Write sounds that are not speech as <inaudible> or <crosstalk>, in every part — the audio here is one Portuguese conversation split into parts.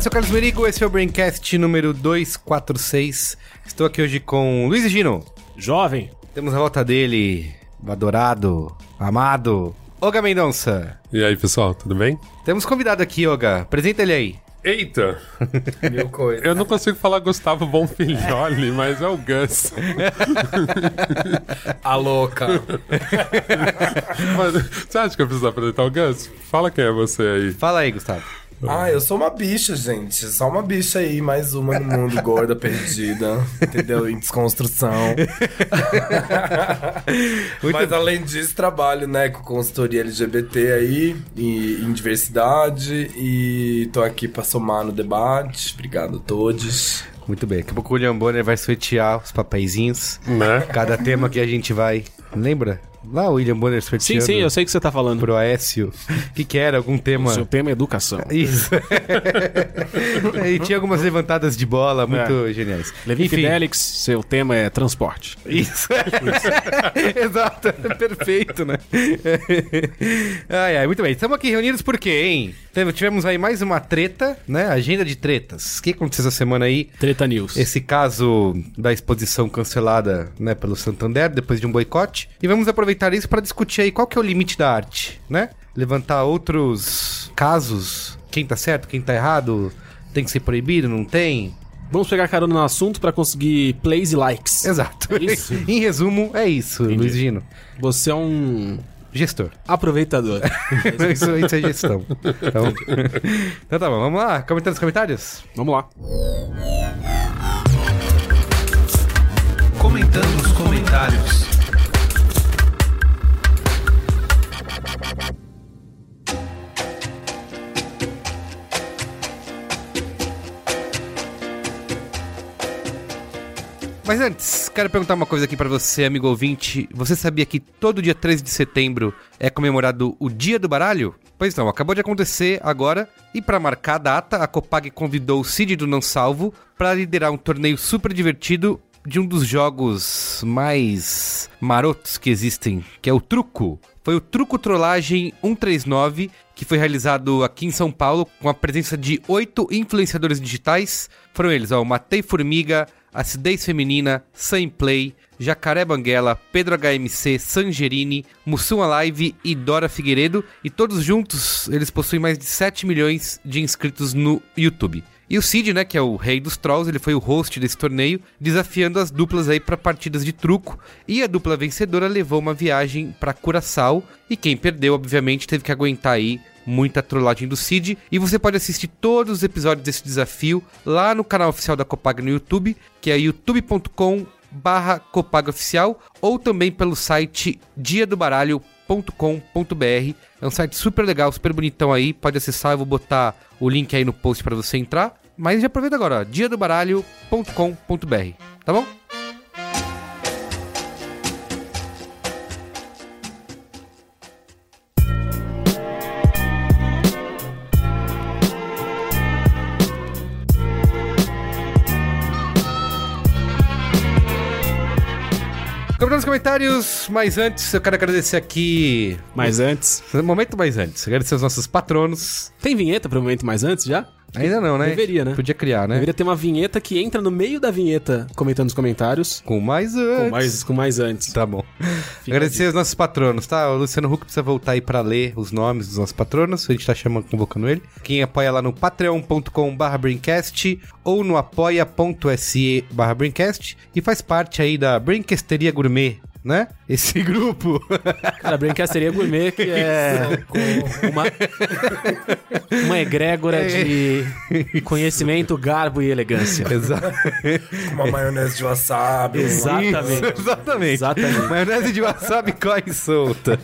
eu sou o Carlos Merigo, esse é o Braincast número 246. Estou aqui hoje com Luiz e Gino. Jovem. Temos a volta dele, o adorado, amado, Olga Mendonça. E aí, pessoal, tudo bem? Temos convidado aqui, Olga. Apresenta ele aí. Eita! Mil coisas. Eu não consigo falar Gustavo Bonfilioli, mas é o Gus. A louca. Mas, você acha que eu preciso apresentar o Gus? Fala quem é você aí. Fala aí, Gustavo. Ah, eu sou uma bicha, gente. Só uma bicha aí, mais uma no mundo <laughs> gorda, perdida. Entendeu? Em desconstrução. <laughs> Mas além disso, trabalho, né, com consultoria LGBT aí, e, em diversidade. E tô aqui pra somar no debate. Obrigado a todos. Muito bem, daqui a pouco o William Bonner vai sortear os papeizinhos. Né? Cada tema que a gente vai. Lembra? Lá o William Bonner Sim, sim, eu sei o que você tá falando. Pro Aécio. O que, que era? Algum tema. O seu tema é educação. Isso. <laughs> e tinha algumas levantadas de bola muito geniais. Levi Enfim, Fidelix, seu tema é transporte. Isso. <laughs> Exato. Perfeito, né? ai, ai, muito bem. Estamos aqui reunidos por quê, hein? Teve- Tivemos aí mais uma treta, né? Agenda de tretas. O que aconteceu essa semana aí? Treta News. Esse caso da exposição cancelada, né, pelo Santander, depois de um boicote. E vamos aproveitar isso para discutir aí qual que é o limite da arte, né? Levantar outros casos, quem tá certo, quem tá errado, tem que ser proibido, não tem? Vamos pegar carona no assunto pra conseguir plays e likes. Exato. É isso? <laughs> em resumo, é isso, Luiz Gino. Você é um Gestor. aproveitador. <laughs> isso, isso é gestão. Então, <laughs> então tá bom, vamos lá. Comentando nos comentários? Vamos lá. Comentando nos comentários. Mas antes, quero perguntar uma coisa aqui pra você, amigo ouvinte. Você sabia que todo dia 13 de setembro é comemorado o Dia do Baralho? Pois não, acabou de acontecer agora. E pra marcar a data, a Copag convidou o Cid do Não Salvo pra liderar um torneio super divertido de um dos jogos mais marotos que existem, que é o Truco. Foi o Truco Trollagem 139, que foi realizado aqui em São Paulo, com a presença de oito influenciadores digitais. Foram eles, ó, o Matei Formiga, Acidez Feminina, Play, Jacaré Banguela, Pedro HMC, Sangerini, Mussum Live e Dora Figueiredo. E todos juntos, eles possuem mais de 7 milhões de inscritos no YouTube. E o Cid, né, que é o rei dos trolls, ele foi o host desse torneio, desafiando as duplas aí para partidas de truco. E a dupla vencedora levou uma viagem para Curaçao. E quem perdeu, obviamente, teve que aguentar aí muita trollagem do Cid. E você pode assistir todos os episódios desse desafio lá no canal oficial da Copag no YouTube, que é youtube.com barra ou também pelo site diadobaralho.com.br. É um site super legal, super bonitão aí, pode acessar, eu vou botar o link aí no post para você entrar. Mas já aproveita agora, ó, diadobaralho.com.br, tá bom? Nos comentários, mas antes eu quero agradecer aqui. Mas antes. Momento mais antes, agradecer aos nossos patronos. Tem vinheta pro momento mais antes já? Ainda não, né? Deveria, né? Podia criar, né? Deveria ter uma vinheta que entra no meio da vinheta comentando nos comentários. Com mais antes. Com mais, com mais antes. Tá bom. Agradecer aos nossos patronos, tá? O Luciano Huck precisa voltar aí pra ler os nomes dos nossos patronos. A gente tá chamando, convocando ele. Quem apoia lá no patreon.com.br Braincast ou no apoia.se barra Braincast e faz parte aí da Braincasteria Gourmet, né? Esse <laughs> grupo. Cara, Brancasteria Gourmet, que é uma, uma egrégora de conhecimento, garbo e elegância. Exato. Uma maionese de wasabi. Exatamente. Exatamente. Exatamente. Maionese de wasabi corre solta.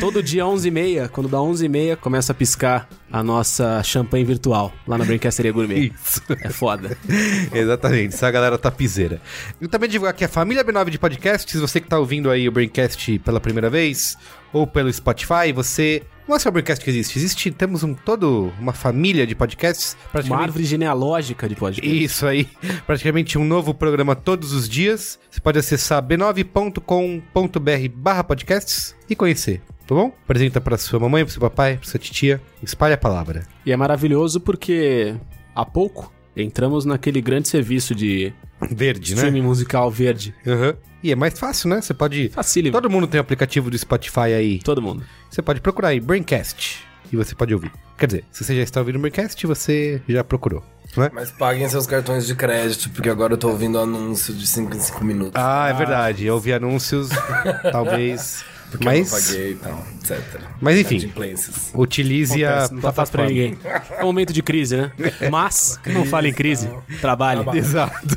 Todo dia 11h30, quando dá 11h30, começa a piscar a nossa champanhe virtual lá na Brincasteria Gourmet. Isso. É foda. <laughs> Exatamente, essa galera tapizeira. E também divulgar aqui a família B9 de podcasts, você que tá ouvindo aí o Braincast pela primeira vez, ou pelo Spotify, você... Não é só o Braincast que existe, existe, temos um todo, uma família de podcasts, Uma praticamente... árvore genealógica de podcast. Isso aí, praticamente um novo programa todos os dias. Você pode acessar b9.com.br barra podcasts e conhecer, tá bom? Apresenta pra sua mamãe, pro seu papai, pra sua titia, espalhe a palavra. E é maravilhoso porque há pouco entramos naquele grande serviço de Verde, né? streaming musical verde. Aham. E é mais fácil, né? Você pode... Facílimo. Todo mundo tem o aplicativo do Spotify aí. Todo mundo. Você pode procurar aí, Braincast, e você pode ouvir. Quer dizer, se você já está ouvindo o Braincast, você já procurou, não é? Mas paguem seus cartões de crédito, porque agora eu tô ouvindo anúncio de 5 em 5 minutos. Ah, é verdade. Eu ouvi anúncios, <laughs> talvez... porque Mas, eu não paguei e tal, etc. Mas enfim. Inadimplências. utilize a Acontece, não tá plataforma. ninguém. É um momento de crise, né? <laughs> Mas, não fale em crise. Trabalhe. Exato.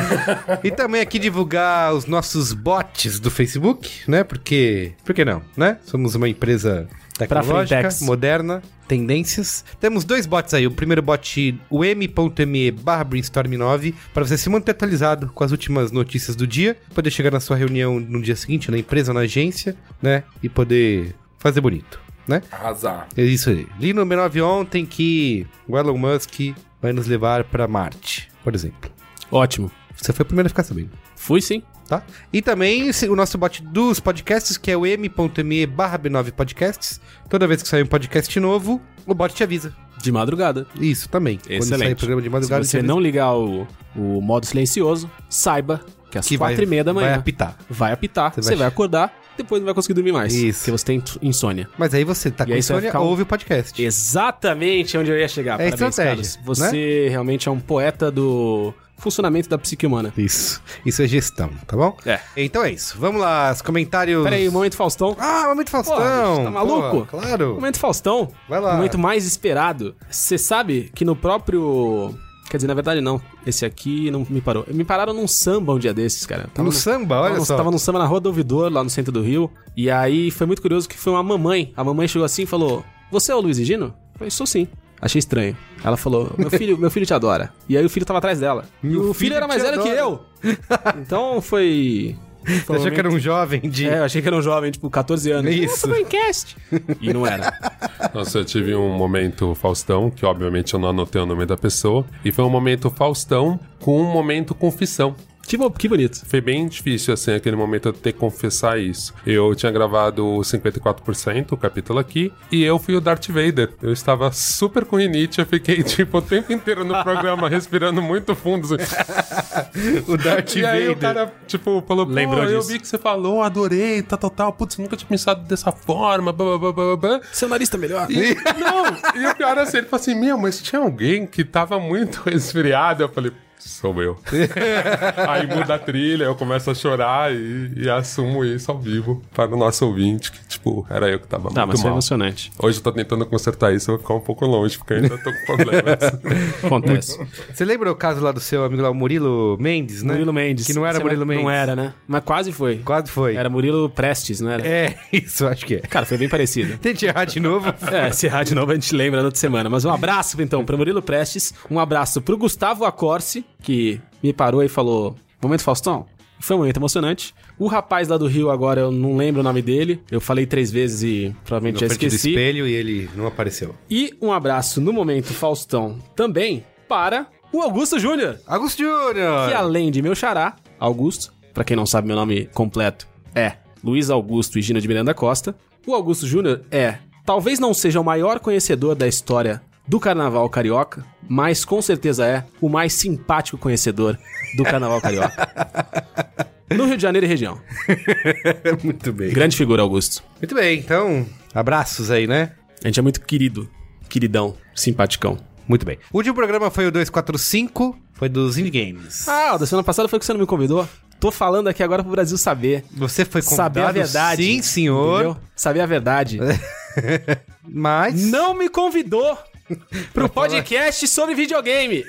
<laughs> e também aqui divulgar os nossos bots do Facebook, né? Porque, por que não, né? Somos uma empresa tecnológica, frentex. moderna, tendências. Temos dois bots aí. O primeiro bot, o m.me barra brainstorm9, para você se manter atualizado com as últimas notícias do dia, poder chegar na sua reunião no dia seguinte, na empresa, na agência, né? E poder fazer bonito, né? Arrasar. É isso aí. Li no B9 ontem que o Elon Musk vai nos levar pra Marte, por exemplo. Ótimo. Você foi o primeiro a ficar sabendo, Fui sim. Tá? E também o nosso bot dos podcasts, que é o m.me barra B9 podcasts. Toda vez que sair um podcast novo, o bot te avisa. De madrugada. Isso também. Quando sair Excelente. programa de madrugada, Se você não ligar o, o modo silencioso, saiba que às que vai, quatro e meia da manhã vai apitar. vai apitar, Você vai- vai... acordar, depois não vai conseguir dormir mais. Isso. Porque você tem insônia. Mas aí você tá E com vai insônia, ficar ouve o podcast. Exatamente onde eu ia chegar. É Parabéns, estratégia, Carlos. Você né? realmente é um poeta do funcionamento da psique humana. Isso. Isso é gestão, tá bom? É. Então é isso. Vamos lá, os comentários. Pera aí, momento Faustão. Ah, momento Faustão. Porra, tá maluco? Porra, claro. Momento Faustão. Vai lá. Momento mais esperado. Você sabe que no próprio. Quer dizer, na verdade não. Esse aqui não me parou. Me pararam num samba um dia desses, cara. Tava No samba, olha tava, só. Tava num samba na Rua do Ouvidor, lá no centro do Rio. E aí foi muito curioso que foi uma mamãe. A mamãe chegou assim e falou: Você é o Luiz Gino? Eu falei, sou sim. Achei estranho. Ela falou: Meu filho, meu filho te adora. E aí o filho tava atrás dela. e Meu o filho, filho era mais velho que eu. Então foi. Você achou que era um jovem de. É, eu achei que era um jovem, tipo, 14 anos. Isso. Nossa, Braincast. E não era. Nossa, eu tive um momento Faustão, que obviamente eu não anotei o nome da pessoa, e foi um momento Faustão com um momento confissão. Tipo, que bonito. Foi bem difícil, assim, aquele momento eu ter que confessar isso. Eu tinha gravado o 54%, o capítulo aqui, e eu fui o Darth Vader. Eu estava super com rinite, eu fiquei, <laughs> tipo, o tempo inteiro no programa, respirando muito fundo. assim. <laughs> O Darth E aí o Vader. cara, tipo, falou, pô, Lembrou eu disso. vi que você falou, adorei, tal, tal, tal. Putz, nunca tinha pensado dessa forma, blá, blá, blá, blá, blá. Seu nariz tá melhor. E, não, e o pior é assim, ele falou assim, meu, mas tinha alguém que tava muito <laughs> resfriado. Eu falei, sou eu. <laughs> Aí muda a trilha, eu começo a chorar e, e assumo isso ao vivo para o nosso ouvinte, que, tipo, era eu que tava Tá, mas muito foi mal. emocionante. Hoje eu tô tentando consertar isso, eu vou ficar um pouco longe, porque eu ainda tô com problemas. <laughs> Acontece. Você lembra o caso lá do seu amigo lá, o Murilo Mendes, né? Murilo Mendes. Que não era Você Murilo Mendes. Não era, né? Mas quase foi. Quase foi. Era Murilo Prestes, não era? É, <laughs> isso, acho que é. Cara, foi bem parecido. Tente errar de novo. É, se errar de novo a gente lembra na outra semana. Mas um abraço, então, pro Murilo Prestes. Um abraço pro Gustavo Acorce, que me parou e falou: Momento Faustão? Foi um momento emocionante. O rapaz lá do Rio, agora eu não lembro o nome dele. Eu falei três vezes e provavelmente Na já frente do esqueci. espelho e ele não apareceu. E um abraço no momento Faustão também para o Augusto Júnior. Augusto Júnior! Que além de meu xará, Augusto, pra quem não sabe meu nome completo, é Luiz Augusto e Gina de Miranda Costa. O Augusto Júnior é, talvez não seja o maior conhecedor da história do carnaval carioca, mas com certeza é o mais simpático conhecedor do carnaval carioca. <laughs> No Rio de Janeiro e região. <laughs> Muito bem. Grande figura, Augusto. Muito bem, então, abraços aí, né? A gente é muito querido, queridão, simpaticão. Muito bem. O último programa foi o 245, foi dos Indie Games. Ah, o da semana passada foi que você não me convidou. Tô falando aqui agora pro Brasil saber. Você foi convidado, Saber a verdade. sim, senhor. Entendeu? Saber a verdade. <laughs> Mas... não me convidou <laughs> pro podcast sobre videogame.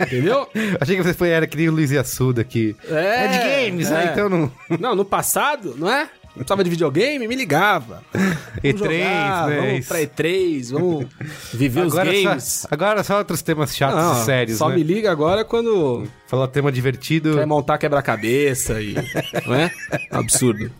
Entendeu? <laughs> Achei que você foi, era que nem o Luiz Assuda aqui. É, É de games, é. né? Então não... Não, no passado, não é? Precisava de videogame? Me ligava. <laughs> E3, jogar, né? Vamos Isso. pra E3, vamos viver Agora os só, games. agora só outros temas chatos Não, e sérios, só né? me liga agora quando Falar tema divertido. quer montar quebra-cabeça e... <laughs> Não é? Absurdo.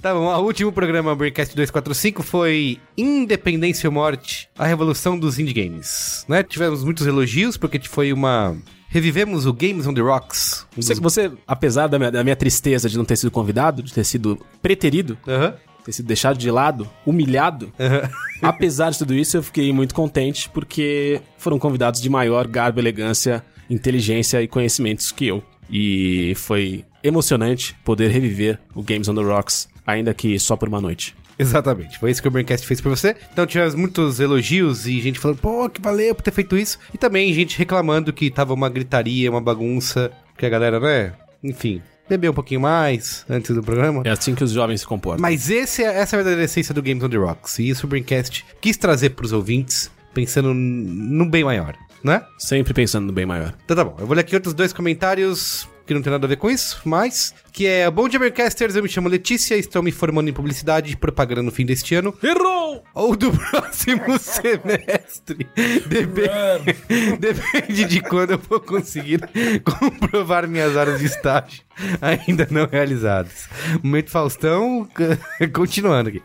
Tá bom, o último programa Braincast 245 foi Independência ou Morte, a revolução dos indie games. Né? Tivemos muitos elogios, porque foi uma... Revivemos o Games on the Rocks. Um Você, dos- você apesar da minha, da minha tristeza de não ter sido convidado, de ter sido preterido, Aham. ter sido deixado de lado, humilhado, <laughs> apesar de tudo isso, eu fiquei muito contente porque foram convidados de maior garbo, elegância, inteligência e conhecimentos que eu. E foi emocionante poder reviver o Games on the Rocks, ainda que só por uma noite. Exatamente, foi isso que o Braincast fez pra você. Então tivemos muitos elogios e gente falando, pô, que valeu por ter feito isso. E também gente reclamando que tava uma gritaria, uma bagunça, que a galera, né, enfim, bebeu um pouquinho mais antes do programa. É assim que os jovens se comportam. Mas esse é, essa é a verdadeira essência do Games on the Rocks. E isso o Braincast quis trazer pros ouvintes, pensando no bem maior, né? Sempre pensando no bem maior. Então tá bom, eu vou ler aqui outros dois comentários que não tem nada a ver com isso, mas... Que é, bom dia, Braincasters, eu me chamo Letícia, estou me formando em publicidade e propaganda no fim deste ano. Errou! Ou do <laughs> próximo semestre. Depende, depende de quando eu vou conseguir comprovar minhas horas de estágio ainda não realizadas. Momento Faustão, <laughs> continuando aqui.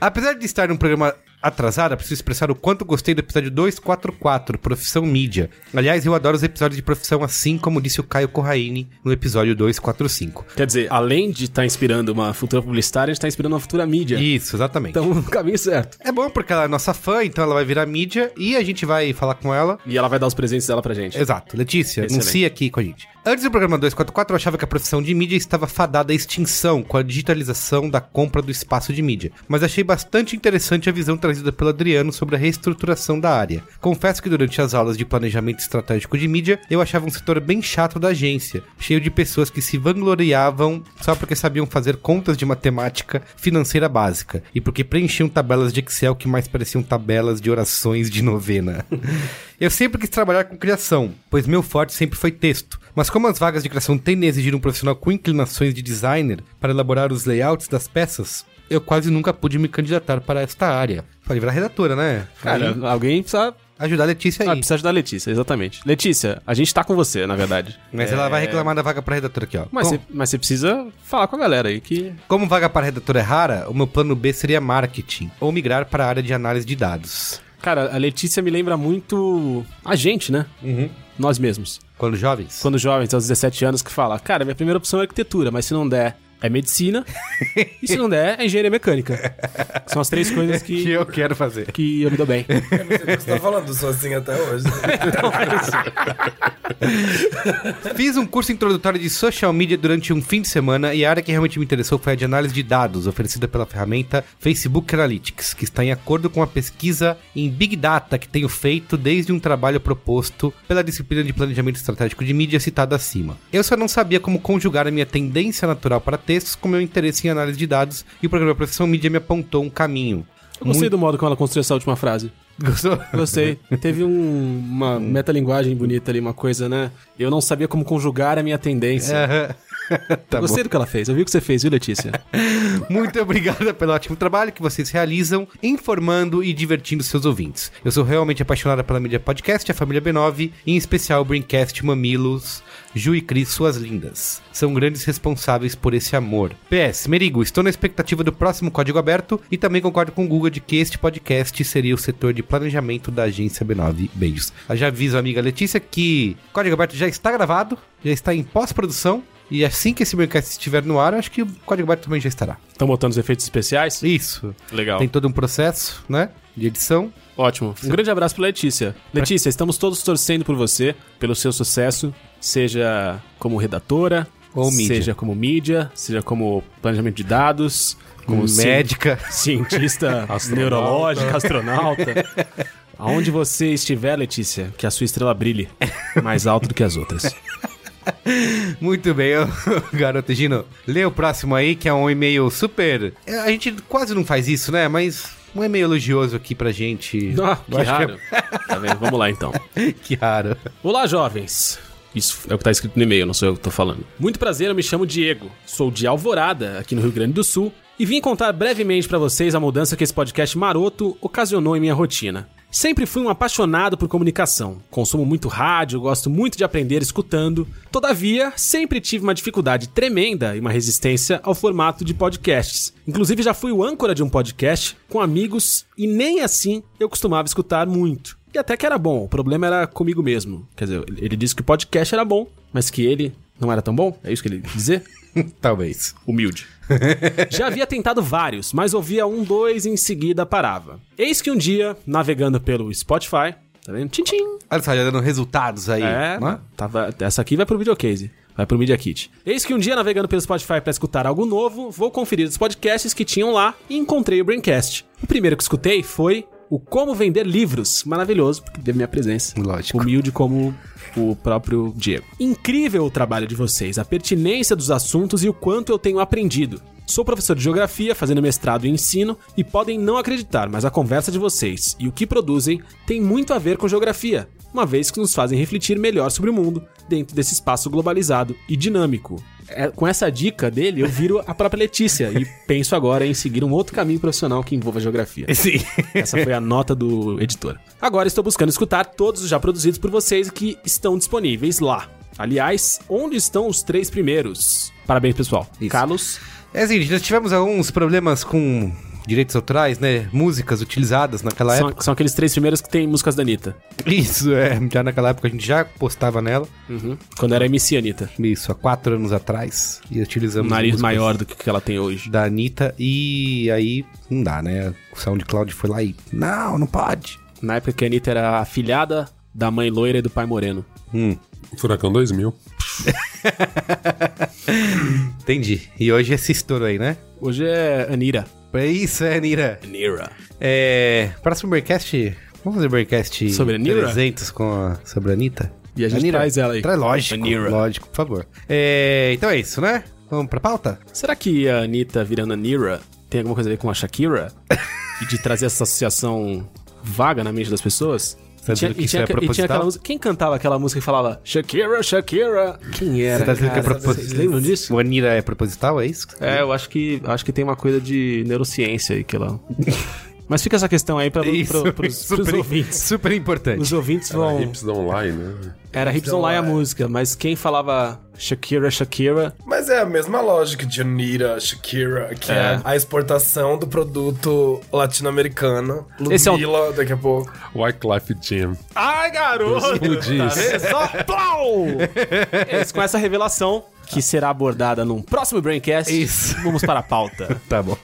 Apesar de estar num programa atrasado, preciso expressar o quanto gostei do episódio 244, Profissão Mídia. Aliás, eu adoro os episódios de profissão, assim como disse o Caio Corraine no episódio 245. Quer dizer, além de estar inspirando uma futura publicitária, a gente tá inspirando uma futura mídia. Isso, exatamente. Então, <laughs> no caminho certo. É bom porque ela é nossa fã, então ela vai virar mídia e a gente vai falar com ela. E ela vai dar os presentes dela pra gente. Exato. Letícia, Excelente. anuncia aqui com a gente. Antes do programa 244, eu achava que a profissão de mídia estava fadada à extinção com a digitalização da compra do espaço de mídia. Mas achei bastante interessante a visão trazida pelo Adriano sobre a reestruturação da área. Confesso que durante as aulas de planejamento estratégico de mídia, eu achava um setor bem chato da agência, cheio de pessoas que se vangloriavam só porque sabiam fazer contas de matemática financeira básica e porque preenchiam tabelas de Excel que mais pareciam tabelas de orações de novena. <laughs> Eu sempre quis trabalhar com criação, pois meu forte sempre foi texto. Mas como as vagas de criação tendem a exigir um profissional com inclinações de designer para elaborar os layouts das peças, eu quase nunca pude me candidatar para esta área. Pode virar redatora, né? Cara, Aí, alguém precisa, ajudar a Letícia aí. ah, precisa ajudar a Letícia, exatamente. Letícia, a gente tá com você, na verdade. Mas ela vai reclamar da vaga para redatora aqui, ó. Mas você, mas você precisa falar com a galera aí que. Como vaga para redatora é rara, o meu plano B seria marketing, ou migrar para a área de análise de dados. Cara, a Letícia me lembra muito a gente, né? Nós mesmos. Quando jovens? Quando jovens, aos 17 anos, que fala, cara, minha primeira opção é arquitetura, mas se não der, é medicina. <laughs> e se não der, é engenharia mecânica. São as três coisas que <laughs> que, eu quero fazer. que eu me dou bem. Eu não sei o que você tá falando, sou assim até hoje. <laughs> Fiz um curso introdutório de social media durante um fim de semana e a área que realmente me interessou foi a de análise de dados, oferecida pela ferramenta Facebook Analytics, que está em acordo com a pesquisa em Big Data que tenho feito desde um trabalho proposto pela disciplina de planejamento estratégico de mídia citada acima. Eu só não sabia como conjugar a minha tendência natural para textos com meu interesse em análise de dados e o programa Profissão Mídia me apontou um caminho. Eu gostei do modo como ela construiu essa última frase. Gostou? Gostei. Teve um- uma <laughs> metalinguagem bonita ali, uma coisa, né? Eu não sabia como conjugar a minha tendência. <laughs> Tá bom. Gostei do que ela fez. Eu vi o que você fez, viu, Letícia? <laughs> Muito obrigada pelo ótimo trabalho que vocês realizam, informando e divertindo seus ouvintes. Eu sou realmente apaixonada pela mídia podcast, a família B9, e em especial o Braincast Mamilos, Ju e Cris, suas lindas. São grandes responsáveis por esse amor. PS, Merigo, estou na expectativa do próximo Código Aberto e também concordo com o Guga de que este podcast seria o setor de planejamento da agência B9. Beijos. Eu já aviso a amiga Letícia que Código Aberto já está gravado, já está em pós-produção. E assim que esse Braincast estiver no ar, acho que o Código Aberto também já estará. Estão botando os efeitos especiais? Isso. Legal. Tem todo um processo, né? De edição. Ótimo. Um grande abraço pra Letícia. Letícia, estamos todos torcendo por você, pelo seu sucesso, seja como redatora, Ou mídia. seja como mídia, seja como planejamento de dados, como médica. cientista <laughs> neurológica, astronauta. Aonde você estiver, Letícia, que a sua estrela brilhe mais alto do que as outras. <laughs> <laughs> Muito bem, <laughs> garoto Gino. Lê o próximo aí, que é um e-mail super. é, A gente quase não faz isso, né? Mas um e-mail elogioso aqui pra gente. Ah, que Eu acho raro. Tá vendo? Vamos lá então. Que, <laughs> que raro. Olá, jovens. Isso é o que tá escrito no e-mail, não sou eu que tô falando. Muito prazer, eu me chamo Diego. Sou de Alvorada, aqui no Rio Grande do Sul, e vim contar brevemente pra vocês a mudança que esse podcast maroto ocasionou em minha rotina. Sempre fui um apaixonado por comunicação. Consumo muito rádio, gosto muito de aprender escutando. Todavia, sempre tive uma dificuldade tremenda e uma resistência ao formato de podcasts. Inclusive, já fui o âncora de um podcast com amigos e nem assim eu costumava escutar muito. E até que era bom, o problema era comigo mesmo. Quer dizer, ele disse que o podcast era bom, mas que ele não era tão bom? É isso que ele quis dizer? <laughs> Talvez. Humilde. <laughs> Já havia tentado vários, mas ouvia um, dois e em seguida parava. Eis que um dia, navegando pelo Spotify, tá vendo? Tchim, tchim. Olha só, já dando resultados aí. É, né? tava, essa aqui vai pro videocase. Vai pro Media Kit. Eis que um dia, navegando pelo Spotify para escutar algo novo, vou conferir os podcasts que tinham lá e encontrei o Braincast. O primeiro que escutei foi o Como Vender Livros. Maravilhoso, porque teve minha presença. Lógico. Humilde como o próprio Diego. Incrível o trabalho de vocês, a pertinência dos assuntos e o quanto eu tenho aprendido. Sou professor de geografia, fazendo mestrado em ensino, e podem não acreditar, mas a conversa de vocês e o que produzem tem muito a ver com geografia, uma vez que nos fazem refletir melhor sobre o mundo dentro desse espaço globalizado e dinâmico. É, com essa dica dele, eu viro a própria Letícia e penso agora em seguir um outro caminho profissional que envolva geografia. <laughs> Sim. Essa foi a nota do editor. Agora estou buscando escutar todos os já produzidos por vocês que estão disponíveis lá. Aliás, onde estão os três primeiros? Parabéns, pessoal. Isso. Carlos, É assim, nós tivemos alguns problemas com direitos autorais, né? Músicas utilizadas naquela são, época. são aqueles três primeiros que tem músicas da Anitta. Isso, é. Já naquela época a gente já postava nela. Quando era MC Anitta. Isso, há quatro anos atrás. E Um utilizamos. nariz músicas maior do que o que ela tem hoje. Da Anitta. E aí não dá, né? O SoundCloud foi lá e. Não, não pode. Na época que a Anitta era afilhada da mãe loira e do pai moreno. Hum, Furacão 2000. <laughs> entendi. E hoje esse estouro aí, né? Hoje é Anira. É isso, é, Nira. Anira. É. Próximo Breakcast. Vamos fazer Breakcast Sobre a Nira? 300 com a, sobre a Anitta? E a gente Anira? traz ela aí. Traz, lógico. Lógico, por favor. É, então é isso, né? Vamos pra pauta? Será que a Anitta virando Anira tem alguma coisa a ver com a Shakira? <laughs> e de trazer essa associação vaga na mente das pessoas? Tá dizendo que isso é e tinha aquela música. Quem cantava aquela música que falava Shakira, Shakira? Quem era? Você tá dizendo que é cara? proposital? Vocês lembram disso? O Anira é proposital, é isso? É, eu acho que acho que tem uma coisa de neurociência aí que ela. <laughs> Mas fica essa questão aí para Isso, pros, super, pros ouvintes. super importante. Os ouvintes Era vão. Hips Online, né? Era Hips Online a música, mas quem falava Shakira, Shakira. Mas é a mesma lógica de Anira, Shakira, que é, É. a exportação do produto latino-americano. Esse é um- Ludmilla, daqui a pouco. Wycliffe Jam. Ai, garoto! Explodi. Só plau! É isso, com essa revelação, que será abordada num próximo Braincast, Isso. vamos para a pauta. <laughs> Tá bom.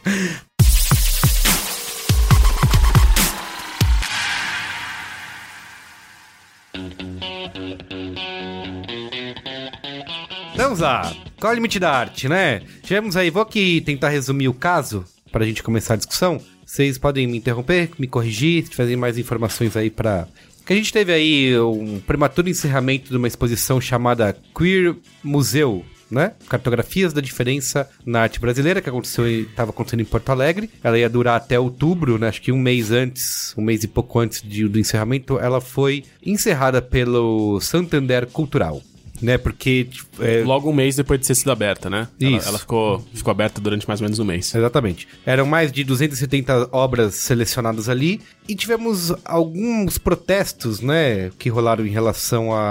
Vamos lá. Qual é o limite da arte, né? Tivemos aí, vou aqui tentar resumir o caso pra gente começar a discussão. Vocês podem me interromper, me corrigir, tiverem mais informações aí pra. Que a gente teve aí um prematuro encerramento de uma exposição chamada Queer Museu, né? Cartografias da diferença na arte brasileira, que aconteceu estava acontecendo em Porto Alegre. Ela ia durar até outubro, né? Acho que um mês antes, um mês e pouco antes de- do encerramento, ela foi encerrada pelo Santander Cultural. Né, porque tipo, é, Logo um mês depois de ter sido aberta, né? Ela, Isso. ela ficou, ficou aberta durante mais ou menos um mês. Exatamente. Eram mais de 270 obras selecionadas ali e tivemos alguns protestos, né, que rolaram em relação à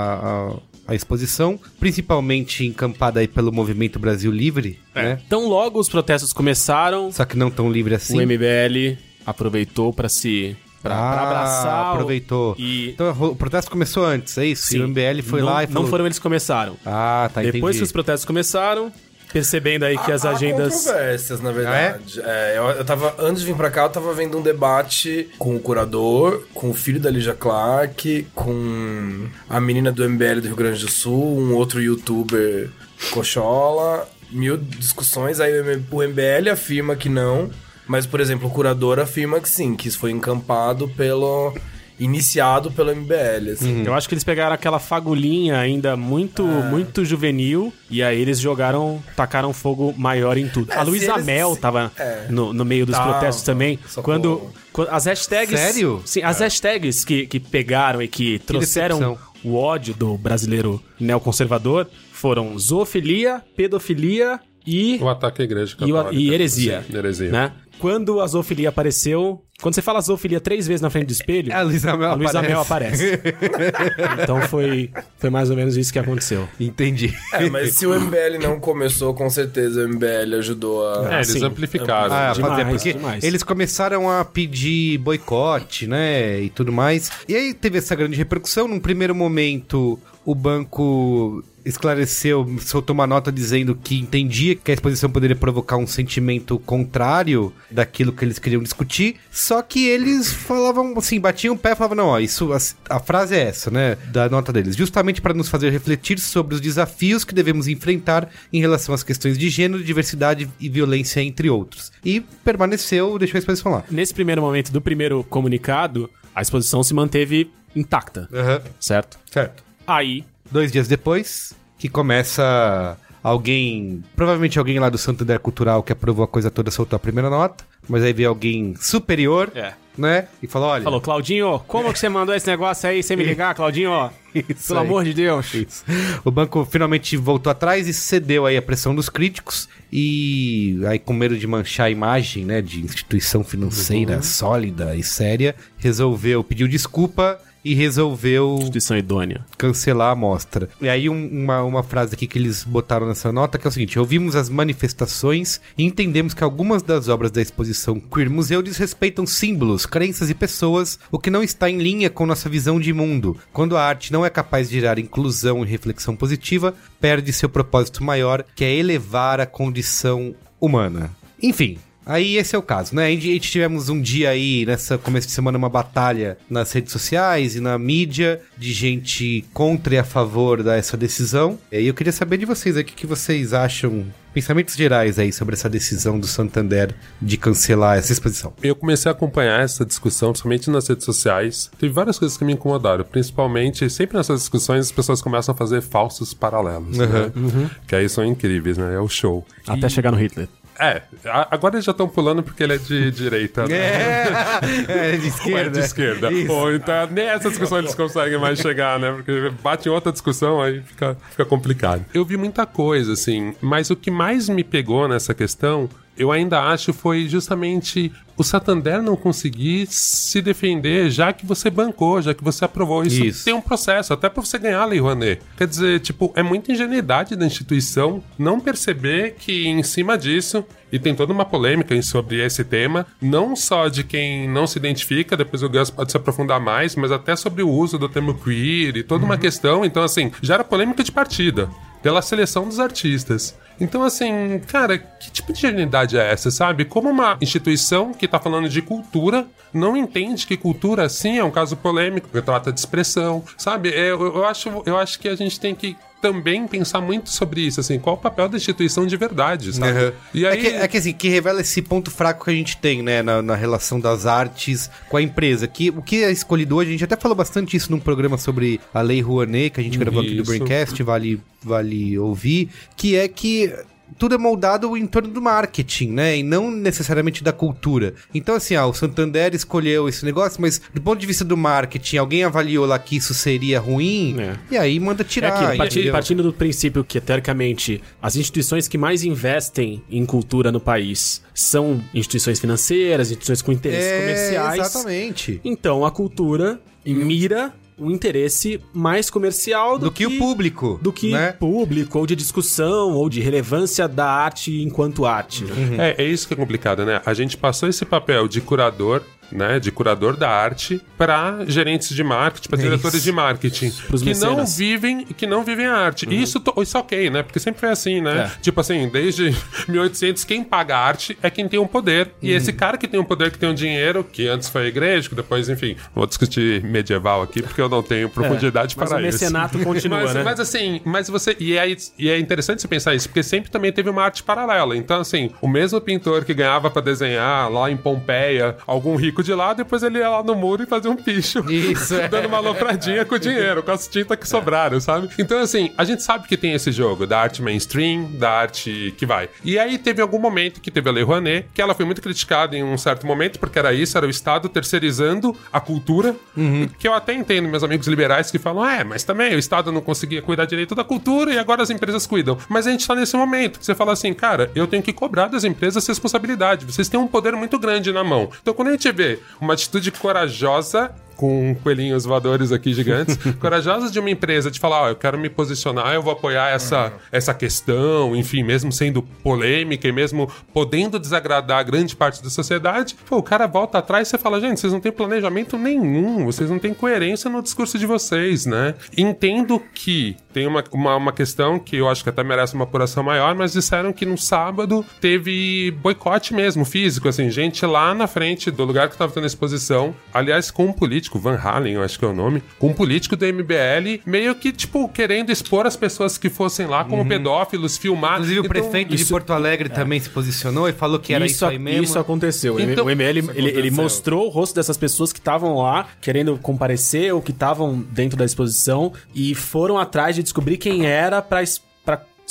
à- à exposição, principalmente encampada aí pelo Movimento Brasil Livre, né? Então logo os protestos começaram, Só que não tão livre assim. o MBL aproveitou para se... Pra, pra Ah, abraçar o- aproveitou. E Então o protesto começou antes, é isso? Sim. E o MBL foi não, lá e falou... Não foram eles que começaram. Ah, tá, Depois entendi. que os protestos começaram, percebendo aí que as Há- há agendas... controvérsias, na verdade. É, eu, eu tava, antes de vir pra cá, eu tava vendo um debate com o curador, com o filho da Lígia Clark, com a menina do MBL do Rio Grande do Sul, um outro youtuber Cochola, mil discussões. Aí o MBL afirma que não, mas, por exemplo, o curador afirma que sim, que isso foi encampado pelo. iniciado pelo MBL. Assim. Eu acho que eles pegaram aquela fagulhinha ainda muito, É. muito juvenil e aí eles jogaram, tacaram fogo maior em tudo. É, a Luísa eles- Mel se- tava é. no, no meio dos Tava, protestos também. socorro. Quando, quando as hashtags. Sério? Sim, as hashtags que, que pegaram e que trouxeram decepção. o ódio do brasileiro neoconservador foram zoofilia, pedofilia e, O ataque à igreja e, o- católica. e heresia. Sim, heresia. Né? Quando a zoofilia apareceu... Quando você fala zoofilia três vezes na frente do espelho... <laughs> A Luísa Mel Luísa aparece. Mel aparece. então foi, foi mais ou menos isso que aconteceu. Entendi. É, mas se o MBL não começou, com certeza o MBL ajudou a. É, eles sim. amplificaram. Ah, Demais, fazer, porque demais. eles começaram a pedir boicote, né, e tudo mais. E aí teve essa grande repercussão. Num primeiro momento, o banco esclareceu, soltou uma nota dizendo que entendia que a exposição poderia provocar um sentimento contrário daquilo que eles queriam discutir. Só que eles falavam assim, batiam o pé e falavam, não, ó, isso, a, a frase é essa, né, da nota deles. Justamente para nos fazer refletir sobre os desafios que devemos enfrentar em relação às questões de gênero, diversidade e violência, entre outros. E permaneceu, deixou a exposição lá. Nesse primeiro momento do primeiro comunicado, a exposição se manteve intacta, certo? Certo. Aí, Dois dias depois, que começa alguém, provavelmente alguém lá do Santander Cultural que aprovou a coisa toda, soltou a primeira nota, mas aí veio alguém superior, É. né? E falou, olha... falou, Claudinho, como que você mandou esse negócio aí sem me ligar, Claudinho? <laughs> Isso Pelo aí. amor de Deus. Isso. O banco finalmente voltou atrás e cedeu aí a pressão dos críticos e aí com medo de manchar a imagem, né, de instituição financeira sólida e séria, resolveu, pediu desculpa e resolveu Instituição idônea. cancelar a mostra. E aí um- uma, uma frase aqui que eles botaram nessa nota que é o seguinte: ouvimos as manifestações e entendemos que algumas das obras da exposição Queer Museu desrespeitam símbolos, crenças e pessoas, o que não está em linha com nossa visão de mundo. Quando a arte não é capaz de gerar inclusão e reflexão positiva, perde seu propósito maior, que é elevar a condição humana. Enfim, Aí esse é o caso, né? A gente, tivemos um dia aí, nessa começo de semana, uma batalha nas redes sociais e na mídia de gente contra e a favor dessa decisão. E aí eu queria saber de vocês aí, o que, que vocês acham, pensamentos gerais aí sobre essa decisão do Santander de cancelar essa exposição. Eu comecei a acompanhar essa discussão, principalmente nas redes sociais. Teve várias coisas que me incomodaram. Principalmente, sempre nessas discussões, as pessoas começam a fazer falsos paralelos. Né? Que aí são incríveis, né? É o show. Até chegar no Hitler. É, agora eles já estão pulando porque ele é de direita. Né? É, <laughs> de Ou é esquerda. de esquerda. Isso. Ou então, nem essa discussão eles conseguem mais chegar, né? Porque bate em outra discussão, aí fica, fica complicado. Eu vi muita coisa, assim, mas o que mais me pegou nessa questão, eu ainda acho, foi justamente o Santander não conseguir se defender, já que você bancou, já que você aprovou. Isso, Isso. tem um processo, até pra você ganhar a Lei Rouanet. Quer dizer, tipo, é muita ingenuidade da instituição não perceber que em cima disso, e tem toda uma polêmica sobre esse tema, não só de quem não se identifica, depois o Gus pode se aprofundar mais, mas até sobre o uso do termo queer e toda uma questão. Então, assim, gera polêmica de partida pela seleção dos artistas. Então, assim, cara, que tipo de ingenuidade é essa, sabe? Como uma instituição que tá falando de cultura não entende que cultura, sim, é um caso polêmico, porque trata de expressão, sabe? É, eu, eu acho, eu acho que a gente tem que também pensar muito sobre isso, assim, qual o papel da instituição de verdade, sabe? Uhum. E aí... É, que, é que assim, que revela esse ponto fraco que a gente tem, né, na, na relação das artes com a empresa. Que o que é escolhido hoje, a gente até falou bastante isso num programa sobre a Lei Rouanet, que a gente gravou aqui do Isso. Braincast, vale, vale ouvir, que é que tudo é moldado em torno do marketing, né? E não necessariamente da cultura. Então, assim, ah, o Santander escolheu esse negócio, mas do ponto de vista do marketing, alguém avaliou lá que isso seria ruim, É. e aí manda É tirar. aquilo, parti- entendeu? partindo do princípio que, teoricamente, as instituições que mais investem em cultura no país são instituições financeiras, instituições com interesses É, comerciais. Exatamente. Então, a cultura mira o interesse mais comercial do, Do que o público, Do que né? público, ou de discussão, ou de relevância da arte enquanto arte. né? É, é isso que é complicado, né? A gente passou esse papel de curador, né? De curador da arte para gerentes de marketing, para É diretores isso. de marketing. Pros que não mecenas. vivem que não vivem a arte. E isso, isso ok, né? Porque sempre foi assim, né? É. Tipo assim, desde <laughs> 1800, quem paga a arte é quem tem o poder. E esse cara que tem o poder, que tem o dinheiro, que antes foi a igreja, que depois, enfim, vou discutir medieval aqui, porque eu não tenho profundidade mas para o isso. mecenato continua, mas, né? mas assim, mas você. E é, e é interessante você pensar isso, porque sempre também teve uma arte paralela. Então, assim, o mesmo pintor que ganhava pra desenhar lá em Pompeia, algum rico público de lado, depois ele ia lá no muro e fazia um picho. Isso, é. <laughs> Dando uma alopradinha com o dinheiro, com as tintas que sobraram, sabe? Então, assim, a gente sabe que tem esse jogo da arte mainstream, da arte que vai. E aí teve algum momento que teve a Lei Rouanet, que ela foi muito criticada em um certo momento, porque era isso, era o Estado terceirizando a cultura, que eu até entendo meus amigos liberais que falam, é, mas também o Estado não conseguia cuidar direito da cultura e agora as empresas cuidam. Mas a gente tá nesse momento. Você fala assim, cara, eu tenho que cobrar das empresas responsabilidade. Vocês têm um poder muito grande na mão. Então, quando a gente vê uma atitude corajosa com coelhinhos voadores aqui gigantes, <laughs> corajosas de uma empresa de falar, ó, eu quero me posicionar, eu vou apoiar essa, essa questão, enfim, mesmo sendo polêmica e mesmo podendo desagradar grande parte da sociedade, pô, o cara volta atrás e você fala, gente, vocês não têm planejamento nenhum, vocês não têm coerência no discurso de vocês, né? Entendo que tem uma, uma, uma questão que eu acho que até merece uma apuração maior, mas disseram que no sábado teve boicote mesmo, físico, assim, gente lá na frente do lugar que estava tendo a exposição, aliás, com um político, Van Halen, eu acho que é o nome, com um político do MBL, meio que, tipo, querendo expor as pessoas que fossem lá como pedófilos, filmar. Inclusive o Então, prefeito de isso- Porto Alegre também se posicionou e falou que era isso, aí mesmo. Isso aconteceu. Então- o ML, ele, ele aconteceu. mostrou o rosto dessas pessoas que estavam lá querendo comparecer ou que estavam dentro da exposição e foram atrás de descobrir quem era pra, es- pra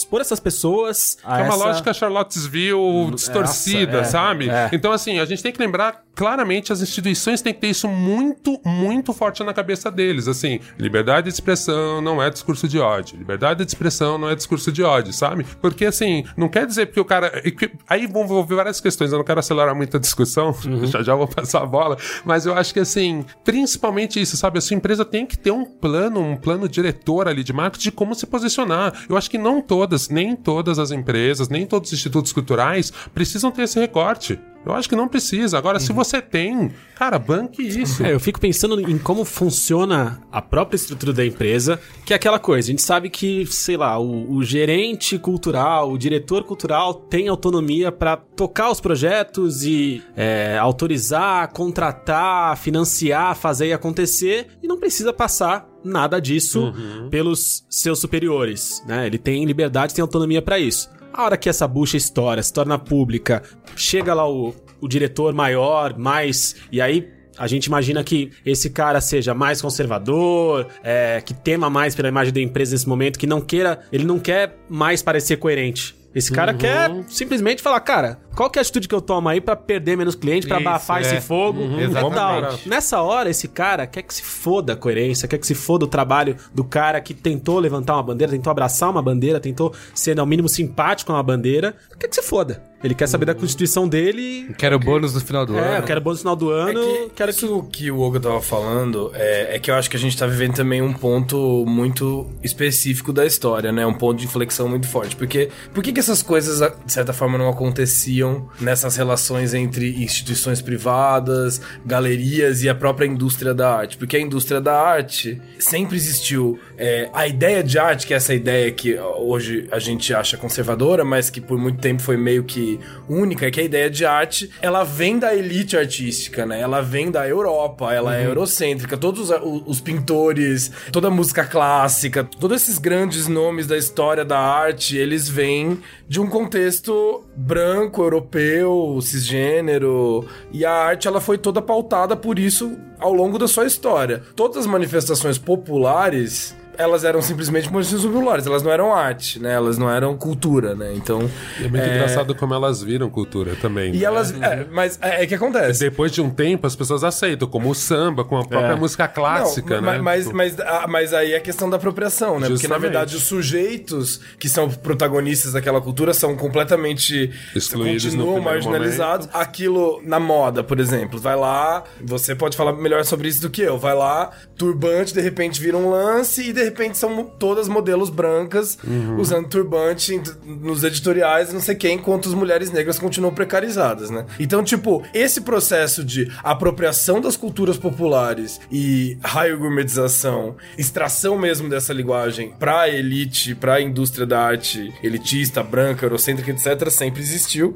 expor essas pessoas a É uma essa... lógica Charlottesville distorcida, é, sabe? é. Então, assim, a gente tem que lembrar, claramente, as instituições têm que ter isso muito, muito forte na cabeça deles. Assim, liberdade de expressão não é discurso de ódio. Liberdade de expressão não é discurso de ódio, sabe? Porque, assim, não quer dizer porque o cara. Aí vão envolver várias questões, eu não quero acelerar muito a discussão, <laughs> já já vou passar a bola, mas eu acho que, assim, principalmente isso, sabe? A sua empresa tem que ter um plano, um plano diretor ali de marketing de como se posicionar. Eu acho que não todas, nem todas as empresas, nem todos os institutos culturais precisam ter esse recorte. Eu acho que não precisa. Agora, se você tem, cara, banque isso. É, eu fico pensando em como funciona a própria estrutura da empresa, que é aquela coisa, a gente sabe que, sei lá, o, o gerente cultural, o diretor cultural tem autonomia para tocar os projetos e é, autorizar, contratar, financiar, fazer e acontecer, e não precisa passar nada disso pelos seus superiores, né? Ele tem liberdade, tem autonomia para isso. A hora que essa bucha estoura, se torna pública, chega lá o, o diretor maior, mais. E aí a gente imagina que esse cara seja mais conservador, é, que tema mais pela imagem da empresa nesse momento, que não queira. Ele não quer mais parecer coerente. Esse cara quer simplesmente falar, cara, qual que é a atitude que eu tomo aí pra perder menos cliente, pra Isso, abafar é. esse fogo? Uhum, e exatamente. Nessa hora, esse cara quer que se foda a coerência, quer que se foda o trabalho do cara que tentou levantar uma bandeira, tentou abraçar uma bandeira, tentou ser ao mínimo simpático com uma bandeira. Quer que se foda. Ele quer saber da constituição dele. Quero bônus no final do É, ano. eu quero bônus no final do É ano. que, quero isso que o Oga tava falando é, é que eu acho que a gente tá vivendo também um ponto muito específico da história, né? Um ponto de inflexão muito forte. Porque por que, que essas coisas, de certa forma, não aconteciam nessas relações entre instituições privadas, galerias e a própria indústria da arte? Porque a indústria da arte sempre existiu. É, a ideia de arte, que é essa ideia que hoje a gente acha conservadora, mas que por muito tempo foi meio que única, é que a ideia de arte, ela vem da elite artística, né? Ela vem da Europa, ela é eurocêntrica. Todos os, os pintores, toda a música clássica, todos esses grandes nomes da história da arte, eles vêm de um contexto branco, europeu, cisgênero. E a arte, ela foi toda pautada por isso ao longo da sua história. Todas as manifestações populares elas eram simplesmente manifestações populares, elas não eram arte, né? Elas não eram cultura, né? Então. É muito engraçado como elas viram cultura também. E né? elas. É, mas é, é que acontece. Depois de um tempo, as pessoas aceitam, como o samba, com a própria É. música clássica, Não, né? Mas, Tipo, mas, ah, mas aí é a questão da apropriação, né? Porque na Justamente. verdade os sujeitos que são protagonistas daquela cultura são completamente Excluídos no continuam marginalizados. Aquilo na moda, por exemplo, vai lá, você pode falar melhor sobre isso do que eu. Vai lá, turbante de repente vira um lance e de repente são todas modelos brancas Uhum. usando turbante nos editoriais, não sei quem, enquanto as mulheres negras continuam precarizadas, né? Então, tipo, esse processo de apropriação das culturas populares e raio gourmetização, extração mesmo dessa linguagem pra elite, pra indústria da arte elitista, branca, eurocêntrica, etc., sempre existiu.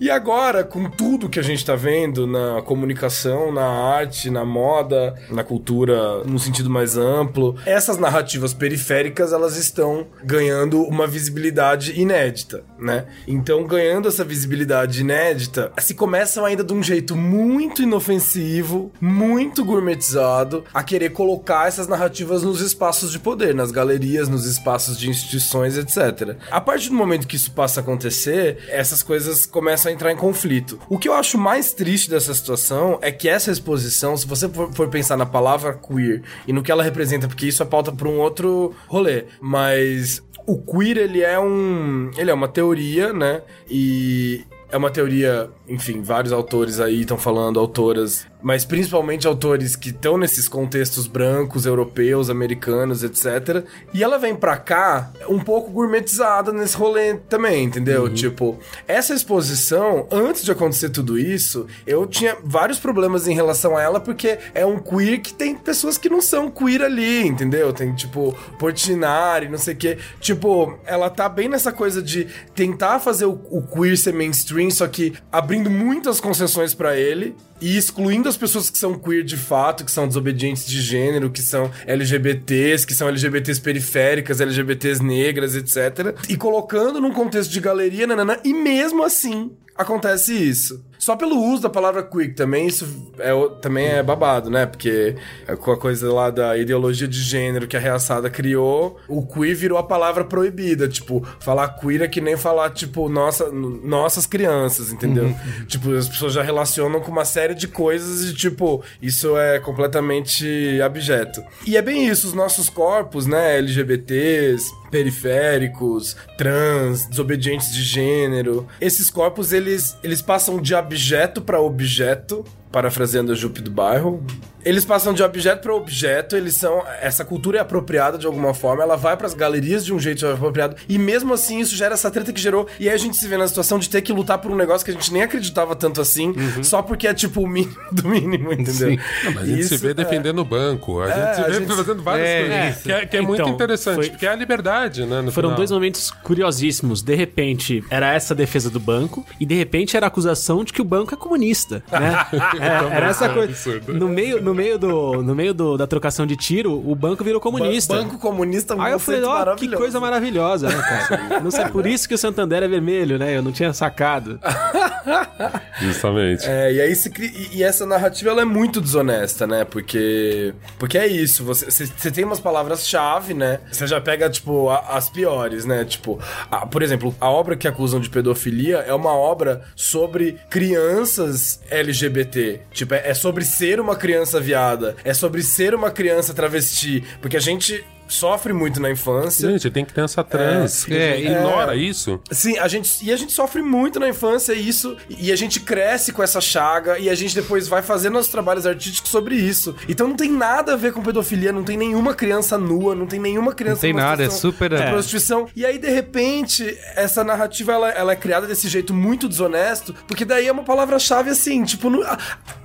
E agora, com tudo que a gente tá vendo na comunicação, na arte, na moda, na cultura, no sentido mais amplo, essas narrativas periféricas, elas estão ganhando uma visibilidade inédita. Né? Então, ganhando essa visibilidade inédita, se começam ainda de um jeito muito inofensivo, muito gourmetizado, a querer colocar essas narrativas nos espaços de poder, nas galerias, nos espaços de instituições, etc. A partir do momento que isso passa a acontecer, essas coisas começam a entrar em conflito. O que eu acho mais triste dessa situação é que essa exposição, se você for, pensar na palavra queer e no que ela representa, porque isso é pauta para um outro rolê, mas o queer ele é um, ele é uma teoria, né? E é uma teoria, enfim, vários autores aí estão falando, autoras mas principalmente autores que estão nesses contextos brancos, europeus, americanos, etc. E ela vem pra cá um pouco gourmetizada nesse rolê também, entendeu? Uhum. Tipo, essa exposição, antes de acontecer tudo isso, eu tinha vários problemas em relação a ela, porque é um queer que tem pessoas que não são queer ali, entendeu? Tem, tipo, Portinari, não sei o quê. Tipo, ela tá bem nessa coisa de tentar fazer o, o queer ser mainstream, só que abrindo muitas concessões para ele e excluindo as pessoas que são queer de fato, que são desobedientes de gênero, que são LGBTs, que são LGBTs periféricas, LGBTs negras, etc. E colocando num contexto de galeria, nanana, e mesmo assim acontece isso. Só pelo uso da palavra quick também, isso é, também é babado, né? Porque é com a coisa lá da ideologia de gênero que a reaçada criou, o queer virou a palavra proibida. Tipo, falar queer é que nem falar, tipo, nossa, nossas crianças, entendeu? Uhum. Tipo, as pessoas já relacionam com uma série de coisas e, tipo, isso é completamente abjeto. E é bem isso, os nossos corpos, né? LGBTs, periféricos, trans, desobedientes de gênero. Esses corpos, eles, eles passam de objeto para objeto, parafraseando a Jupe do bairro, eles passam de objeto para objeto, eles são. Essa cultura é apropriada de alguma forma, ela vai para as galerias de um jeito apropriado, e mesmo assim isso gera essa treta que gerou. E aí a gente se vê na situação de ter que lutar por um negócio que a gente nem acreditava tanto assim, uhum. só porque é tipo o mínimo do mínimo, entendeu? Sim. Não, mas a gente isso, se vê é... defendendo o banco, a é, gente se vê gente... fazendo várias é, coisas. Que é, que é então, muito interessante, foi... porque é a liberdade, né? foram final. dois momentos curiosíssimos. De repente, era essa defesa do banco, e de repente era a acusação de que o banco é comunista. Né? <laughs> é, era essa coisa. No meio, no meio do. No meio do, da trocação de tiro, o banco virou comunista. Ba banco comunista Aí eu falei, ó, oh, que coisa maravilhosa, né, cara? não sei, por isso que o Santander é vermelho, né? Eu não tinha sacado. <laughs> Justamente. É, e aí se, e, e essa narrativa ela é muito desonesta, né? Porque porque é isso, você, você tem umas palavras-chave, né? Você já pega tipo a, as piores, né? Tipo, a, por exemplo, a obra que acusam de pedofilia é uma obra sobre crianças LGBT. Tipo, é, é sobre ser uma criança viada, é sobre ser uma criança travesti, porque a gente sofre muito na infância. Gente, tem que ter essa trans. É, ignora é, isso. Sim, a gente, e a gente sofre muito na infância isso, e a gente cresce com essa chaga, e a gente depois vai fazer nossos trabalhos artísticos sobre isso. Então não tem nada a ver com pedofilia, não tem nenhuma criança nua, não tem nenhuma criança Não tem nada, é super... De é. prostituição. E aí, de repente, essa narrativa, ela, ela é criada desse jeito muito desonesto, porque daí é uma palavra-chave assim, tipo... No, a,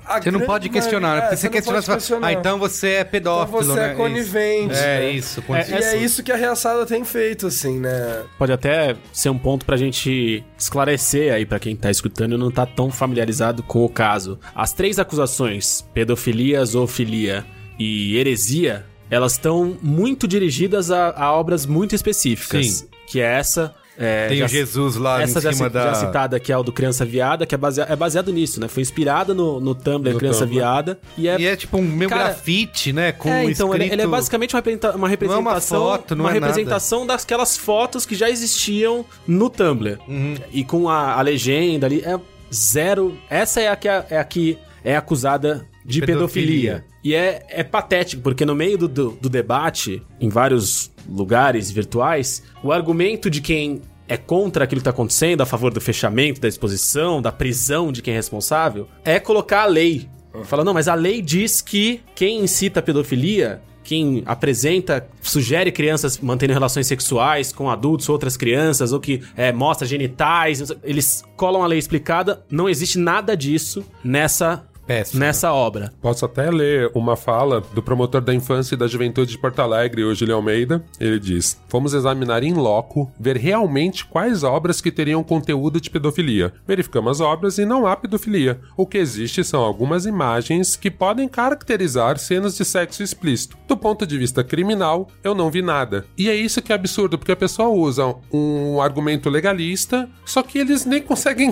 a você não pode questionar, é, porque você, você questiona, questionar. Ah, então você é pedófilo, então você é né? é conivente. É, né? Isso isso. É, e é isso que a reaçada tem feito, assim, né? Pode até ser um ponto pra gente esclarecer aí para quem tá escutando e não tá tão familiarizado com o caso. As três acusações, pedofilia, zoofilia e heresia, elas estão muito dirigidas a, a obras muito específicas. Sim. Que é essa é, Tem já, o Jesus lá essa em cima já, da... já citada que é o do Criança Viada, que é baseado, é baseado nisso, né? Foi inspirada no, no Tumblr no Criança Tumblr. Viada. E é, e é tipo um meu cara, grafite, né? Com é, então escrito... ele, ele, é basicamente uma, uma representação... Não é uma foto, não uma é representação nada. daquelas fotos que já existiam no Tumblr. Uhum. E com a, a, legenda ali, é zero... Essa é a que é, é a que é acusada de pedofilia. pedofilia. E é, é patético, porque no meio do, do, do, debate, em vários lugares virtuais, o argumento de quem é contra aquilo que está acontecendo, a favor do fechamento da exposição, da prisão de quem é responsável, é colocar a lei. Fala, não, mas a lei diz que quem incita a pedofilia quem apresenta, sugere crianças mantendo relações sexuais com adultos ou outras crianças, ou que é, mostra genitais, eles colam a lei explicada, não existe nada disso nessa Péssimo. nessa obra. Posso até ler uma fala do promotor da infância e da juventude de Porto Alegre, o Júlio Almeida. Ele diz: Fomos examinar em loco, ver realmente quais obras que teriam conteúdo de pedofilia. Verificamos as obras e não há pedofilia. O que existe são algumas imagens que podem caracterizar cenas de sexo explícito. Do ponto de vista criminal, eu não vi nada. E é isso que é absurdo, porque a pessoa usa um argumento legalista, só que eles nem conseguem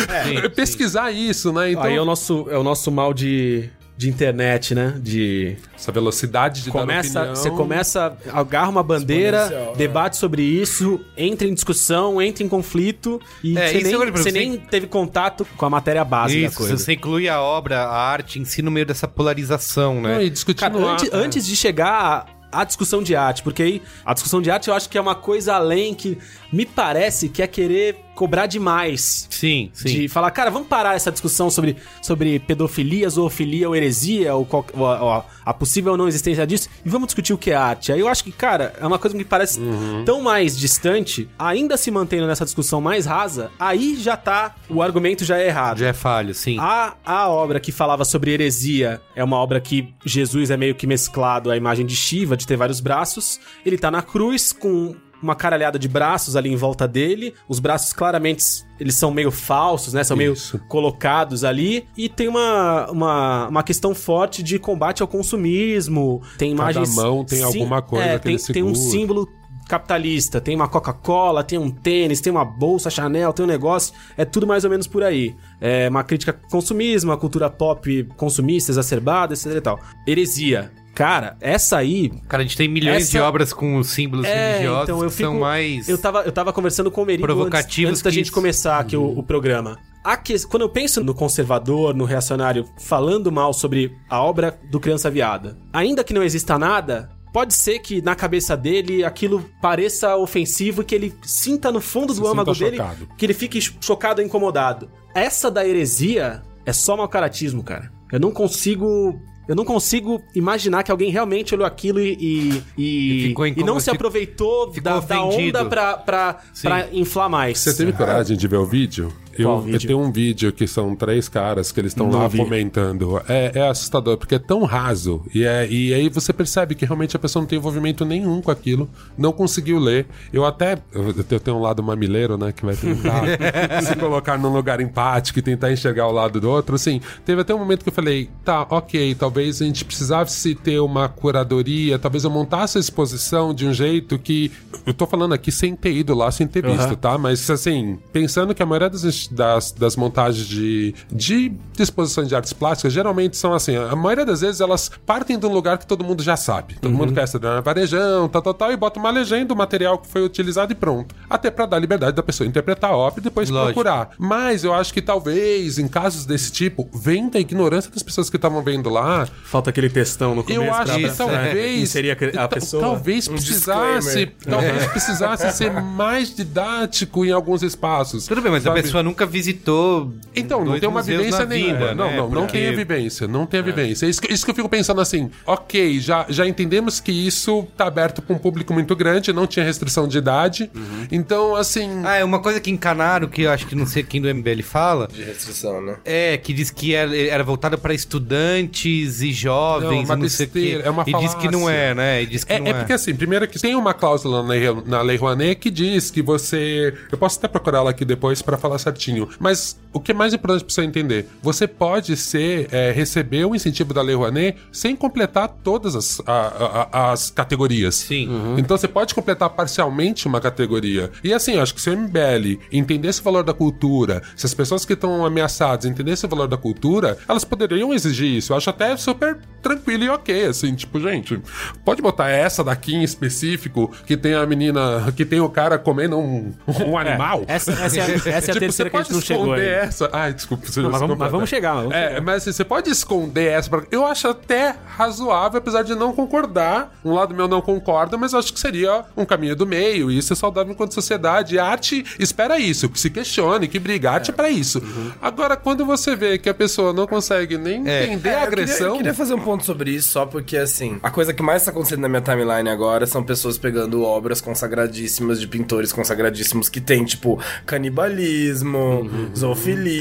<laughs> pesquisar isso, né? Então, Aí é o nosso, é o nosso mal de, de internet, né? De essa velocidade de começa, dar opinião... você começa, agarra uma bandeira, Exponencial, debate sobre isso, entra em discussão, entra em conflito e É, você, isso nem, você você- nem teve contato com a matéria base da Isso, coisa. você inclui a obra, a arte em si no meio dessa polarização, né? Não, e discutindo Cara, a- antes, antes de chegar à, à discussão de arte, porque aí a discussão de arte eu acho que é uma coisa além que me parece que é querer cobrar demais. Sim, sim. De falar, cara, vamos parar essa discussão sobre, sobre pedofilia, zoofilia ou heresia, ou, qual- ou a, ou a- possível ou não existência disso, e vamos discutir o que é arte. Aí eu acho que, cara, é uma coisa que me parece tão mais distante, ainda se mantendo nessa discussão mais rasa, aí já tá, o argumento já é errado. Já é falho, sim. A, a obra que falava sobre heresia é uma obra que Jesus é meio que mesclado à imagem de Shiva, de ter vários braços. Ele tá na cruz com uma caralhada de braços ali em volta dele. Os braços claramente eles são meio falsos, né? São Isso. meio colocados ali. E tem uma, uma, uma questão forte de combate ao consumismo. Tem Cada imagens. mão tem alguma coisa é, que tem, tem um símbolo capitalista. Tem uma Coca-Cola, tem um tênis, tem uma bolsa Chanel, tem um negócio. É tudo mais ou menos por aí. É uma crítica ao consumismo, a cultura pop consumista, exacerbada, etc e tal. Heresia. Cara, essa aí. Cara, a gente tem milhões Essa- de obras com símbolos É, religiosos então eu que fico. são mais. Eu tava, eu tava conversando com o Merigo antes, Provocativos antes da que gente isso. começar aqui o, o programa. Que- Quando eu penso no conservador, no reacionário, falando mal sobre a obra do Criança Viada, ainda que não exista nada, pode ser que na cabeça dele aquilo pareça ofensivo e que ele sinta no fundo Se do âmago sinta dele chocado. que ele fique chocado ou incomodado. Essa da heresia é só mau caratismo, cara. Eu não consigo. Eu não consigo imaginar que alguém realmente olhou aquilo e. E, e, E ficou e não se aproveitou da, da onda pra, pra, pra inflar mais. Você teve coragem de ver o vídeo? Eu, eu tenho um vídeo que são três caras que eles estão lá vi. comentando. É, é assustador, porque é tão raso. E, é, e aí você percebe que realmente a pessoa não tem envolvimento nenhum com aquilo, não conseguiu ler. Eu até. Eu, tenho um lado mamileiro, né? Que vai tentar <laughs> se colocar num lugar empático e tentar enxergar o lado do outro. Assim, teve até um momento que eu falei: tá, ok, talvez a gente precisasse ter uma curadoria, talvez eu montasse a exposição de um jeito que. Eu tô falando aqui sem ter ido lá, sem ter visto, tá? Mas assim, pensando que a maioria das, das, das montagens de, de exposições de artes plásticas geralmente são assim, a maioria das vezes elas partem de um lugar que todo mundo já sabe. Todo mundo conhece a varejão, tal, tal, tal, e bota uma legenda, o material que foi utilizado e pronto. Até pra dar liberdade da pessoa interpretar a obra e depois Lógico. procurar. Mas eu acho que talvez, em casos desse tipo, vem da ignorância das pessoas que estavam vendo lá, Falta aquele textão no começo eu acho que pra talvez. inserir a, cri- a pessoa. Talvez Um precisasse. disclaimer. Talvez precisasse ser mais didático em alguns espaços. Tudo bem, mas sabe? a pessoa nunca visitou. Então, não tem uma vivência nenhuma. vida, não, né? não, não Porque- tem a vivência. Não tem a vivência. Isso, que- isso que eu fico pensando assim, ok, já, já entendemos que isso tá aberto para um público muito grande, não tinha restrição de idade. Então, assim. Ah, é uma coisa que encanaram, que eu acho que não sei quem do MBL fala, De restrição, né? é que diz que era, era voltada para estudantes e jovens, Não, uma e não sei o quê. besteira, é uma E diz que não falácia. é, né? E diz que É, não é é. porque assim, primeiro que tem uma cláusula na lei, na lei Rouanet que diz que você. Eu posso até procurar ela aqui depois pra falar certinho. Mas o que é mais importante pra você entender? Você pode ser, é, receber o incentivo da lei Rouanet sem completar todas as, a- a- as categorias. Sim. Então você pode completar parcialmente uma categoria. E assim, eu acho que se o MBL entendesse o valor da cultura, se as pessoas que estão ameaçadas entendessem o valor da cultura, elas poderiam exigir isso. Eu acho até super tranquilo e ok, assim, tipo, gente, pode botar essa daqui em específico, que tem a menina, que tem o cara comendo um, um <laughs> animal. Essa, essa é a, essa é a <laughs> Tipo, terceira que a gente não pode chegou esconder ainda. essa. Ai, desculpa. Não, mas, vamos, desculpa, mas vamos chegar. Vamos É, chegar. mas assim, você pode esconder essa. pra- Eu acho até razoável, apesar de não concordar. Um lado meu não concorda, mas eu acho que seria um caminho do meio. E isso é saudável enquanto sociedade. E a arte espera isso, que se questione, que briga. A arte é pra isso. Agora, quando você vê que a pessoa não consegue nem É. entender É, a eu queria- agressão. Eu queria, fazer um ponto sobre isso, só porque, assim, a coisa que mais tá acontecendo na minha timeline agora são pessoas pegando obras consagradíssimas de pintores consagradíssimos que tem, tipo, canibalismo, racismo, zoofilia.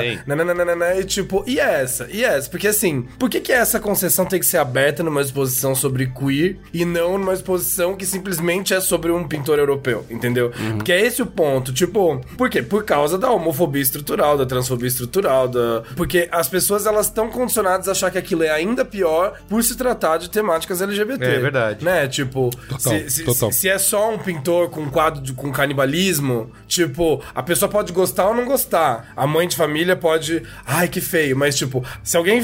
Tem, tem. nananana, e tipo, e essa? E essa? Porque assim, por que, que essa concessão tem que ser aberta numa exposição sobre queer e não numa exposição que simplesmente é sobre um pintor europeu, entendeu? Porque é esse o ponto. Tipo, por quê? Por causa da homofobia estrutural, da transfobia estrutural, da. Porque as pessoas elas estão condicionadas a achar que aquilo é ainda pior por se tratar de temáticas LGBT. É verdade. Né? Tipo, se, se- total. se é só um pintor com um quadro de, com canibalismo, tipo, a pessoa pode gostar ou não gostar. A mãe de família pode. Ai, que feio. Mas, tipo, se alguém.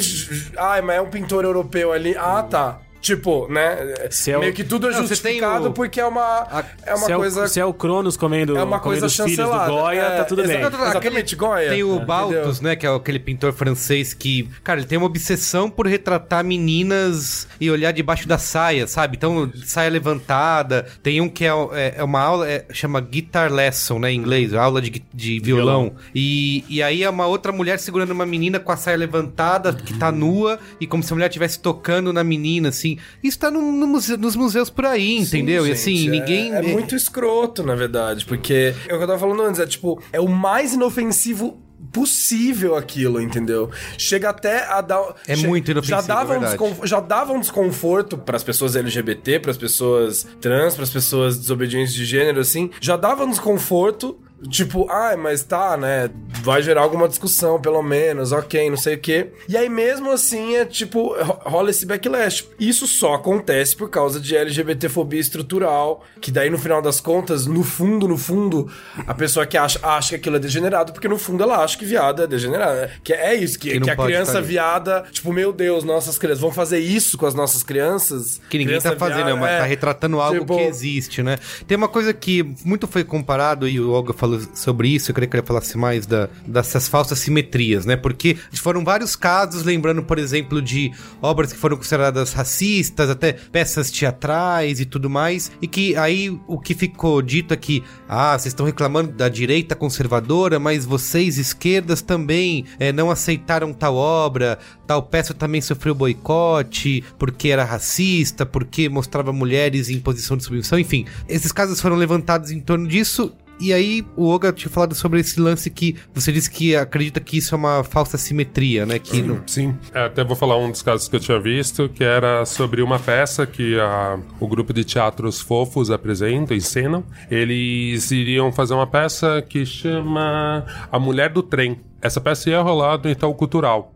Ai, mas é um pintor europeu ali. Ah, tá. Tipo, né? Se é o- Meio que tudo é Não, justificado o- porque é uma. É uma se, coisa. é o, se é o Cronos comendo, é uma comendo coisa os filhos do. Goya, É, tá tudo bem. exatamente. Exatamente, Goya. Tem o É, Baltus, né? Que é aquele pintor francês que, cara, ele tem uma obsessão por retratar meninas e olhar debaixo da saia, sabe? Então, saia levantada. Tem um que é, é- é uma aula, é- chama Guitar Lesson, né? Em inglês, aula de, de violão. E, e aí é uma outra mulher segurando uma menina com a saia levantada, que tá nua, e como se a mulher estivesse tocando na menina, assim. Isso tá no- no museu- nos museus por aí, entendeu? e Sim, assim, gente, ninguém. É, é muito escroto, na verdade, porque é o que eu tava falando antes, é tipo, é o mais inofensivo possível aquilo, entendeu? Chega até a dar. É che- muito inofensivo, já dava, é um desconf- já dava um desconforto pras pessoas LGBT, pras pessoas trans, pras pessoas desobedientes de gênero, assim. Já dava um desconforto. Tipo, ah, mas tá, né? Vai gerar alguma discussão, pelo menos, ok, não sei o quê. E aí, mesmo assim, é tipo, ro- rola esse backlash. Isso só acontece por causa de LGBTfobia estrutural, que daí, no final das contas, no fundo, no fundo, a pessoa que acha, acha que aquilo é degenerado, porque no fundo ela acha que viada é degenerada. Que é isso, que, Que que a criança viada, tipo, meu Deus, nossas crianças, vão fazer isso com as nossas crianças? Que ninguém tá Criança fazendo, viada, é, mas tá retratando algo tipo, que existe, né? Tem uma coisa que muito foi comparado, e o Olga falou sobre isso, eu queria que ele falasse mais da, dessas falsas simetrias, né? Porque foram vários casos, lembrando, por exemplo, de obras que foram consideradas racistas, até peças teatrais e tudo mais, e que aí o que ficou dito é que, ah, vocês estão reclamando da direita conservadora, mas vocês, esquerdas, também eh, não aceitaram tal obra, tal peça também sofreu boicote, porque era racista, porque mostrava mulheres em posição de submissão, enfim. Esses casos foram levantados em torno disso. E aí, o Olga tinha falado sobre esse lance que você disse que acredita que isso é uma falsa simetria, né? Que não... Sim. É, até vou falar um dos casos que eu tinha visto, que era sobre uma peça que a- o grupo de teatros fofos apresenta, encenam. Eles iriam fazer uma peça que chama A Mulher do Trem. Essa peça ia rolar no Itaú Cultural.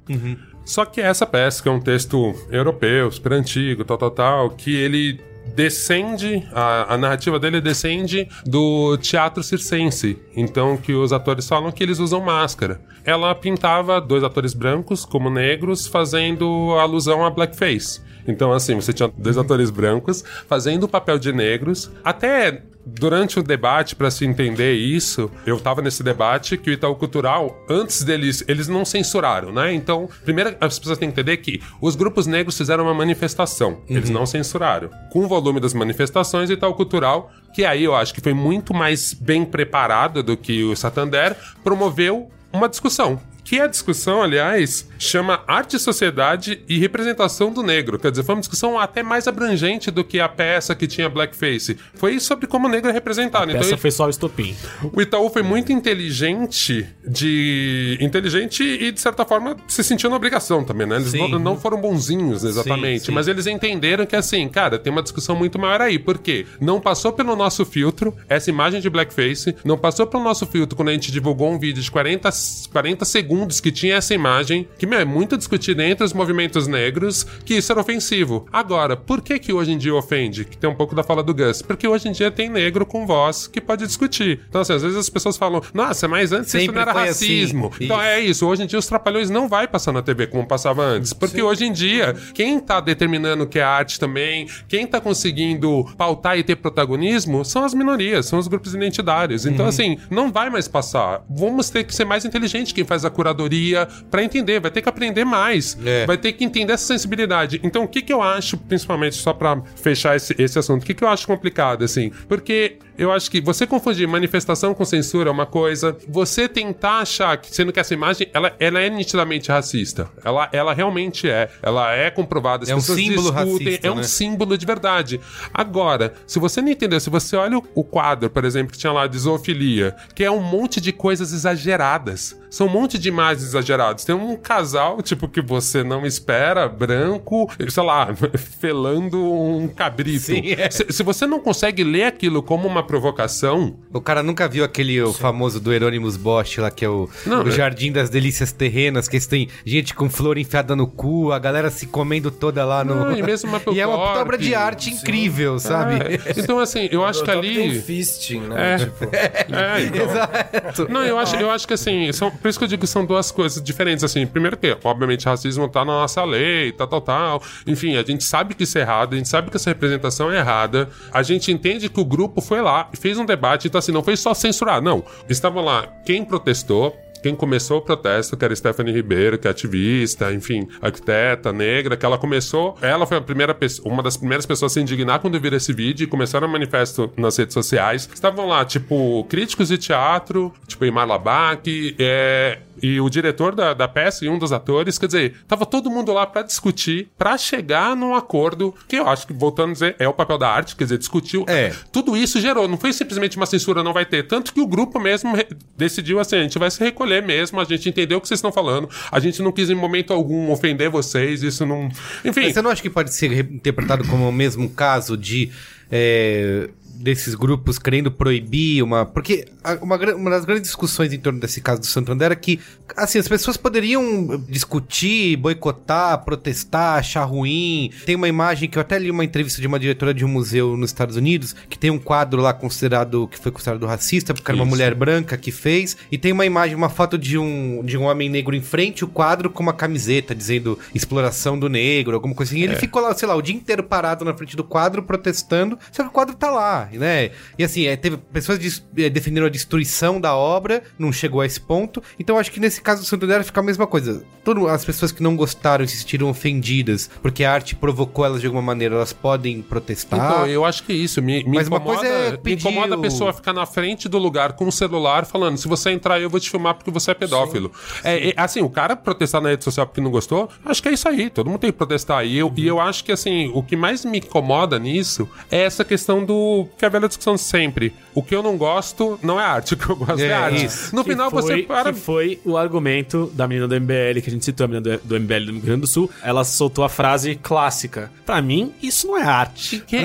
Só que essa peça, que é um texto europeu, super antigo, tal, tal, tal, que ele descende, a, a narrativa dele descende do teatro circense. Então, que os atores falam que eles usam máscara. Ela pintava dois atores brancos como negros, fazendo alusão a blackface. Então, assim, você tinha dois atores brancos fazendo o papel de negros. Até durante o debate, para se entender isso, eu tava nesse debate que o Itaú Cultural, antes deles, eles não censuraram, né? Então, primeiro as pessoas têm que entender que os grupos negros fizeram uma manifestação, eles não censuraram. Com o volume das manifestações, o Itaú Cultural, que aí eu acho que foi muito mais bem preparado do que o Santander, promoveu uma discussão. Que a discussão, aliás, chama Arte, Sociedade e Representação do Negro. Quer dizer, foi uma discussão até mais abrangente do que a peça que tinha blackface. Foi sobre como o negro é representado. Então, Essa ele- foi só o estopim. o Itaú foi muito inteligente de. inteligente e, de certa forma, se sentiu na obrigação também, né? Eles Sim. não, não foram bonzinhos exatamente. Sim, sim. Mas eles entenderam que, assim, cara, tem uma discussão muito maior aí. Por quê? Não passou pelo nosso filtro essa imagem de blackface, não passou pelo nosso filtro quando a gente divulgou um vídeo de 40, 40 segundos que tinha essa imagem, que meu, é muito discutida entre os movimentos negros, que isso era ofensivo. Agora, por que que hoje em dia ofende? Que tem um pouco da fala do Gus. Porque hoje em dia tem negro com voz que pode discutir. Então, assim, às vezes as pessoas falam, nossa, mas antes isso Sempre não era assim." racismo. Então Isso. é isso. Hoje em dia os trapalhões não vai passar na TV como passava antes. Porque hoje em dia, quem tá determinando o que é arte também, quem tá conseguindo pautar e ter protagonismo, são as minorias, são os grupos identitários. Então, assim, não vai mais passar. Vamos ter que ser mais inteligente quem faz a curadoria pra entender, vai ter que aprender mais. É. Vai ter que entender essa sensibilidade. Então, o que que eu acho, principalmente só pra fechar esse, esse assunto, o que que eu acho complicado, assim? Porque eu acho que você confundir manifestação com censura é uma coisa, você tentar achar que, sendo que essa imagem, ela, ela é nitidamente racista. Ela, ela realmente é. Ela é comprovada. As É um símbolo discutem, racista, É um né? símbolo de verdade. Agora, se você não entendeu, se você olha o, o quadro, por exemplo, que tinha lá de zoofilia, que é um monte de coisas exageradas. São um monte de imagens exageradas. Tem um casal, tipo, que você não espera, branco, sei lá, <laughs> felando um cabrito. Sim, é. se, se você não consegue ler aquilo como uma provocação, O cara nunca viu aquele o famoso do Hieronymus Bosch lá, que é o, Não, o é- Jardim das Delícias Terrenas, que tem gente com flor enfiada no cu, a galera se comendo toda lá no. Não, e mesmo uma <laughs> E é uma Purpurp, obra de arte incrível, sabe? É, então, assim, eu acho que Top tem ali. fisting, né? É. Tipo, <laughs> É, então. Exato. Não, eu acho, eu acho que assim, são, por isso que eu digo que são duas coisas diferentes, assim. Primeiro que, obviamente, racismo tá na nossa lei, tal, tal, tal. Enfim, a gente sabe que isso é errado, a gente sabe que essa representação é errada. A gente entende que o grupo foi lá fez um debate, então assim, não foi só censurar, não. Estavam lá quem protestou, quem começou o protesto, que era Stephanie Ribeiro, que é ativista, enfim, arquiteta, negra, que ela começou. Ela foi a primeira uma das primeiras pessoas a se indignar quando viram esse vídeo e começaram a manifesto nas redes sociais. Estavam lá, tipo, críticos de teatro, tipo, Imar Labak, é, e o diretor da, da peça e um dos atores, quer dizer, tava todo mundo lá pra discutir, pra chegar num acordo, que eu acho que, voltando a dizer, é o papel da arte, quer dizer, discutiu. É. Tudo isso gerou, não foi simplesmente uma censura, não vai ter. Tanto que o grupo mesmo decidiu assim: a gente vai se recolher mesmo, a gente entendeu o que vocês estão falando, a gente não quis em momento algum ofender vocês, isso não. Enfim. Mas você não acha que pode ser re- interpretado como o mesmo caso de. é, desses grupos querendo proibir uma. Porque uma, uma das grandes discussões em torno desse caso do Santander era que, assim, as pessoas poderiam discutir, boicotar, protestar, achar ruim. Tem uma imagem que eu até li uma entrevista de uma diretora de um museu nos Estados Unidos, que tem um quadro lá considerado, que foi considerado racista, porque era uma Isso. mulher branca que fez, e tem uma imagem, uma foto de um, de um homem negro em frente ao quadro com uma camiseta dizendo exploração do negro, alguma coisa assim. E ele ficou lá, sei lá, o dia inteiro parado na frente do quadro protestando, só que o quadro tá lá, né? E assim, é, teve pessoas dis- é, defenderam a destruição da obra, não chegou a esse ponto. Então acho que nesse caso do Santander fica a mesma coisa. Todo, as pessoas que não gostaram e se sentiram ofendidas porque a arte provocou elas de alguma maneira, elas podem protestar. Então, eu acho que é isso. Me, me Mas uma incomoda, coisa é me incomoda a pessoa ficar na frente do lugar com o celular falando: se você entrar, eu vou te filmar porque você é pedófilo. É, é, assim, o cara protestar na rede social porque não gostou, acho que é isso aí. Todo mundo tem que protestar. E eu, e eu acho que, assim, o que mais me incomoda nisso é essa questão do. Que é a velha discussão sempre. O que eu não gosto não é arte, o que eu gosto é, É, arte. isso. No Que final foi, você para. Que foi o argumento da menina do MBL, que a gente citou, a menina do, do MBL do Rio Grande do Sul. Ela soltou a frase clássica. Pra mim, isso não é arte. Que,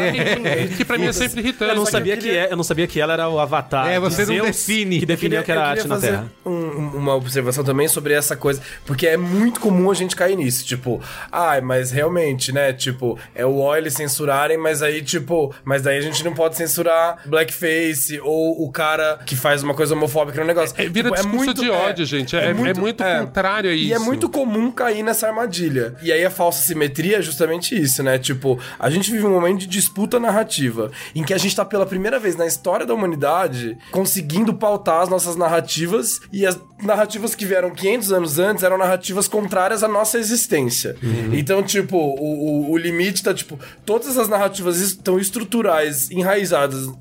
que <laughs> pra mim é sempre irritante. Eu não, que sabia eu que queria- é, eu não sabia que ela era o avatar. É, você de não define. Que definiu que era eu arte na Terra. um- um- uma observação também sobre essa coisa, porque é muito comum a gente cair nisso, tipo, ai, mas realmente, né, tipo, é o ó eles censurarem, mas aí, tipo, mas daí a gente não pode censurar blackface ou o cara que faz uma coisa homofóbica no negócio. É, vira Tipo, discurso de ódio, gente, é- é muito contrário a E é isso. muito comum cair nessa armadilha. E aí a falsa simetria é justamente isso, né? Tipo, a gente vive um momento de disputa narrativa, em que a gente tá pela primeira vez na história da humanidade conseguindo pautar as nossas narrativas e as narrativas que vieram 500 anos antes eram narrativas contrárias à nossa existência. Então, tipo, o, o, o limite tá, tipo, todas essas narrativas estão estruturais, enraizadas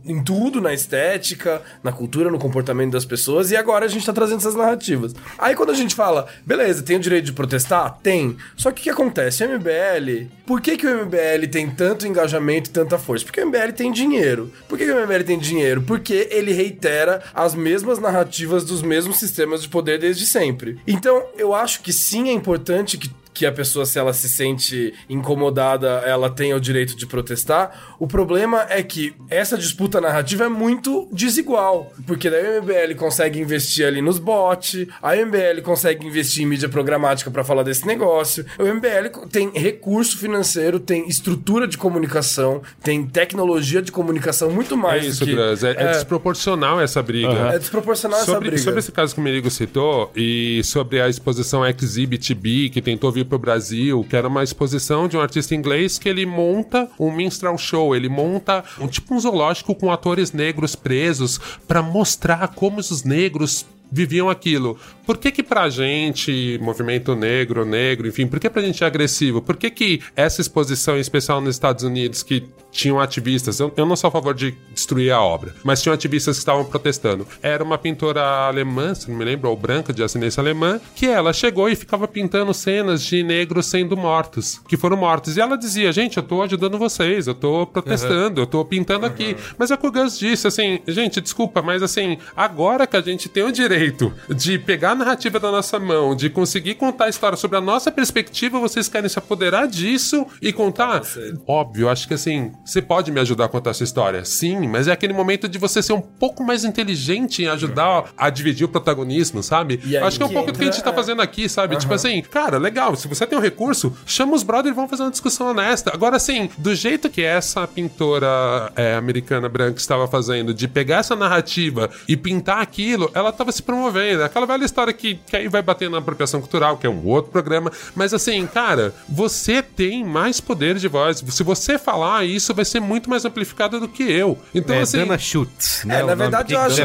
em tudo, na estética, na cultura, no comportamento das pessoas, e agora a gente tá trazendo essas narrativas. Aí quando a gente fala, beleza, tem o direito de protestar? Tem. Só que o que acontece? O MBL, por que, que o MBL tem tanto engajamento e tanta força? Porque o MBL tem dinheiro. Por que, que o MBL tem dinheiro? Porque ele reitera as mesmas narrativas dos mesmos sistemas de poder desde sempre. Então, eu acho que sim é importante que que a pessoa, se ela se sente incomodada, ela tenha o direito de protestar. O problema é que essa disputa narrativa é muito desigual. Porque daí o MBL consegue investir ali nos bots, a MBL consegue investir em mídia programática pra falar desse negócio. O MBL tem recurso financeiro, tem estrutura de comunicação, tem tecnologia de comunicação muito É mais isso, do que... Braz. É, é desproporcional essa briga. É desproporcional essa sobre, briga. sobre esse caso que o Merigo citou e sobre a exposição Exhibit B, que tentou vir pro Brasil, que era uma exposição de um artista inglês que ele monta um minstrel show, ele monta um tipo um zoológico com atores negros presos pra mostrar como os negros viviam aquilo. Por que que pra gente, movimento negro, negro, enfim, por que pra gente é agressivo? Por que que essa exposição, em especial nos Estados Unidos, que tinham ativistas, eu, eu não sou a favor de destruir a obra, mas tinham ativistas que estavam protestando. Era uma pintora alemã, se não me lembro, ou branca, de ascendência alemã, que ela chegou e ficava pintando cenas de negros sendo mortos, que foram mortos. E ela dizia, gente, eu tô ajudando vocês, eu tô protestando, eu tô pintando aqui. Mas é o que o Gus disse, assim, gente, desculpa, mas assim, agora que a gente tem o direito de pegar narrativa da nossa mão, de conseguir contar a história sobre a nossa perspectiva, vocês querem se apoderar disso e contar? Óbvio, acho que assim, você pode me ajudar a contar essa história. Sim, mas é aquele momento de você ser um pouco mais inteligente em ajudar a dividir o protagonismo, sabe? Aí Acho que é um que pouco do que a gente tá entra- fazendo aqui, sabe? Tipo assim, cara, legal, se você tem um recurso, chama os brothers e vamos fazer uma discussão honesta. Agora, assim, do jeito que essa pintora é, americana branca estava fazendo, de pegar essa narrativa e pintar aquilo, ela tava se promovendo. Aquela velha história que, que aí vai bater na apropriação cultural, que é um outro programa. Mas assim, cara, você tem mais poder de voz. Se você falar, isso vai ser muito mais amplificado do que eu. Então, é, assim. Dana né? É, na verdade, eu acho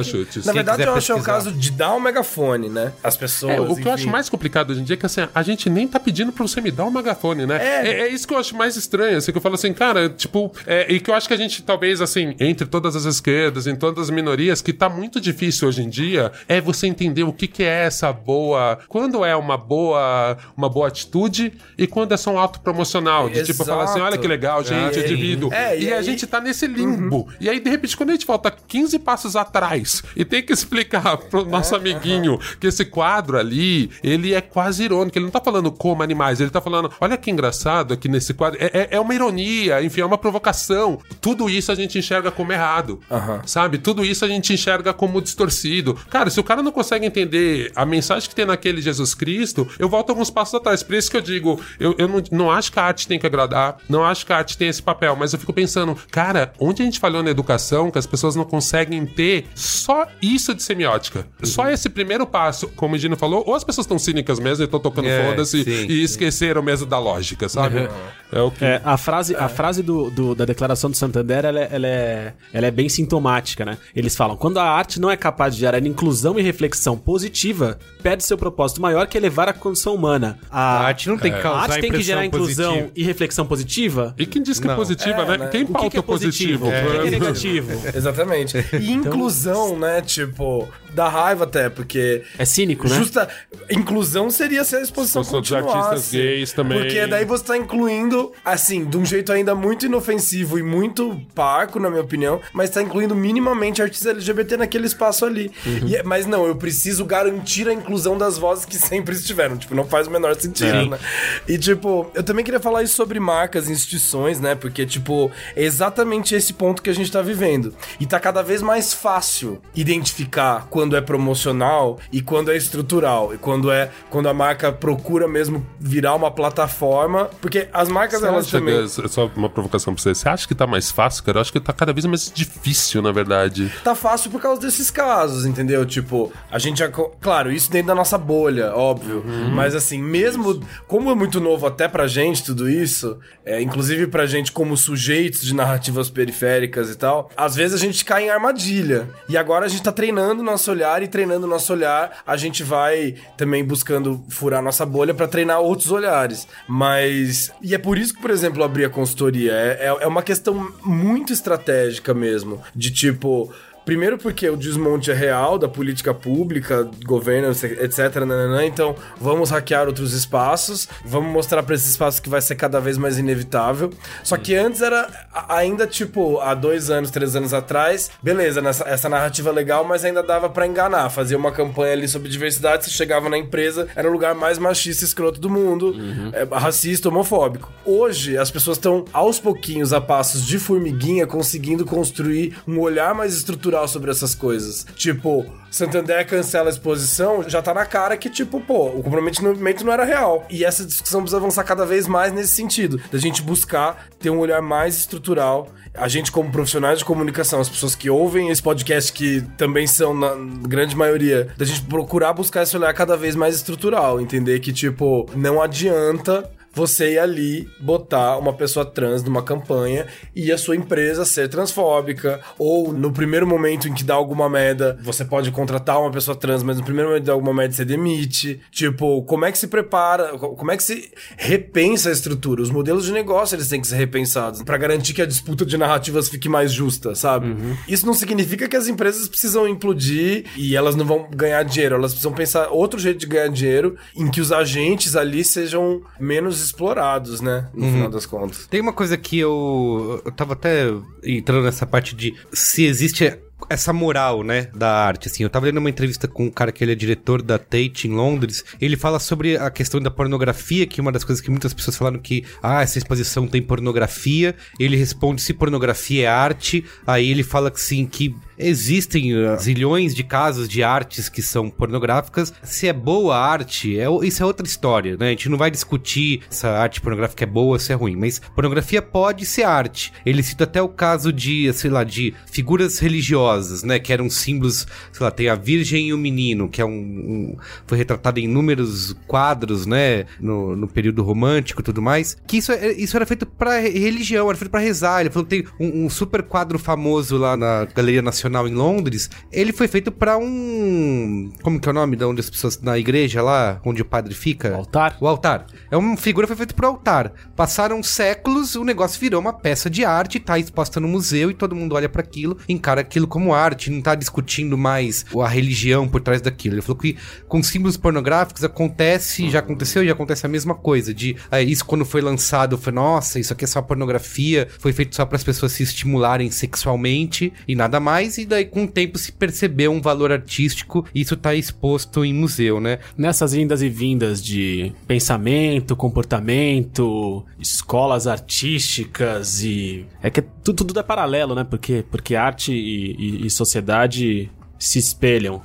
na verdade, eu acho que é o caso de dar um megafone, né? As pessoas. É, o que eu acho enfim. mais complicado hoje em dia é que assim, a gente nem tá pedindo pra você me dar um megafone, né? É. É, é isso que eu acho mais estranho, assim, que eu falo assim, cara, tipo, é, e que eu acho que a gente talvez, assim, entre todas as esquerdas, em todas as minorias, que tá muito difícil hoje em dia, é você entender o que que é essa boa, quando é uma boa, uma boa atitude e quando é só um ato promocional, de tipo, falar assim, Exato. olha que legal, gente, eu divido. É, e e a aí- gente tá nesse limbo. E aí, de repente, quando a gente volta 15 passos atrás e tem que explicar <laughs> pro nosso amiguinho que esse quadro ali, ele é quase irônico. Ele não tá falando como animais, ele tá falando, olha que engraçado aqui nesse quadro. É, é- é uma ironia, enfim, é uma provocação. Tudo isso a gente enxerga como errado. Sabe? Tudo isso a gente enxerga como distorcido. Cara, se o cara não consegue entender a mensagem que tem naquele Jesus Cristo, eu volto alguns passos atrás. Por isso que eu digo, eu, eu não, não acho que a arte tem que agradar, não acho que a arte tem esse papel, mas eu fico pensando, cara, onde a gente falhou na educação que as pessoas não conseguem ter só isso de semiótica? Só esse primeiro passo, como o Gino falou, ou as pessoas estão cínicas mesmo e estão tocando É, foda-se e esqueceram mesmo da lógica, sabe? É o que. É, a frase, a frase do, do- da declaração do Santander, ela é, ela, é, ela é bem sintomática, né? Eles falam, quando a arte não é capaz de gerar inclusão e reflexão positiva, perde seu propósito maior que elevar a condição humana. A, A arte não tem que a causar arte tem que gerar inclusão positiva. e reflexão positiva? E quem diz que é Não. positiva, É, né? né? Quem O que, pauta que é positivo? positivo? O que, que é negativo? <laughs> Exatamente. E inclusão, né? Tipo, dá raiva até, porque. É cínico, né? Justa. Inclusão seria se a exposição Se continuasse. artistas gays também. Porque daí você tá incluindo, assim, de um jeito ainda muito inofensivo e muito parco, na minha opinião, mas tá incluindo minimamente artistas LGBT naquele espaço ali. Uhum. E é- mas não, eu preciso garantir a inclusão das vozes que <laughs> sempre estiveram. Tipo, não faz o menor sentido, Sim. né? E, tipo, eu também queria falar isso sobre marcas e instituições, né? Porque, tipo, é exatamente esse ponto que a gente tá vivendo. E tá cada vez mais fácil identificar quando é promocional e quando é estrutural. E quando é quando a marca procura mesmo virar uma plataforma. Porque as marcas, Você elas também. é só uma provocação pra você. Você acha que tá mais fácil, cara? Eu acho que tá cada vez mais difícil, na verdade. tá fácil por causa desses casos, entendeu? Tipo, a gente já. Claro, isso dentro da nossa bolha, óbvio. Mas assim, mesmo. Como é muito novo até pra gente tudo isso, é, inclusive pra gente como sujeitos de narrativas periféricas e tal, às vezes a gente cai em armadilha. E agora a gente tá treinando o nosso olhar e treinando o nosso olhar, a gente vai também buscando furar nossa bolha pra treinar outros olhares. Mas. E é por isso que, por exemplo, eu abri a consultoria. É, é, é uma questão muito estratégica mesmo. De tipo. Primeiro porque o desmonte é real da política pública, governo, etc. nananã. Então, vamos hackear outros espaços, vamos mostrar para esses espaços que vai ser cada vez mais inevitável. Só que antes era ainda, tipo, há dois anos, três anos atrás, beleza, nessa, essa narrativa legal, mas ainda dava para enganar. Fazia uma campanha ali sobre diversidade, você chegava na empresa, era o lugar mais machista e escroto do mundo, é, racista, homofóbico. Hoje, as pessoas estão, aos pouquinhos, a passos de formiguinha, conseguindo construir um olhar mais estrutural sobre essas coisas. Tipo, Santander cancela a exposição, já tá na cara que, tipo, pô, o comprometimento não era real. E essa discussão precisa avançar cada vez mais nesse sentido, da gente buscar ter um olhar mais estrutural. A gente, como profissionais de comunicação, as pessoas que ouvem esse podcast, que também são, na grande maioria, da gente procurar buscar esse olhar cada vez mais estrutural, entender que, tipo, não adianta você ir ali botar uma pessoa trans numa campanha e a sua empresa ser transfóbica, ou no primeiro momento em que dá alguma merda, você pode contratar uma pessoa trans, mas no primeiro momento que dá alguma merda você demite. Tipo, como é que se prepara, como é que se repensa a estrutura? Os modelos de negócio eles têm que ser repensados para garantir que a disputa de narrativas fique mais justa, sabe? Isso não significa que as empresas precisam implodir e elas não vão ganhar dinheiro, elas precisam pensar outro jeito de ganhar dinheiro em que os agentes ali sejam menos explorados, né? No final das contas. Tem uma coisa que eu, eu tava até entrando nessa parte de se existe essa moral, né, da arte, assim. Eu tava lendo uma entrevista com um cara que ele é diretor da Tate em Londres. Ele fala sobre a questão da pornografia, que é uma das coisas que muitas pessoas falaram que, ah, essa exposição tem pornografia. Ele responde se pornografia é arte. Aí ele fala que sim, que existem uh, zilhões de casos de artes que são pornográficas. Se é boa arte, é, isso é outra história, né? A gente não vai discutir se a arte pornográfica é boa se é ruim, mas pornografia pode ser arte. Ele cita até o caso de, sei lá, de figuras religiosas, né? Que eram símbolos, sei lá, tem a Virgem e o Menino, que é um. um- foi retratado em inúmeros quadros, né? No, no período romântico e tudo mais. Que isso, é- isso era feito pra re- religião, era feito pra rezar. Ele falou que tem um, um super quadro famoso lá na Galeria Nacional em Londres. Ele foi feito pra um. Como que é o nome de onde as pessoas. Na igreja lá, onde o padre fica? O altar? O altar. É uma figura que foi feita pro altar. Passaram séculos, o negócio virou uma peça de arte, tá exposta no museu e todo mundo olha para aquilo, encara aquilo como arte, não tá discutindo mais a religião por trás daquilo. Ele falou que com símbolos pornográficos acontece, já aconteceu e já acontece a mesma coisa. De ah, isso quando foi lançado, foi nossa, isso aqui é só pornografia, foi feito só para as pessoas se estimularem sexualmente e nada mais. E daí com o tempo se percebeu um valor artístico, e isso tá exposto em museu, né? Nessas indas e vindas de pensamento, comportamento, escolas artísticas e. É que tudo, tudo é paralelo, né? Porque, porque arte e, e- e sociedade se espelham.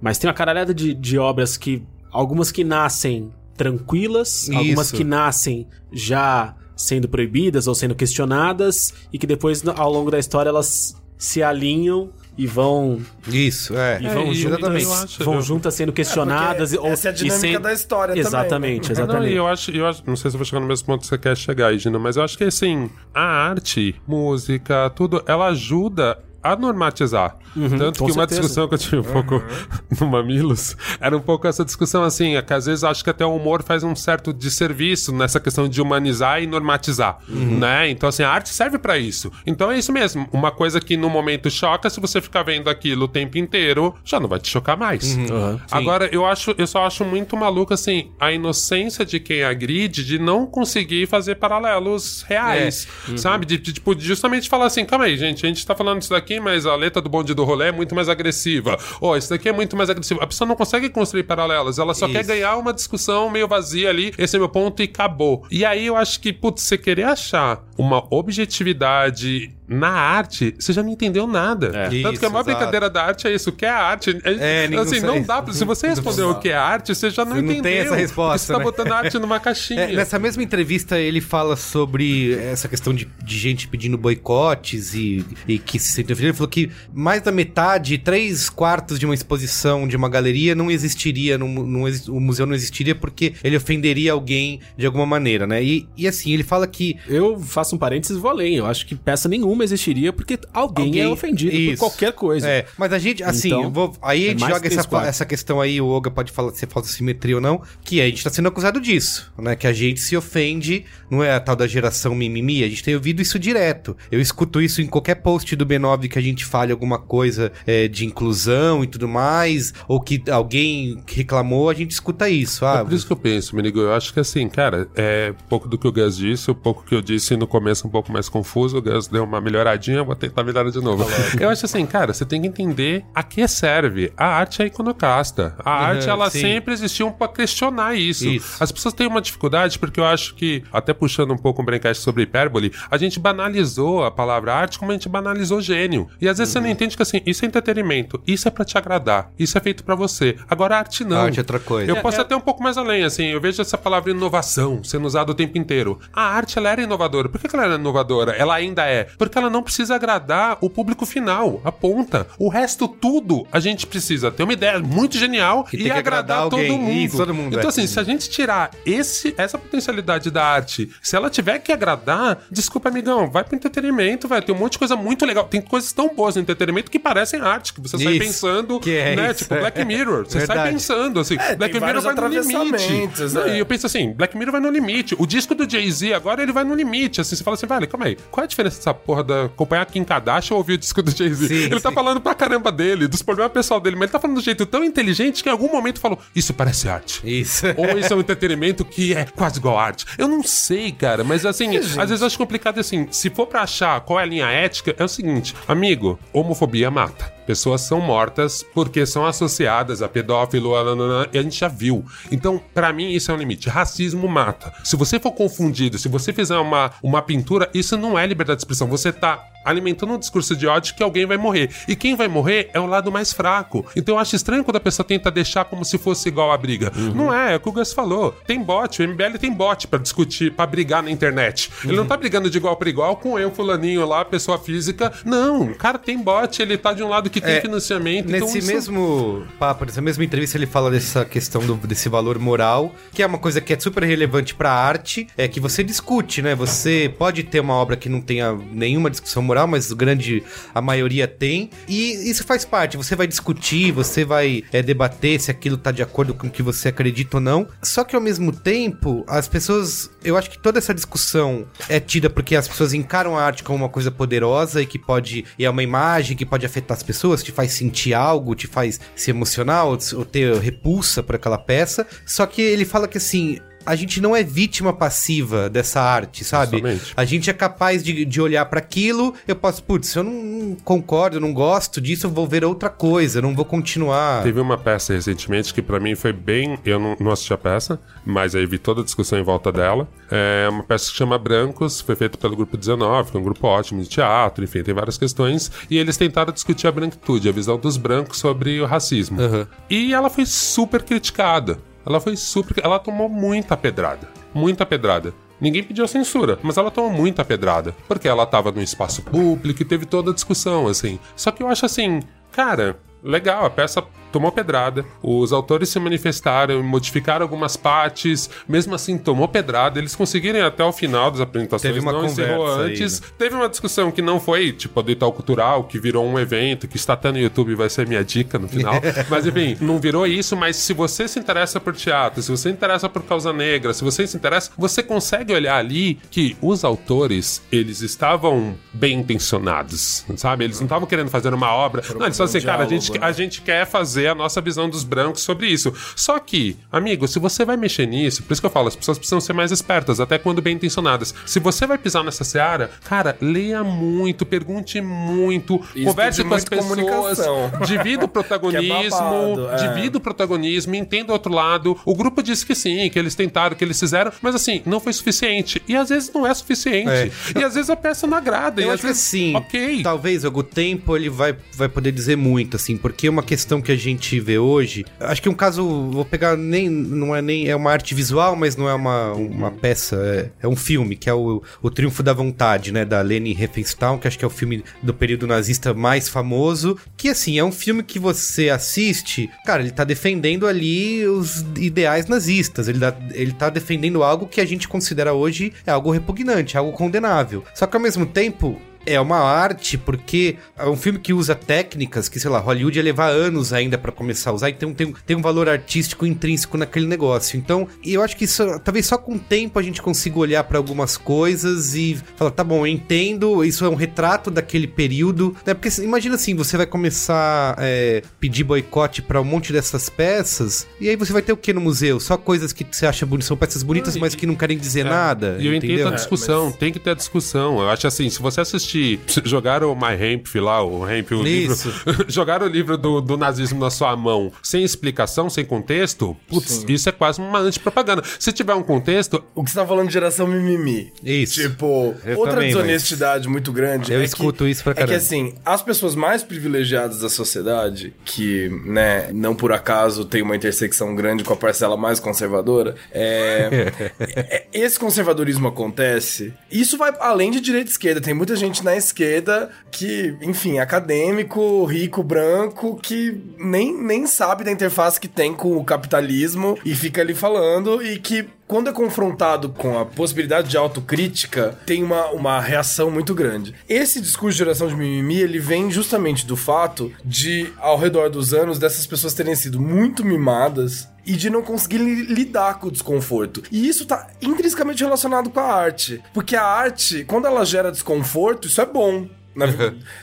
Mas tem uma caralhada de, de obras que. Algumas que nascem tranquilas, algumas Isso. que nascem já sendo proibidas ou sendo questionadas, e que depois, ao longo da história, elas se alinham e vão Isso, é. e vão e juntas, acho- vão eu- juntas sendo questionadas. porque ou- essa é a e dinâmica sem- da história também, Exatamente, né? Não, exatamente. e eu acho, eu acho, não sei se eu vou chegar no mesmo ponto que você quer chegar, aí, Gina, mas eu acho que assim, a arte, música, tudo, ela ajuda a normatizar. Tanto com que uma certeza. discussão que eu tive um pouco <laughs> no Mamilos era um pouco essa discussão assim, é que às vezes acho que até o humor faz um certo desserviço nessa questão de humanizar e normatizar, né? Então assim, a arte serve pra isso. Então é isso mesmo, uma coisa que no momento choca, se você ficar vendo aquilo o tempo inteiro, já não vai te chocar mais. Aham. Agora, eu acho, eu só acho muito maluco, assim, a inocência de quem agride de não conseguir fazer paralelos reais. Sabe? De, de, tipo, justamente falar assim, calma aí, gente, a gente tá falando isso daqui, mas a letra do bonde do rolê é muito mais agressiva. Ó, isso daqui é muito mais agressivo. A pessoa não consegue construir paralelos, ela só Isso. quer ganhar uma discussão meio vazia ali, esse é meu ponto e acabou. E aí eu acho que, putz, você querer achar uma objetividade na arte, você já não entendeu nada. É. Tanto Isso, que a maior exato. brincadeira da arte é isso, o que é arte? É, ninguém assim, não dá pra, se você responder o que é arte, você já não Você não entendeu. tem essa resposta, Você tá né? botando arte numa <laughs> caixinha. É, nessa mesma entrevista ele fala sobre essa questão de, de gente pedindo boicotes e, e que se sente ofendido. Ele falou que mais da metade, três quartos de uma exposição, de uma galeria, não existiria, não, não o museu não existiria porque ele ofenderia alguém de alguma maneira, né? E, e assim, ele fala que Eu faço um parênteses e vou além. Eu acho que peça nenhuma existiria porque alguém, Alguém- é ofendido Isso. por qualquer coisa. É, mas a gente, assim, Então, eu vou, aí a é gente mais joga essa, essa questão aí, o Olga pode falar se é falta de simetria ou não, que a gente tá sendo acusado disso, né? Que a gente se ofende, não é a tal da geração mimimi, a gente tem ouvido isso direto. Eu escuto isso em qualquer post do B9 que a gente fale alguma coisa é, de inclusão e tudo mais, ou que alguém reclamou, a gente escuta isso. Ah, É por isso que eu penso, Menigo. Eu acho que assim, cara, é pouco do que o Gus disse, um pouco que eu disse no começo um pouco mais confuso. O Gus deu uma melhoradinha, eu vou tentar melhorar de novo. Eu acho assim, cara, você tem que entender a que serve. A arte é iconoclasta. A arte, ela sim. sempre existiu pra questionar isso. Isso. As pessoas têm uma dificuldade porque eu acho que, até puxando um pouco um brencast sobre hipérbole, a gente banalizou a palavra arte como a gente banalizou gênio. E às vezes você não entende que assim, isso é entretenimento, isso é pra te agradar, isso é feito pra você. Agora a arte não. A arte é outra coisa. Eu É, posso é- até um pouco mais além, assim, eu vejo essa palavra inovação sendo usada o tempo inteiro. A arte, ela era inovadora. Por que que ela era inovadora? Ela ainda é. Porque porque ela não precisa agradar o público final, a ponta. O resto tudo a gente precisa ter uma ideia muito genial E e, tem que agradar agradar todo mundo. Isso, todo mundo, Então é. assim, se a gente tirar esse essa potencialidade da arte, se ela tiver que agradar, desculpa amigão, vai pro entretenimento, vai ter um monte de coisa muito legal. Tem coisas tão boas no entretenimento que parecem arte, que você sai Isso, pensando, que é né, isso, tipo. Black Mirror, você sai pensando assim, É, Black tem Mirror vai no limite. atravessamentos, Não, é. E eu penso assim, Black Mirror vai no limite. O disco do Jay-Z agora ele vai no limite. Assim, você fala assim, vale, calma aí. Qual é a diferença dessa porra da acompanhar Kim Kardashian ou ouvir o disco do Jay-Z? Sim, Ele tá sim. falando pra caramba dele, dos problemas pessoal dele, mas ele tá falando de um jeito tão inteligente que em algum momento falou: Isso parece arte. Isso. <laughs> Ou isso é um entretenimento que é quase igual arte. Eu não sei, cara, mas assim, às vezes eu acho complicado assim. Se for pra achar qual é a linha ética, é o seguinte, amigo, homofobia mata. Pessoas são mortas porque são associadas a pedófilo, a gente já viu. Então, pra mim, isso é um limite. Racismo mata. Se você for confundido, se você fizer uma, uma pintura, isso não é liberdade de expressão. Você tá alimentando um discurso de ódio que alguém vai morrer. E quem vai morrer é o lado mais fraco. Então eu acho estranho quando a pessoa tenta deixar como se fosse igual a briga. Não é, é o que o Gus falou. Tem bot, o MBL tem bot pra discutir, pra brigar na internet. Ele não tá brigando de igual pra igual com eu, fulaninho lá, pessoa física. Não, o cara tem bot, ele tá de um lado que tem É, financiamento. então Nesse isso- mesmo papo, nessa mesma entrevista, ele fala dessa questão do- desse valor moral, que é uma coisa que é super relevante pra arte, é que você discute, né? Você pode ter uma obra que não tenha nenhuma discussão moral, mas grande, a maioria tem, e isso faz parte. Você vai discutir, você vai é, debater se aquilo tá de acordo com o que você acredita ou não. Só que ao mesmo tempo, as pessoas, eu acho que toda essa discussão é tida porque as pessoas encaram a arte como uma coisa poderosa e que pode, e é uma imagem que pode afetar as pessoas, te faz sentir algo, te faz se emocionar ou, ou ter repulsa por aquela peça. Só que ele fala que assim. A gente não é vítima passiva dessa arte, sabe? Justamente. A gente é capaz de, de olhar pra aquilo, eu posso, putz, eu não, concordo, eu não gosto disso, eu vou ver outra coisa, eu não vou continuar. Teve uma peça recentemente que pra mim foi bem. Eu não, não assisti a peça, mas aí vi toda a discussão em volta dela. É uma peça que chama Brancos, foi feita pelo Grupo 19, que é um grupo ótimo de teatro, enfim, tem várias questões. E eles tentaram discutir a branquitude, a visão dos brancos sobre o racismo. Aham. E ela foi super criticada. Ela foi super. Ela tomou muita pedrada. Muita pedrada. Ninguém pediu censura, mas ela tomou muita pedrada. Porque ela tava no espaço público e teve toda a discussão, assim. Só que eu acho assim, cara, legal, a peça tomou pedrada, os autores se manifestaram, modificaram algumas partes, mesmo assim tomou pedrada, eles conseguiram ir até o final das apresentações, Teve uma não encerrou conversa aí, antes. né? Teve uma discussão que não foi, tipo, a do Itaú Cultural, que virou um evento, que está até no YouTube, vai ser minha dica no final. <laughs> mas enfim, não virou isso, mas se você se interessa por teatro, se você se interessa por causa negra, se você se interessa, você consegue olhar ali que os autores, eles estavam bem intencionados, sabe? Eles não estavam querendo fazer uma obra. Não, eles falaram assim, cara, a gente, diálogo, né? a gente quer fazer a nossa visão dos brancos sobre isso. Só que, amigo, se você vai mexer nisso, por isso que eu falo, as pessoas precisam ser mais espertas, até quando bem intencionadas. Se você vai pisar nessa seara, cara, leia muito, pergunte muito, Isso converse com as pessoas, <laughs> divida o protagonismo, babado, é. divida o protagonismo, entenda o outro lado. O grupo disse que sim, que eles tentaram, que eles fizeram, mas assim, não foi suficiente. E às vezes não é suficiente. É. E às vezes a peça não agrada. e Eu às acho que vezes, sim. Ok. Talvez o tempo ele vai, vai poder dizer muito, assim, porque uma questão que a gente vê hoje. Acho que um caso, vou pegar nem. Não é nem. É uma arte visual, mas não é uma, uma peça. É, é um filme, que é o, o Triunfo da Vontade, né? Da Leni Riefenstahl, que acho que é o filme do período nazista mais famoso. Que assim, é um filme que você assiste. Cara, ele tá defendendo ali os ideais nazistas. Ele, dá, ele tá defendendo algo que a gente considera hoje é algo repugnante, algo condenável. Só que ao mesmo tempo, é uma arte porque é um filme que usa técnicas que, sei lá, Hollywood ia levar anos ainda pra começar a usar, então tem, tem um valor artístico intrínseco naquele negócio. Então, eu acho que isso, talvez só com o tempo a gente consiga olhar pra algumas coisas e falar, tá bom, eu entendo, isso é um retrato daquele período, né? Porque imagina assim, você vai começar é, pedir boicote pra um monte dessas peças, e aí você vai ter o que no museu? Só coisas que você acha bonitas, são peças bonitas, Ah, e- mas que não querem dizer É, nada. E eu entendo entendeu? a discussão, tem que ter a discussão. Eu acho assim, se você assistir, <laughs> jogaram o My Hemp lá, o Hemp, o Isso. livro, <laughs> jogaram o livro do, do nazismo na sua mão, sem explicação, sem contexto, putz, isso é quase uma antipropaganda. Se tiver um contexto, O que você tá falando de geração mimimi. Isso. Tipo, Eu outra também, desonestidade muito grande. Eu é escuto que, isso pra É que caramba. assim, as pessoas mais privilegiadas da sociedade, que, né, não por acaso tem uma intersecção grande com a parcela mais conservadora, é, <laughs> é- esse conservadorismo acontece. Isso vai além de direita e esquerda. Tem muita gente gente na esquerda que, enfim, acadêmico, rico, branco, que nem, nem sabe da interface que tem com o capitalismo e fica ali falando e que quando é confrontado com a possibilidade de autocrítica, tem uma, uma reação muito grande. Esse discurso de geração de mimimi, ele vem justamente do fato de, ao redor dos anos, dessas pessoas terem sido muito mimadas e de não conseguir li- lidar com o desconforto. E isso tá intrinsecamente relacionado com a arte. Porque a arte, quando ela gera desconforto, isso é bom. Na-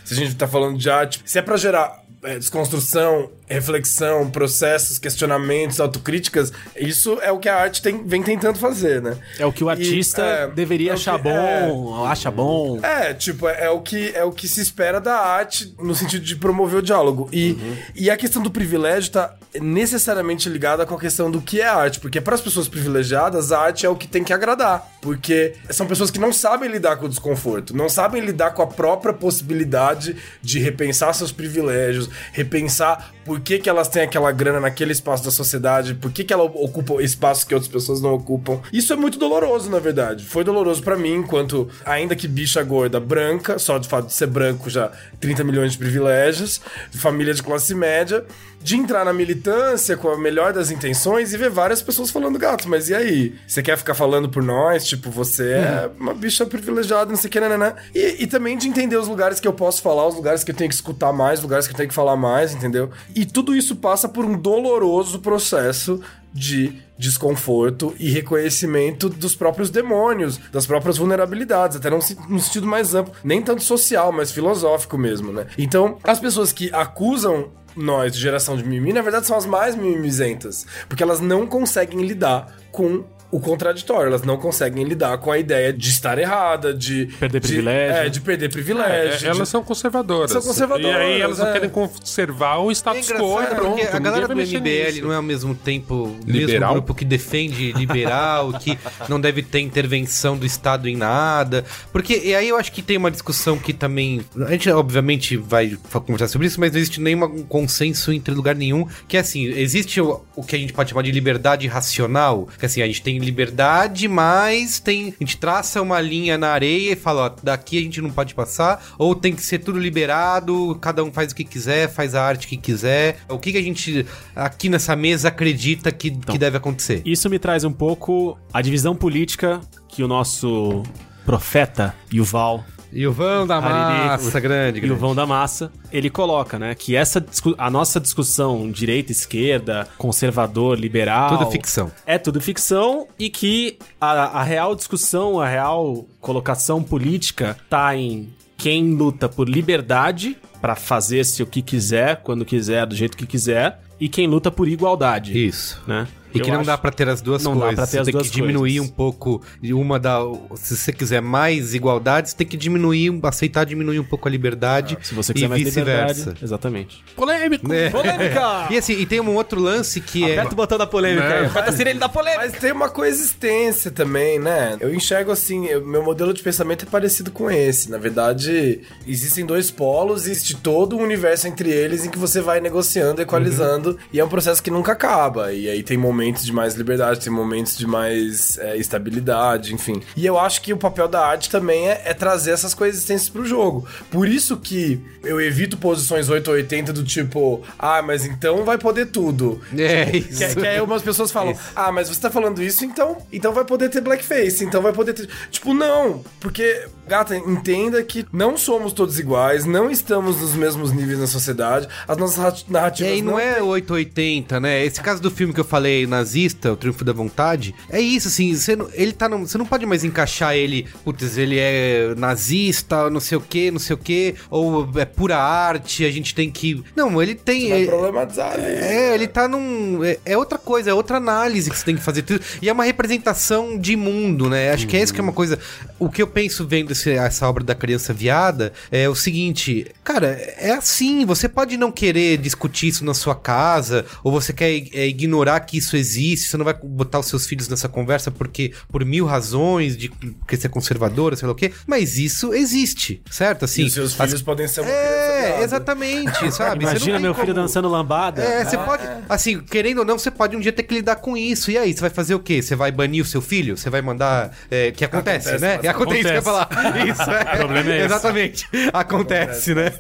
se a gente tá falando de arte, se é pra gerar é, desconstrução, reflexão, processos, questionamentos, autocríticas, isso é o que a arte tem- vem tentando fazer, né? É o que o E, artista é, deveria é achar que- bom, acha bom. É, tipo, é, é o que, é o que se espera da arte no sentido de promover o diálogo. E, e a questão do privilégio tá necessariamente ligada com a questão do que é arte. Porque para as pessoas privilegiadas, a arte é o que tem que agradar. Porque são pessoas que não sabem lidar com o desconforto, não sabem lidar com a própria possibilidade de repensar seus privilégios, repensar por que, que elas têm aquela grana naquele espaço da sociedade, por que, que ela ocupa espaços que outras pessoas não ocupam. Isso é muito doloroso, na verdade. Foi doloroso para mim, enquanto, ainda que bicha gorda branca, só de fato de ser branco já 30 milhões de privilégios, de família de classe média, de entrar na militância com a melhor das intenções e ver várias pessoas falando, gato, mas e aí? Você quer ficar falando por nós? Tipo, você é uma bicha privilegiada, não sei o que, né, né? E, e também de entender os lugares que eu posso falar, os lugares que eu tenho que escutar mais, os lugares que eu tenho que falar mais, entendeu? E tudo isso passa por um doloroso processo de desconforto e reconhecimento dos próprios demônios, das próprias vulnerabilidades, até num, num sentido mais amplo, nem tanto social, mas filosófico mesmo, né? Então, as pessoas que acusam nós de geração de mimimi, na verdade são as mais mimizentas, porque elas não conseguem lidar com o contraditório, elas não conseguem lidar com a ideia de estar errada, de Perder de- privilégio. é, de perder É, privilégio. elas de- são conservadoras. São conservadoras, E aí elas não é. querem conservar o É status quo e engraçado pronto. porque a galera do MBL nisso. não é ao mesmo tempo o mesmo Liberal? grupo que defende liberal, que não deve ter intervenção do Estado em nada. Porque, e aí eu acho que tem uma discussão que também. A gente, obviamente, vai conversar sobre isso, mas não existe nenhum consenso entre lugar nenhum. Que é assim: existe o, o que a gente pode chamar de liberdade racional. Que assim, a gente tem liberdade, mas tem. A gente traça uma linha na areia e fala, ó, daqui a gente não pode passar, ou tem que ser tudo liberado, cada um faz o que quiser, faz a arte que quiser. O que, que a gente aqui nessa mesa acredita que, que deve acontecer? Isso me traz um pouco a divisão política que o nosso profeta Yuval E o vão da massa, grande, grande. da massa, ele coloca, né, que essa a nossa discussão direita, esquerda, conservador, liberal, Tudo ficção. é tudo ficção e que a, a real discussão, a real colocação política tá em quem luta por liberdade pra fazer-se o que quiser, quando quiser, do jeito que quiser, e quem luta por igualdade, Isso. né? E que Eu não acho- dá pra ter as duas Não dá coisas. pra ter você as tem duas que diminuir coisas. um pouco uma da. Se você quiser mais igualdade, você tem que diminuir, aceitar diminuir um pouco a liberdade. Se você e quiser mais vice-versa. liberdade, exatamente. Polêmico! É. Polêmica! <laughs> E assim, e tem um outro lance que é. Aperta o botão da polêmica aí. Aperta a sirene da polêmica. Mas tem uma coexistência também, né? Eu enxergo assim, eu- meu modelo de pensamento é parecido com esse. Na verdade, existem dois polos e existe todo um universo entre eles em que você vai negociando, equalizando, e é um processo que nunca acaba. E aí tem momentos de mais liberdade, tem momentos de mais é, estabilidade, enfim. E eu acho que o papel da arte também é, é trazer essas coexistências pro jogo. Por isso que eu evito posições 880 do tipo, ah, mas então vai poder tudo. É Que, isso. que aí umas pessoas falam, ah, mas você tá falando isso, então, então vai poder ter blackface, então vai poder ter. Tipo, não, porque, gata, entenda que não somos todos iguais, não estamos nos mesmos níveis na sociedade, as nossas narrat- narrativas. E não é 880, né? Esse caso do filme que eu falei, nazista, O Triunfo da Vontade, é isso, assim, você não, ele tá no, você não pode mais encaixar ele, putz, ele é nazista, não sei o que, não sei o que, ou é pura arte, a gente tem que... Não, ele tem... Vai é- problematizar. ali. É, ele tá num. É, é outra coisa, é outra análise que você tem que fazer. tudo. E é uma representação de mundo, né? Acho que é isso que é uma coisa. O que eu penso vendo esse- essa obra da criança viada é o seguinte, cara, é assim. Você pode não querer discutir isso na sua casa, ou você quer é, ignorar que isso existe, você não vai botar os seus filhos nessa conversa porque por mil razões, de porque você é conservadora, sei lá o quê, mas isso existe, certo? Assim, E os seus as- filhos podem ser uma É, exatamente, <laughs> sabe? Imagina meu filho como- dançando lambada. é, você pode. Assim, querendo ou não, você pode um dia ter que lidar com isso. E aí, você vai fazer o quê? Você vai banir o seu filho? Você vai mandar. É, que acontece, Acontece, né? mas É, acontece, que eu ia falar. <laughs> <laughs> Isso, é. O problema é esse. Exatamente. Acontece, né?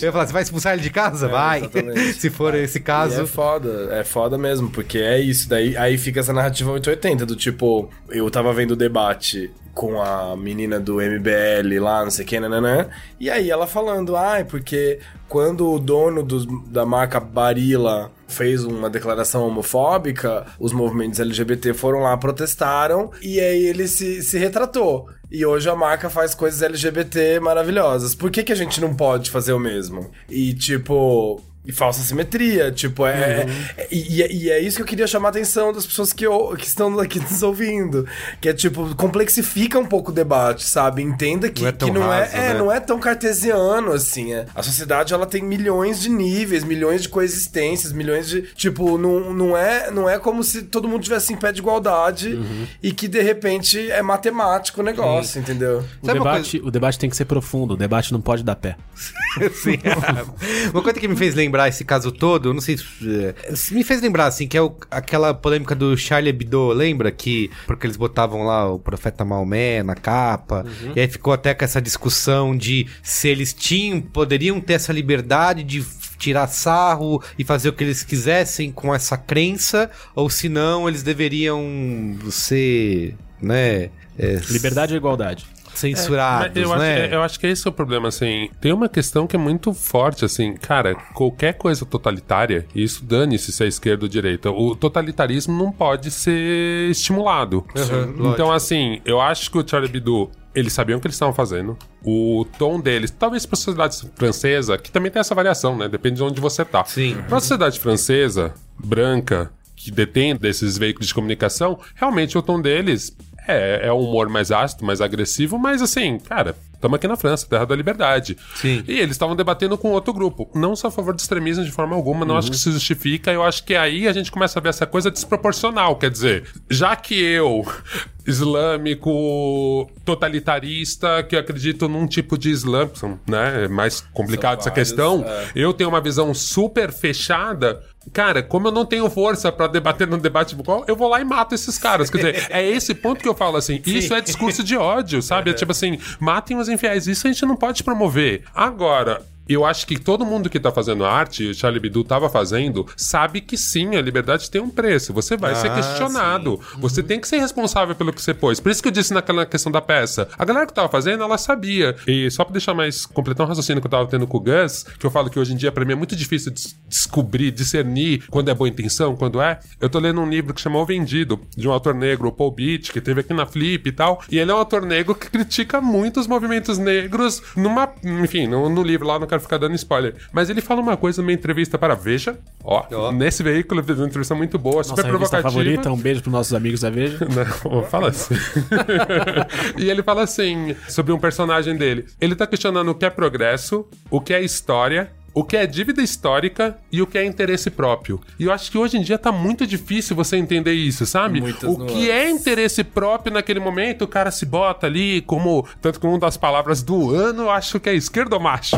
Eu ia falar, você vai expulsar ele de casa? vai. exatamente. Se for esse E caso. é foda, é foda mesmo, porque é isso. Daí aí fica essa narrativa 880 do tipo, eu tava vendo o debate com a menina do MBL lá, não sei o que, nananã, e aí ela falando, ai, porque quando o dono dos- da marca Barilla fez uma declaração homofóbica, os movimentos LGBT foram lá, protestaram, e aí ele se, se retratou. E hoje a marca faz coisas LGBT maravilhosas. Por que, que a gente não pode fazer o mesmo? E tipo. E falsa simetria, tipo, é. é- e, e- e é isso que eu queria chamar a atenção das pessoas que, ou- que estão aqui nos ouvindo. Que é tipo, complexifica um pouco o debate, sabe? Entenda que Não é que tão não, raso, é, é, né? não é tão cartesiano assim. É. A sociedade ela tem milhões de níveis, milhões de coexistências, milhões de. Tipo, não, não, é, não é como se todo mundo tivesse em pé de igualdade Uhum. e que de repente é matemático o negócio, entendeu? O Sabe uma debate, o debate tem que ser profundo, o debate não pode dar pé. <laughs> Sim. <laughs> Uma coisa que me fez lembrar esse caso todo, eu não sei se. é, Me fez lembrar, assim, que é o- aquela polêmica do Charlie Hebdo, lembra? Que. Porque eles botavam lá o profeta Maomé na capa. E aí ficou até com essa discussão de se eles tinham, poderiam ter essa liberdade de tirar sarro e fazer o que eles quisessem com essa crença, ou se não, eles deveriam ser, né, é, Liberdade ou igualdade? Censurados, Mas eu, acho, né? é- eu acho que esse é o problema, assim. Tem uma questão que é muito forte, assim. Cara, qualquer coisa totalitária, e isso dane-se se é esquerda ou direita, o totalitarismo não pode ser estimulado. lógico. então, assim, eu acho que o Charlie Hebdo... Eles sabiam o que eles estavam fazendo. O tom deles, talvez para a sociedade francesa, que também tem essa variação, né? Depende de onde você tá. Sim. Para a sociedade francesa, branca, que detém desses veículos de comunicação, realmente o tom deles é, é um humor mais ácido, mais agressivo, mas assim, cara, estamos aqui na França, terra da liberdade. Sim. E eles estavam debatendo com outro grupo. Não sou a favor do extremismo de forma alguma, não acho que se justifica. Eu acho que aí a gente começa a ver essa coisa desproporcional. Quer dizer, já que eu, <laughs> islâmico, totalitarista, que acredito num tipo de islã, né? É mais complicado essa questão. é. Eu tenho uma visão super fechada. Cara, como eu não tenho força pra debater num debate igual, eu vou lá e mato esses caras. Quer dizer, é esse ponto que eu falo assim. Isso é discurso de ódio, sabe? É tipo assim, matem os infiéis. Isso a gente não pode promover. Agora. Eu acho que todo mundo que tá fazendo arte, o Charlie Bidu tava fazendo, sabe que sim, a liberdade tem um preço. Você vai ser Ah, questionado. Você tem que ser responsável pelo que você pôs. Por isso que eu disse naquela questão da peça. A galera que tava fazendo, ela sabia. E só pra deixar mais completar um raciocínio que eu tava tendo com o Gus, que eu falo que hoje em dia pra mim é muito difícil des- descobrir, discernir quando é boa intenção, quando é. Eu tô lendo um livro que chama O Vendido, de um autor negro, o Paul Beach, que teve aqui na Flip e tal. E ele é um autor negro que critica muito os movimentos negros numa. Enfim, no, no livro lá, não quero ficar dando spoiler. Mas ele fala uma coisa numa entrevista para a Veja. Ó, Ó. nesse veículo, ele fez uma entrevista muito boa, super Nossa revista provocativa. favorita, um beijo pros nossos amigos da Veja. <laughs> Não, fala assim. <laughs> e ele fala assim, sobre um personagem dele. Ele tá questionando o que é progresso, o que é história, o que é dívida histórica e o que é interesse próprio. E eu acho que hoje em dia tá muito difícil você entender isso, sabe? Muitas o nuances. que é interesse próprio naquele momento, o cara se bota ali como. Tanto que uma das palavras do ano, eu acho que é esquerdomacho.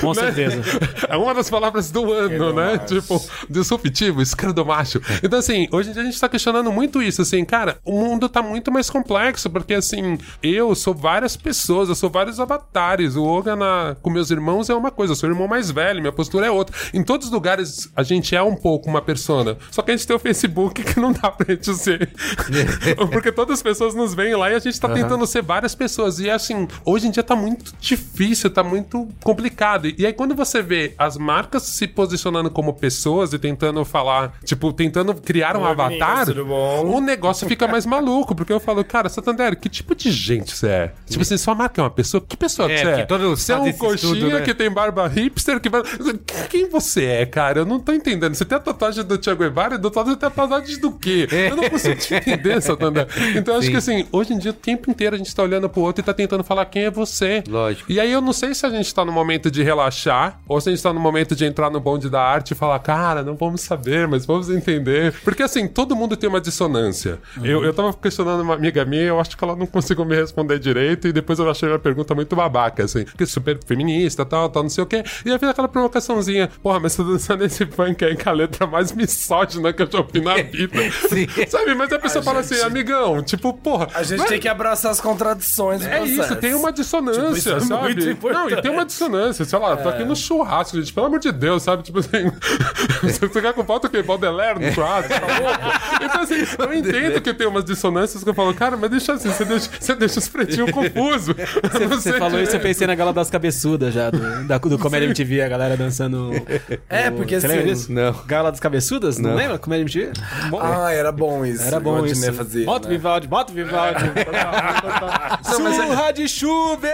Com <laughs> Né? certeza. É uma das palavras do ano, né? Tipo, do subjetivo, esquerdomacho. Então, assim, hoje em dia a gente tá questionando muito isso, assim, cara, o mundo tá muito mais complexo, porque, assim, eu sou várias pessoas, eu sou vários avatares. O Oga na, com meus irmãos é uma coisa, sou irmão mais velho, minha postura é outra. Em todos os lugares a gente é um pouco uma persona, só que a gente tem o Facebook que não dá pra gente ser. <laughs> porque todas as pessoas nos veem lá e a gente tá tentando ser várias pessoas. E, assim, hoje em dia tá muito difícil, tá muito complicado. E aí, quando você vê as marcas se posicionando como pessoas e tentando falar, tipo, tentando criar um Oi, avatar, o negócio fica mais maluco. Porque eu falo, cara, Santander, que tipo de gente você é? Tipo assim, sua marca é uma pessoa? Que pessoa É, que você é? todo- você é um coxinha estudo, né? que tem barba hipster que vai. Quem você é, cara? Eu não tô entendendo. Você tem a tatuagem do Thiago Guevara e do outro lado tem a tatuagem do quê? Eu não consigo te entender, <laughs> Santander. Então eu acho que assim, hoje em dia, o tempo inteiro a gente tá olhando pro outro e tá tentando falar quem é você. Lógico. E aí eu não sei se a gente tá no momento de relaxar ou se a gente tá no momento de entrar no bonde da arte e falar, cara, não vamos saber, mas vamos entender. Porque assim, todo mundo tem uma dissonância. Eu, eu tava questionando uma amiga minha, eu acho que ela não conseguiu me responder direito e depois eu achei uma pergunta muito babaca, assim. Porque super feminista, tal, tal, não sei o quê. E aí fez aquela provocaçãozinha. Porra, mas você tá dançando esse funk aí com a letra mais misógina que eu já ouvi na vida. <laughs> Sabe? Mas a pessoa fala assim, amigão, tipo, porra. A gente mas- tem que abraçar as contradições É isso, tem uma dissonância, Tipo, isso é sabe? muito importante. Não, e tem uma dissonância, sei lá, tô aqui no churrasco, gente, pelo amor de Deus, sabe? Tipo assim, <laughs> você quer com falta o quê? Baudelaire no churrasco, tá louco? Então, assim, eu entendo que tem umas dissonâncias que eu falo, cara, mas deixa assim, você deixa, você deixa os pretinhos confusos. <laughs> Você, você falou isso, eu pensei na gala das cabeçudas já, do, da, do Comédia MTV, a galera dançando. <laughs> É, porque Você assim- lembra disso? Não. Gala das cabeçudas? Não, Não. lembra? Comédia MTV? Bom, Ah, era bom isso. Era bom isso. Fazia, bota o né? Vivaldi, bota o Vivaldi. <laughs> Surra de chuva!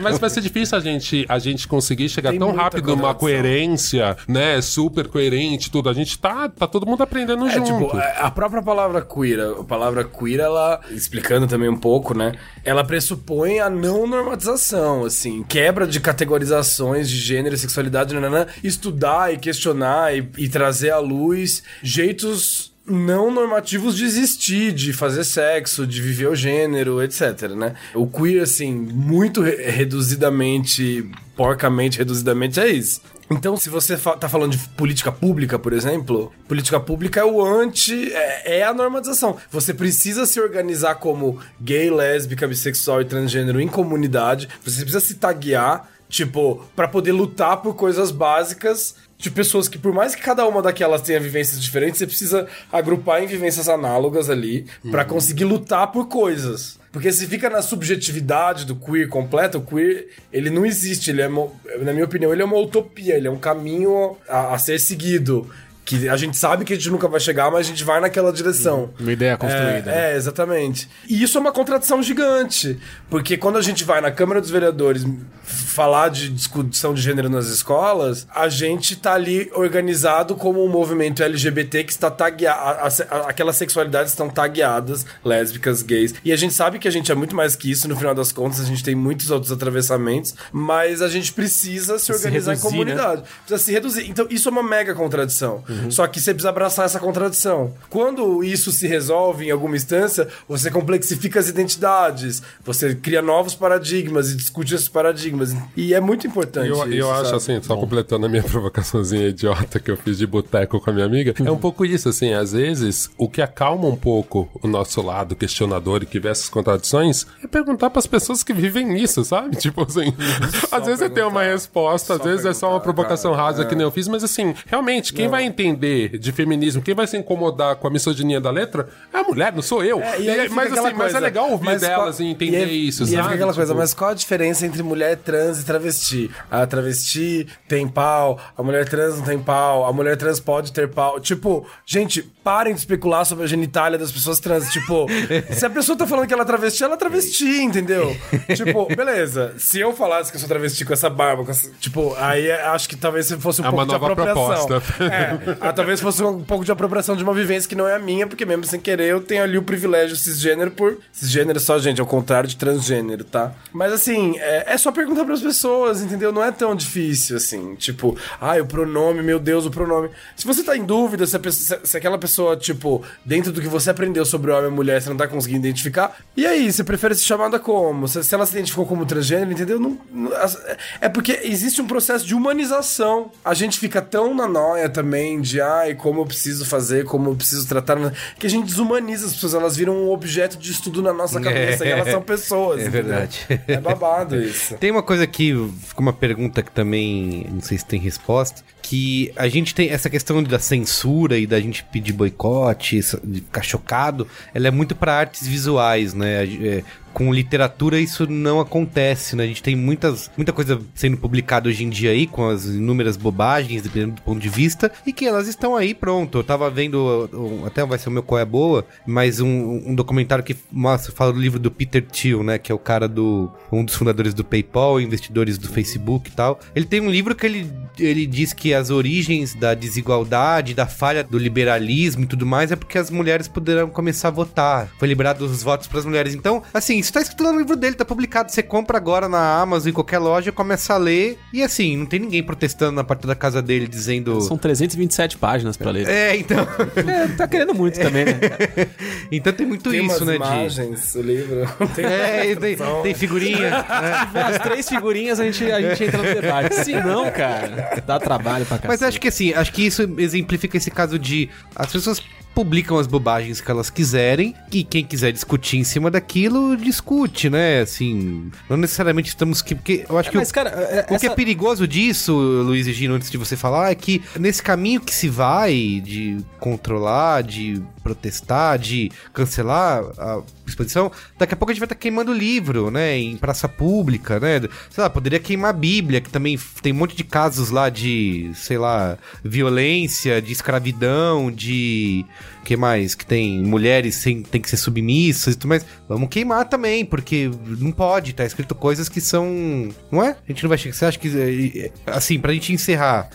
Mas vai ser difícil a gente, a gente conseguir chegar Tem tão rápido numa coerência, né? Super coerente, tudo. A gente tá, tá todo mundo aprendendo É, junto. tipo, a própria palavra queer, a palavra queer, ela, explicando também um pouco, né? Ela pressupõe a não normatização, assim, quebra de categorizações de gênero e sexualidade, nananã, estudar e questionar e, e trazer à luz jeitos não normativos de existir, de fazer sexo, de viver o gênero, etc, né? O queer, assim, muito re- reduzidamente, porcamente reduzidamente, é isso. Então, se você fa tá falando de política pública, por exemplo, política pública é o anti. É, é a normatização. Você precisa se organizar como gay, lésbica, bissexual e transgênero em comunidade. Você precisa se taguear, tipo, pra poder lutar por coisas básicas de pessoas que, por mais que cada uma daquelas tenha vivências diferentes, você precisa agrupar em vivências análogas ali pra conseguir lutar por coisas. Porque se fica na subjetividade do queer completo, o queer, ele não existe. Ele é, na minha opinião, ele é uma utopia, ele é um caminho a, a ser seguido. Que a gente sabe que a gente nunca vai chegar, mas a gente vai naquela direção. Uma ideia construída, É, é, exatamente. E isso é uma contradição gigante. Porque quando a gente vai na Câmara dos Vereadores falar de discussão de gênero nas escolas, a gente tá ali organizado como um movimento LGBT que está tagueado. Aquelas sexualidades estão tagueadas, lésbicas, gays. E a gente sabe que a gente é muito mais que isso, no final das contas, a gente tem muitos outros atravessamentos, mas a gente precisa se Se organizar reduzir, em comunidade. Precisa se reduzir. Então, isso é uma mega contradição. Só que você precisa abraçar essa contradição. Quando isso se resolve em alguma instância, você complexifica as identidades, você cria novos paradigmas e discute esses paradigmas. E é muito importante. Eu, isso, eu acho assim, só completando a minha <laughs> provocaçãozinha idiota que eu fiz de boteco com a minha amiga, é um pouco isso, assim, às vezes o que acalma um pouco o nosso lado questionador e que vê essas contradições é perguntar pras pessoas que vivem nisso, sabe? <laughs> Tipo assim, às vezes você tem uma resposta, às vezes é só uma provocação cara, rasa é. que nem eu fiz, mas assim, realmente, quem vai entender de feminismo, quem vai se incomodar com a misoginia da letra é a mulher, não sou eu. É, E e aí fica mas assim, mas é coisa, legal ouvir delas qual- e entender e isso, e sabe? fica aquela coisa, Tipo, mas qual a diferença entre mulher trans e travesti? A travesti tem pau, a mulher trans não tem pau, a mulher trans pode ter pau. Tipo, gente, parem de especular sobre a genitália das pessoas trans. Tipo, <laughs> se a pessoa tá falando que ela é travesti, ela é travesti, entendeu? <laughs> tipo, beleza. Se eu falasse que eu sou travesti com essa barba, com essa- tipo, aí é- acho que talvez fosse um É uma pouco de nova apropriação. proposta. É, ah, talvez fosse um pouco de apropriação de uma vivência que não é a minha, porque mesmo sem querer eu tenho ali o privilégio cisgênero por. Cisgênero só, gente, ao contrário de transgênero, tá? Mas assim, é, é só perguntar pras pessoas, entendeu? Não é tão difícil assim. Tipo, ai, o pronome, meu Deus, o pronome. Se você tá em dúvida se, se- aquela pessoa, tipo, dentro do que você aprendeu sobre homem e mulher, você não tá conseguindo identificar, e aí, você prefere ser chamada como? Se, se ela se identificou como transgênero, entendeu? Não, não- é porque existe um processo de humanização. A gente fica tão na noia também de, ai, como eu preciso fazer, como eu preciso tratar, que a gente desumaniza as pessoas, elas viram um objeto de estudo na nossa cabeça e elas são pessoas. É entendeu? verdade. É babado isso. Tem uma coisa que ficou uma pergunta que também não sei se tem resposta, que a gente tem essa questão da censura e da gente pedir boicote, de ficar chocado, ela é muito para artes visuais, né? A é, com literatura isso não acontece, né? A gente tem muitas, muita coisa sendo publicada hoje em dia aí, com as inúmeras bobagens, dependendo do ponto de vista, e que elas estão aí, pronto. Eu tava vendo, até vai ser o meu qual é boa, mas um, um documentário que mostra, fala do livro do Peter Thiel, né? Que é o cara do, um dos fundadores do PayPal, investidores do Facebook e tal. Ele tem um livro que ele, ele diz que as origens da desigualdade, da falha do liberalismo e tudo mais é porque as mulheres poderão começar a votar. Foi liberado os votos para as mulheres. Então, assim, isso tá escrito lá no livro dele, tá publicado. Você compra agora na Amazon, em qualquer loja, começa a ler. E assim, não tem ninguém protestando na parte da casa dele dizendo. São 327 páginas pra ler. É, então. É, tá querendo muito também, né? <laughs> então tem muito Tem isso, umas né, imagens, o livro. <laughs> Tem É, e tem, tem figurinha. né? As três figurinhas a gente, a gente entra no debate. Se não, cara, dá trabalho pra. Mas acho que assim, acho que isso exemplifica esse caso de as pessoas publicam as bobagens que elas quiserem e quem quiser discutir em cima daquilo, discute, né? Assim, não necessariamente estamos que porque eu acho que Mas, o, cara, é- o que é essa- perigoso disso, Luiz e Gino, antes de você falar, é que nesse caminho que se vai de controlar, de protestar, de cancelar a exposição, daqui a pouco a gente vai estar queimando livro, né? Em praça pública, né? Sei lá, poderia queimar a Bíblia, que também tem um monte de casos lá de, sei lá, violência, de escravidão, de. O que mais? Que tem mulheres sem, tem que ser submissas e tudo mais. Vamos queimar também, porque não pode, tá escrito coisas que são. Não é? A gente não vai chegar. Você acha que. eh, Assim, pra gente encerrar,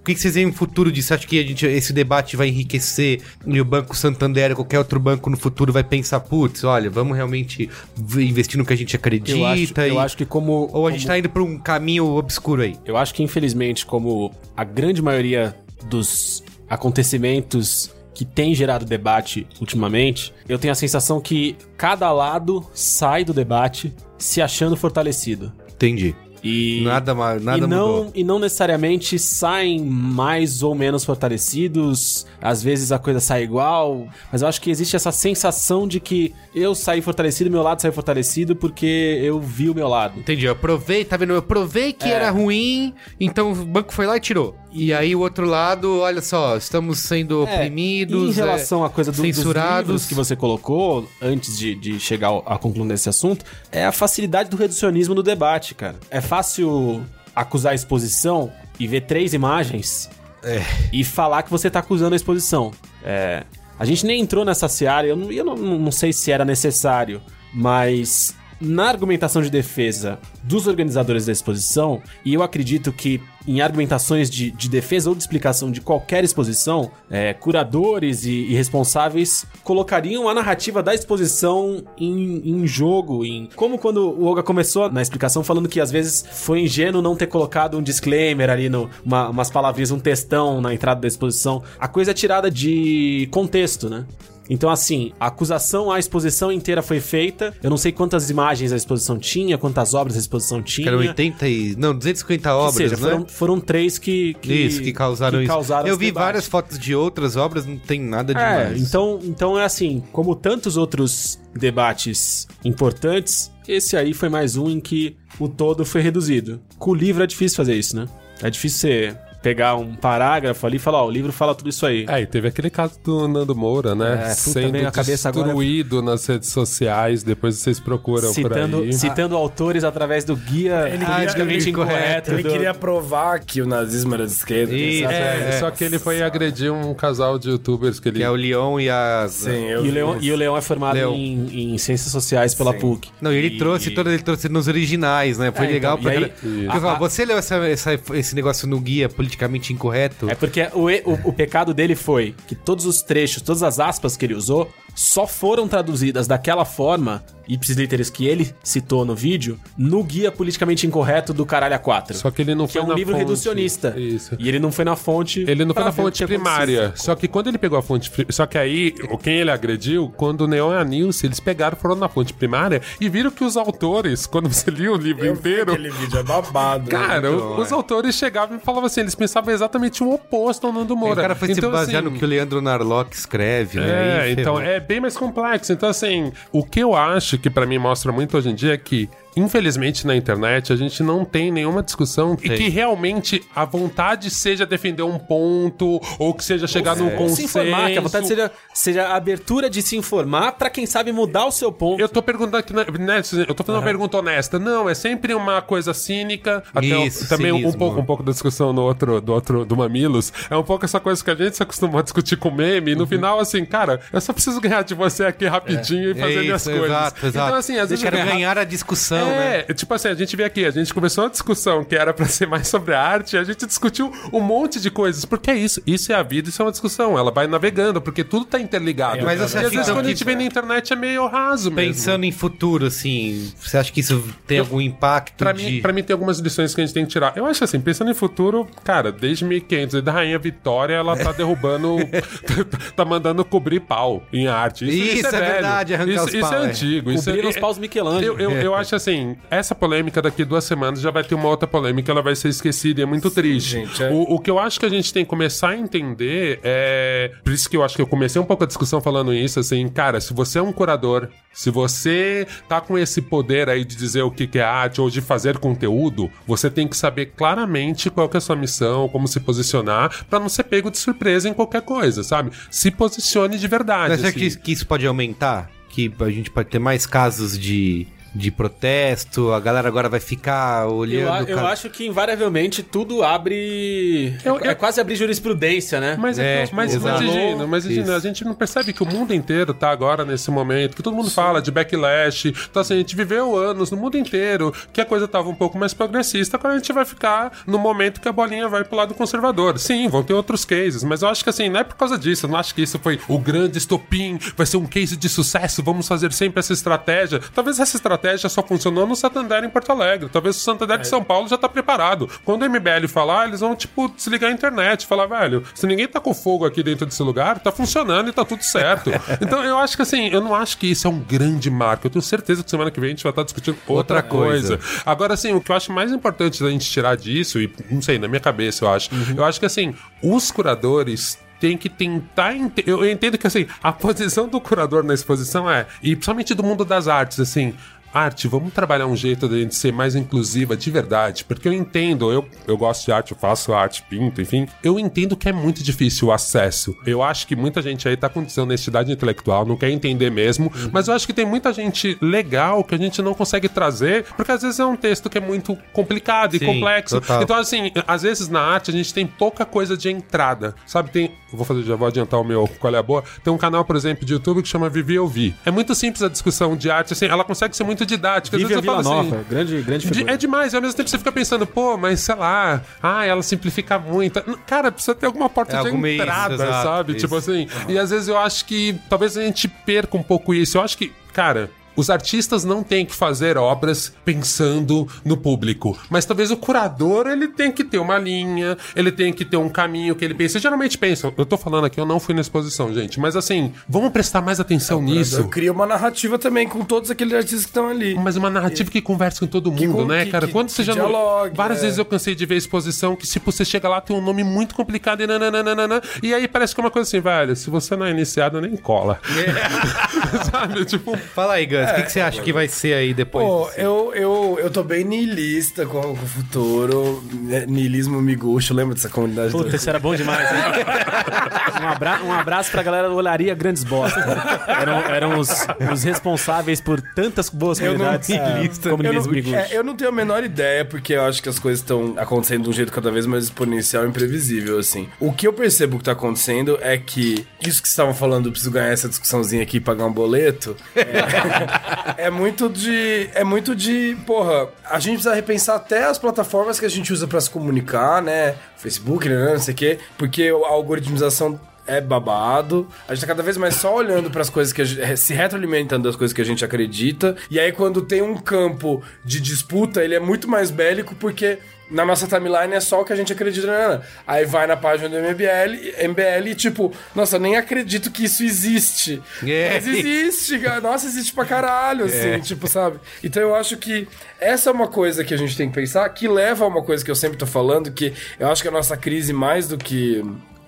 o que vocês veem no futuro disso? Você acha que a gente, esse debate vai enriquecer e o Banco Santander ou qualquer outro banco no futuro vai pensar, putz, olha, vamos realmente investir no que a gente acredita? eu acho, e... eu acho que como... Ou a gente como- tá indo pra um caminho obscuro aí? Eu acho que, infelizmente, como a grande maioria dos acontecimentos que tem gerado debate ultimamente, eu tenho a sensação que cada lado sai do debate se achando fortalecido. Entendi. E, Nada, nada e não, mudou. E não necessariamente saem mais ou menos fortalecidos. Às vezes a coisa sai igual. Mas eu acho que existe essa sensação de que eu saí fortalecido, meu lado saiu fortalecido porque eu vi o meu lado. Entendi, eu provei, tá vendo? Eu provei que É. era ruim, então o banco foi lá e tirou. E aí o outro lado, olha só, estamos sendo É, oprimidos, Em relação é, à coisa do, dos censurados. que você colocou, antes de, de chegar à conclusão desse assunto, é a facilidade do reducionismo no debate, cara. É fácil acusar a exposição e ver três imagens e falar que você tá acusando a exposição. É, a gente nem entrou nessa seara, eu, não, eu não, não sei se era necessário, mas na argumentação de defesa dos organizadores da exposição, e eu acredito que em argumentações de, de defesa ou de explicação de qualquer exposição, é, curadores e, e responsáveis colocariam a narrativa da exposição em, em jogo, em como quando o Olga começou na explicação falando que às vezes foi ingênuo não ter colocado um disclaimer ali, no, uma, umas palavrinhas, um textão na entrada da exposição. A coisa é tirada de contexto, né? Então, assim, a acusação à exposição inteira foi feita. Eu não sei quantas imagens a exposição tinha, quantas obras a exposição tinha. Eram 80 e... Não, 250 Que obras, seja, né? foram, foram três que, que. isso, que causaram que isso. causaram Eu vi debate. várias fotos de outras obras, não tem nada É, demais. então, então é assim, como tantos outros debates importantes, esse aí foi mais um em que o todo foi reduzido. Com o livro é difícil fazer isso, né? É difícil você pegar um parágrafo ali e falar, ó, o livro fala tudo isso aí. É, e teve aquele caso do Nando Moura, né? É, Sendo cabeça agora- destruído nas redes sociais, depois vocês procuram Citando, por aí. citando autores através do guia Ele politicamente incorreto. Ele do- queria provar que o nazismo era de esquerda. Isso, sabe? É, só que ele foi agredir um casal de youtubers que ele... Que é o Leon e a... Sim, eu E o, isso. e o Leão é formado Leão. em, em Ciências Sociais pela Sim. PUC. Não, e ele E- trouxe todas, ele trouxe nos originais, né? Foi É, legal então, aí- Porque falo, Você leu essa- essa- esse negócio no guia politicamente incorreto? É porque o, o, o pecado dele foi que todos os trechos, todas as aspas que ele usou, só foram traduzidas daquela forma, ipsis literis que ele citou no vídeo, no guia politicamente incorreto do Caralho A4. Só que ele não que foi é um na livro fonte. reducionista. Isso. E ele não foi na fonte. Ele não foi na fonte primária. Só que quando ele pegou a fonte. Só que aí, o- quem ele agrediu, quando o Neon e a Nilce, eles pegaram, foram na fonte primária e viram que os autores, quando você lia o livro Eu inteiro. aquele vídeo é babado. Cara, né? o- os autores chegavam e falavam assim, eles pensavam exatamente o oposto ao Nando Moura. o cara foi se Então, basear assim, no que o Leandro Narlock escreve, né? É, Aí então é bem mais complexo. Então, assim, o que eu acho que pra mim mostra muito hoje em dia é que, infelizmente, na internet, a gente não tem nenhuma discussão e Tem. que realmente a vontade seja defender um ponto ou que seja chegar num consenso. se informar, que a vontade seja, seja a abertura de se informar pra quem sabe mudar o seu ponto. Eu tô perguntando aqui, né, né, eu tô fazendo uma pergunta honesta. Não, é sempre uma coisa cínica. Até o- Isso, também um cinismo. pouco, um pouco da discussão no outro, do outro, do Mamilos. É um pouco essa coisa que a gente se acostumou a discutir com meme. E no final, assim, cara, eu só preciso ganhar de você aqui rapidinho e fazer É minhas isso, coisas. exato, exato. Então, assim, às vezes Eu quero ganhar- ganhar a discussão. Né? É, tipo assim, a gente vê aqui, a gente começou uma discussão que era pra ser mais sobre arte, e a gente discutiu um monte de coisas. Porque é isso, isso é a vida, isso é uma discussão. Ela vai navegando, porque tudo tá interligado. Mas você e acha às vezes então quando a gente vê na internet é meio raso mesmo. Pensando em futuro, assim, você acha que isso tem algum impacto Pra de... mim, pra mim tem algumas lições que a gente tem que tirar. Eu acho assim, pensando em futuro, cara, desde 1500, desde a Rainha Vitória, ela tá <laughs> derrubando, <laughs> tá mandando cobrir pau em arte. Isso, é velho. verdade, arrancar isso, os isso pau, é é. antigo. Isso Cobriram é, os paus Michelangelo. Eu, eu, eu acho assim, essa polêmica daqui duas semanas já vai ter uma outra polêmica, ela vai ser esquecida e é muito triste. gente, é. O, o que eu acho que a gente tem que começar a entender é. Por isso que eu acho que eu comecei um pouco a discussão falando isso, assim, cara, se você é um curador, se você tá com esse poder aí de dizer o que que é arte ou de fazer conteúdo, você tem que saber claramente qual que é a sua missão, como se posicionar, pra não ser pego de surpresa em qualquer coisa, sabe? Se posicione de verdade. Acha assim. que, que isso pode aumentar? Que a gente pode ter mais casos de, de protesto? A galera agora vai ficar Eu, olhando... eu ca- acho que invariavelmente tudo abre. Eu- é eu- quase abrir jurisprudência, né? Mas, é, É, que- mas. Gino, mas Gino, a gente não percebe que o mundo inteiro tá agora nesse momento, que todo mundo fala de backlash. Então, assim, a gente viveu anos no mundo inteiro que a coisa tava um pouco mais progressista, agora a gente vai ficar no momento que a bolinha vai pro lado conservador. Sim, vão ter outros cases, mas eu acho que assim, não é por causa disso, eu não acho que isso foi o grande estopim, vai ser um case de sucesso, vamos fazer sempre essa estratégia. Talvez essa estratégia só funcionou no Santander em Porto Alegre, talvez o Santander de São Paulo já tá preparado. Quando o MBL falar, eles vão, tipo, desligar a internet, falar, velho, se ninguém tá com fogo aqui dentro desse lugar, tá funcionando e tá tudo certo. <laughs> então eu acho que assim, eu não acho que isso é um grande marco. Eu tenho certeza que semana que vem a gente vai estar discutindo outra, Outra coisa. coisa. Agora, assim, o que eu acho mais importante da gente tirar disso, e não sei, na minha cabeça eu acho, eu acho que assim, os curadores tem que tentar. ente- Eu entendo que assim, a posição do curador na exposição é, e principalmente do mundo das artes, assim. Arte, vamos trabalhar um jeito de gente ser mais inclusiva de verdade. Porque eu entendo, eu, eu gosto de arte, eu faço arte, pinto, enfim. Eu entendo que é muito difícil o acesso. Eu acho que muita gente aí tá com desonestidade intelectual, não quer entender mesmo. Mas eu acho que tem muita gente legal que a gente não consegue trazer, porque às vezes é um texto que é muito complicado Sim, e complexo. total. Então, assim, às vezes na arte a gente tem pouca coisa de entrada. Sabe, tem. Vou fazer, já vou adiantar o meu qual é a boa. Tem um canal, por exemplo, de YouTube que chama Vivi Eu Vi. É muito simples a discussão de arte, assim, ela consegue ser muito didática. Às Vive a vezes eu Vila falo Nova, assim. grande, grande de- figura. é demais, e ao mesmo tempo você fica pensando, pô, mas sei lá, ah, ela simplifica muito. Cara, precisa ter alguma porta É, de alguma isso, entrada, exato, sabe? isso. Tipo assim. E às vezes eu acho que talvez a gente perca um pouco isso. Eu acho que, cara. Os artistas não têm que fazer obras pensando no público, mas talvez o curador ele tem que ter uma linha, ele tem que ter um caminho que ele pensa. Geralmente pensam, eu tô falando aqui, eu não fui na exposição, gente, mas assim, vamos prestar mais atenção nisso. Eu crio uma narrativa também com todos aqueles artistas que estão ali. Mas uma narrativa que conversa com todo mundo, com- né, que- cara? que- Quando que você já não... dialogue, Várias é. vezes eu cansei de ver exposição que, tipo, você chega lá, tem um nome muito complicado e nananana, e aí parece que é uma coisa assim, velho, se você não é iniciado, nem cola. <laughs> Sabe? Tipo, Fala aí, O que, que você acha que vai ser aí depois? Pô, desse- eu, eu, eu tô bem niilista com, com o futuro. né, Niilismo miguxo, lembra dessa comunidade? Puta, do... isso era bom demais, hein? <laughs> um, abra um abraço pra galera do Olaria Grandes Bostas. Eram, eram os, os responsáveis por tantas boas Eu não- comunidades. é, como eu, não, é, eu não tenho a menor ideia, porque eu acho que as coisas estão acontecendo de um jeito cada vez mais exponencial e imprevisível, assim. O que eu percebo que tá acontecendo é que isso que vocês estavam falando, eu preciso ganhar essa discussãozinha aqui e pagar um boleto, é, <laughs> é muito de. É muito de. Porra, a gente precisa repensar até as plataformas que a gente usa pra se comunicar, né? Facebook, né? Não sei o quê, porque a algoritmização é babado. A gente tá cada vez mais só olhando para as coisas que a gente, se retroalimentando das coisas que a gente acredita. E aí quando tem um campo de disputa, ele é muito mais bélico porque na nossa timeline é só o que a gente acredita. Né? né? Aí vai na página do MBL, MBL e tipo, nossa, nem acredito que isso existe. É. Mas existe, cara. Nossa, existe pra caralho, assim, tipo, sabe? Então eu acho que essa é uma coisa que a gente tem que pensar, que leva a uma coisa que eu sempre tô falando, que eu acho que a nossa crise, mais do que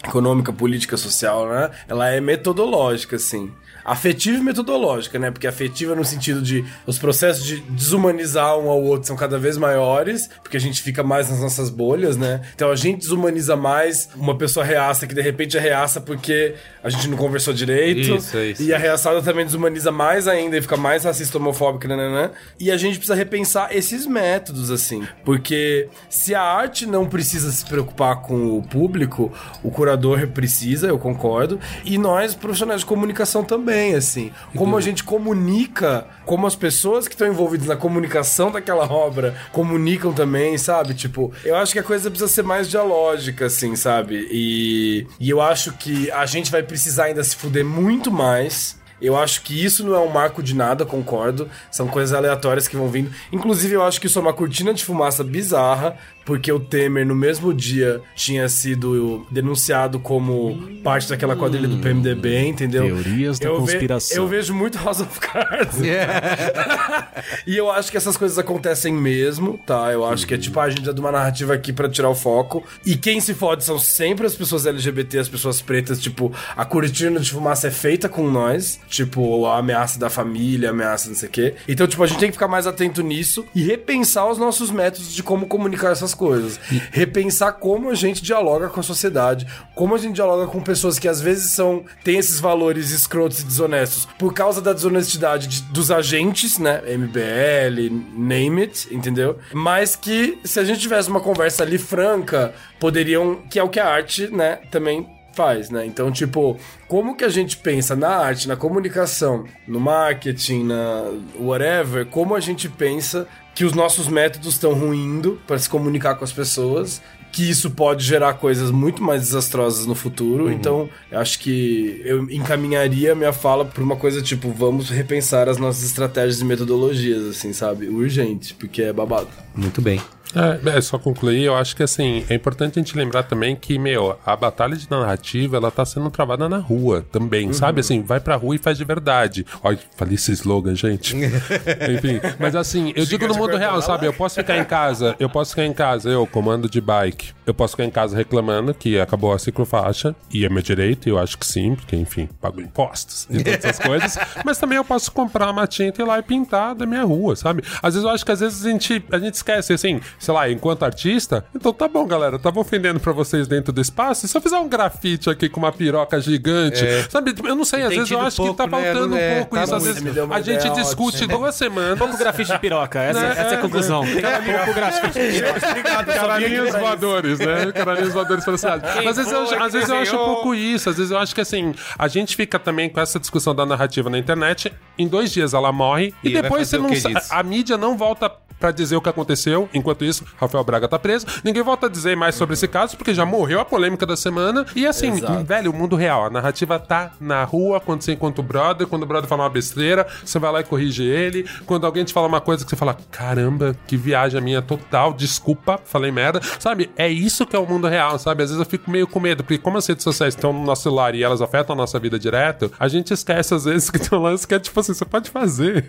econômica, política, social, né? Ela é metodológica, assim. Afetiva e metodológica, né? Porque afetiva no sentido de os processos de desumanizar um ao outro são cada vez maiores, porque a gente fica mais nas nossas bolhas, né? Então a gente desumaniza mais uma pessoa reaça que de repente é reaça porque a gente não conversou direito. Isso, isso. E a reaçada também desumaniza mais ainda e fica mais racista, homofóbica, né? E a gente precisa repensar esses métodos, assim. Porque se a arte não precisa se preocupar com o público, o curador precisa, eu concordo. E nós, profissionais de comunicação, também, assim. Como a gente comunica, como as pessoas que estão envolvidas na comunicação daquela obra comunicam também, sabe? Tipo, eu acho que a coisa precisa ser mais dialógica, assim, sabe? E, e eu acho que a gente vai precisar ainda se fuder muito mais. Eu acho que isso não é um marco de nada, concordo. São coisas aleatórias que vão vindo. Inclusive, eu acho que isso é uma cortina de fumaça bizarra, porque o Temer, no mesmo dia, tinha sido denunciado como parte daquela quadrilha do PMDB, entendeu? Teorias da Eu ve- conspiração. eu vejo muito House of Cards. <laughs> e eu acho que essas coisas acontecem mesmo, tá? Eu acho que é tipo, a gente dá uma narrativa aqui pra tirar o foco. E quem se fode são sempre as pessoas LGBT, as pessoas pretas. Tipo, a cortina de fumaça é feita com nós. Tipo, a ameaça da família, a ameaça não sei o quê. Então, tipo, a gente tem que ficar mais atento nisso e repensar os nossos métodos de como comunicar essas coisas. Repensar como a gente dialoga com a sociedade, como a gente dialoga com pessoas que às vezes são têm esses valores escrotos e desonestos por causa da desonestidade de- dos agentes, né? MBL, name it, entendeu? Mas que se a gente tivesse uma conversa ali franca, poderiam, que é o que a arte, né, também faz, né? Então, tipo, como que a gente pensa na arte, na comunicação, no marketing, na whatever, como a gente pensa que os nossos métodos estão ruindo para se comunicar com as pessoas, que isso pode gerar coisas muito mais desastrosas no futuro. Então, eu acho que eu encaminharia a minha fala por uma coisa tipo, vamos repensar as nossas estratégias e metodologias, assim, sabe? Urgente, porque é babado. Muito bem. É, é, só concluir, eu acho que assim, é importante a gente lembrar também que, meu, a batalha de narrativa, ela tá sendo travada na rua também, sabe? Assim, vai pra rua e faz de verdade. Olha, falei esse slogan, gente. <laughs> Enfim, mas assim, eu digo no mundo real, sabe? Eu posso ficar em casa, eu posso ficar em casa, eu, comando de bike, eu posso ficar em casa reclamando que acabou a ciclofaixa, e é meu direito, eu acho que sim, porque, enfim, pago impostos e todas essas <laughs> coisas, mas também eu posso comprar uma tinta e ir lá e pintar da minha rua, sabe? Às vezes eu acho que às vezes a gente, a gente esquece, assim, sei lá, enquanto artista, então tá bom, galera, tava ofendendo pra vocês dentro do espaço, e se eu fizer um grafite aqui com uma piroca gigante, sabe? Eu não sei, às vezes eu acho que tá pouco, né? faltando É, um pouco tá isso, às vezes a gente ideia discute duas semanas. Pouco grafite de piroca, essa, essa é a conclusão. Tem pouco grafite de piroca. Caralhinhos voadores, né? Caralhinhos voadores faleciados. Mas às vezes, eu, às vezes eu acho um pouco isso. Às vezes eu acho que assim, a gente fica também com essa discussão da narrativa na internet. Em dois dias ela morre e, E depois você não? A mídia não volta pra dizer o que aconteceu. Enquanto isso, Rafael Braga tá preso. Ninguém volta a dizer mais sobre esse caso, porque já morreu a polêmica da semana. E assim, Exato. velho, o mundo real. A narrativa tá na rua quando você encontra o brother, quando o brother fala uma besteira, você vai lá e corrige ele. Quando alguém te fala uma coisa que você fala, caramba, que viagem a minha total, desculpa, falei merda. Sabe, é isso que é o mundo real, sabe? Às vezes eu fico meio com medo, porque como as redes sociais estão no nosso celular e elas afetam a nossa vida direto, a gente esquece às vezes <laughs> que tem um lance que é tipo assim, você pode fazer.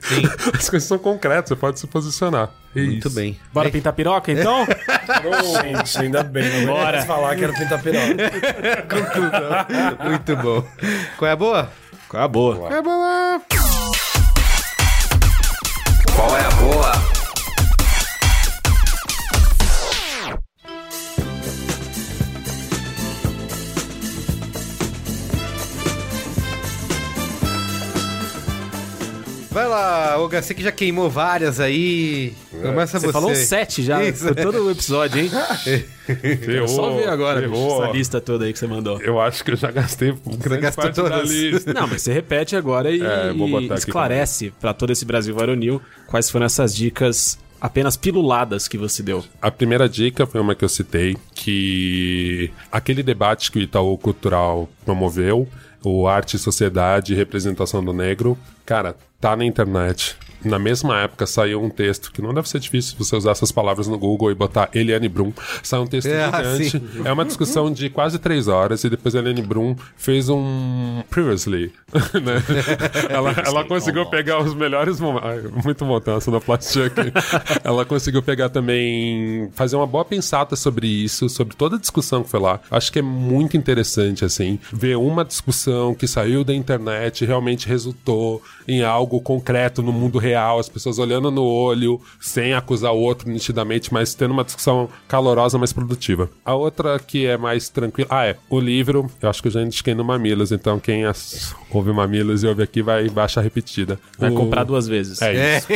As coisas são concretas, você pode se posicionar. É Muito isso. bem. Bora pintar piroca, então? <laughs> Gente, ainda bem. Não Bora. Falar que era pintar piroca. <laughs> Muito bom. Qual é a boa? Qual é a boa? É boa. Qual é a boa? Vai lá, Olga, você que já queimou várias aí. Começa você. Você falou sete já Isso. por todo o episódio, hein? <laughs> Ferrou, Só ver agora, bicho, ferrou. essa lista toda aí que você mandou. Eu acho que eu já gastei grande gastou parte da todas. lista. Não, mas você repete agora e, É, e esclarece pra todo esse Brasil varonil quais foram essas dicas apenas piluladas que você deu. A primeira dica foi uma que eu citei, que aquele debate que o Itaú Cultural promoveu, o Arte, Sociedade e Representação do Negro, cara, tá na internet. Na mesma época saiu um texto que não deve ser difícil você usar essas palavras no Google e botar Eliane Brum. Saiu um texto É, gigante. sim. É uma discussão de quase três horas e depois a Eliane Brum fez um previously. <laughs> né? <laughs> ela, ela conseguiu pegar os melhores momentos. Ai, Muito bom ter uma sonoplastia aqui. <laughs> ela conseguiu pegar também, fazer uma boa pensada sobre isso, sobre toda a discussão que foi lá. Acho que é muito interessante, assim, ver uma discussão que saiu da internet e realmente resultou em algo concreto no mundo real, as pessoas olhando no olho, sem acusar o outro nitidamente, mas tendo uma discussão calorosa, mais produtiva. A outra que é mais tranquila. Ah, é. O livro, eu acho que eu já indiquei no Mamilos, então quem as- ouve Mamilos e ouve aqui vai baixar repetida. Vai O- comprar duas vezes. É isso.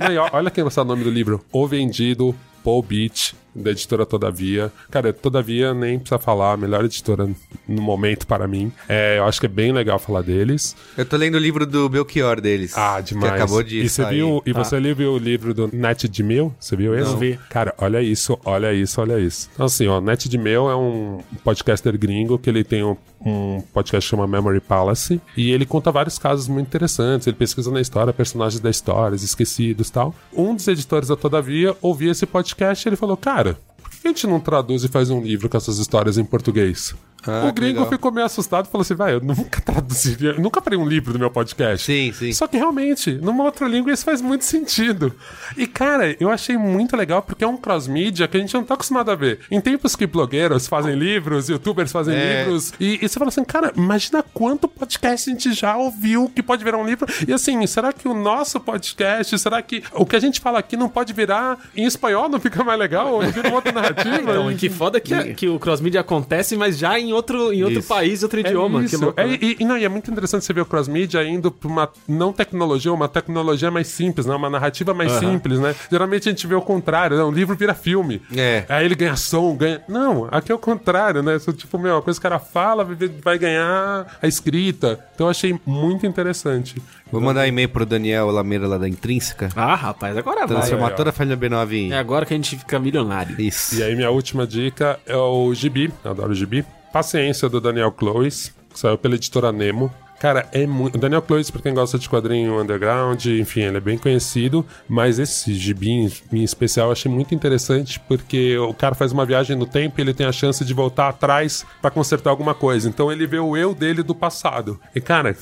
Não, e ó- olha quem é o nome do livro. O Vendido, Paul Beach. Da editora Todavia. Cara, Todavia nem precisa falar, a melhor editora no momento para mim. É, eu acho que é bem legal falar deles. Eu tô lendo o livro do Belchior deles. Ah, demais. Que acabou de E você sair. viu, e você viu o livro do Net de Mil? Você viu esse? Não vi. Cara, olha isso, olha isso, olha isso. Então, assim, ó, Net de Mil é um podcaster gringo que ele tem um, um podcast que chama Memory Palace e ele conta vários casos muito interessantes. Ele pesquisa na história, personagens da história, esquecidos e tal. Um dos editores da Todavia ouvia esse podcast e ele falou, cara, por que a gente não traduz e faz um livro com essas histórias em português? Ah, o gringo legal. ficou meio assustado e falou assim: vai, eu nunca <laughs> traduziria, eu nunca farei um livro do meu podcast. Sim, sim. Só que realmente, numa outra língua isso faz muito sentido. E cara, eu achei muito legal porque é um cross-mídia que a gente não tá acostumado a ver. Em tempos que blogueiros fazem livros, youtubers fazem É. livros, e, e você fala assim, cara, imagina quanto podcast a gente já ouviu que pode virar um livro. E assim, será que o nosso podcast, será que o que a gente fala aqui não pode virar em espanhol, não fica mais legal? Ou vira uma <laughs> outra narrativa? Então, E- que foda que, que o cross-media acontece, mas já em outro, em outro Isso. país, outro idioma. É isso. Que louco, É, né? e, e não, e é muito interessante você ver o cross-media indo pra uma não tecnologia, uma tecnologia mais simples, né? Uma narrativa mais simples, né? Geralmente a gente vê o contrário, né? Um livro vira filme. É. Aí ele ganha som, ganha... Não, aqui é o contrário, né? Isso, tipo, meu, a coisa que o cara fala vai- ganhar a escrita. Então eu achei muito interessante. Vou mandar um e-mail pro Daniel Lameira lá da Intrínseca. Ah, rapaz, agora vai. Transformar toda a família B9 em... É agora que a gente fica milionário. Isso. E aí minha última dica é o Gibi, eu adoro o Gibi. Paciência, do Daniel Clois, que saiu pela editora Nemo. Cara, é muito. O Daniel Clois, pra quem gosta de quadrinho underground, enfim, ele é bem conhecido. Mas esse gibi em, em especial eu achei muito interessante porque o cara faz uma viagem no tempo e ele tem a chance de voltar atrás pra consertar alguma coisa. Então ele vê o eu dele do passado. E cara,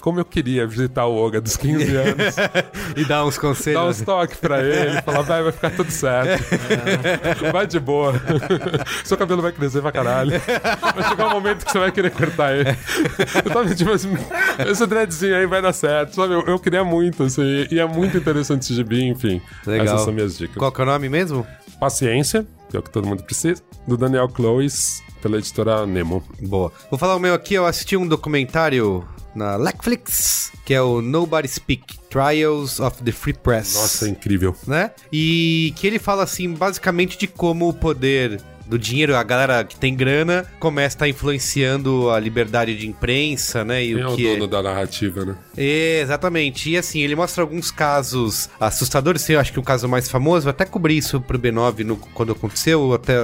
como eu queria visitar o Oga dos 15 <laughs> anos. E dá uns conselhos. uns toques pra ele, <laughs> falar, vai, vai ficar tudo certo. Vai de boa. <laughs> Seu cabelo vai crescer pra caralho. Vai chegar um momento que você vai querer cortar ele. Eu tava tipo assim, <laughs> esse dreadzinho aí vai dar certo. Sabe, eu, eu queria muito, assim, e é muito interessante esse gibi, enfim. Legal. Essas são minhas dicas. Qual que é o nome mesmo? Paciência, que é o que todo mundo precisa, do Daniel Clois, pela editora Nemo. Boa. Vou falar o meu aqui, eu assisti um documentário na Netflix, que é o Nobody Speak, Trials of the Free Press. Nossa, é incrível. né? E que ele fala assim, basicamente de como o poder do dinheiro, a galera que tem grana, começa a estar influenciando a liberdade de imprensa, né? E Quem é o o que é- dono da narrativa, né? É, exatamente. E assim, ele mostra alguns casos assustadores. Eu acho que o caso mais famoso, eu até cobri isso pro B9 no- quando aconteceu. eu Até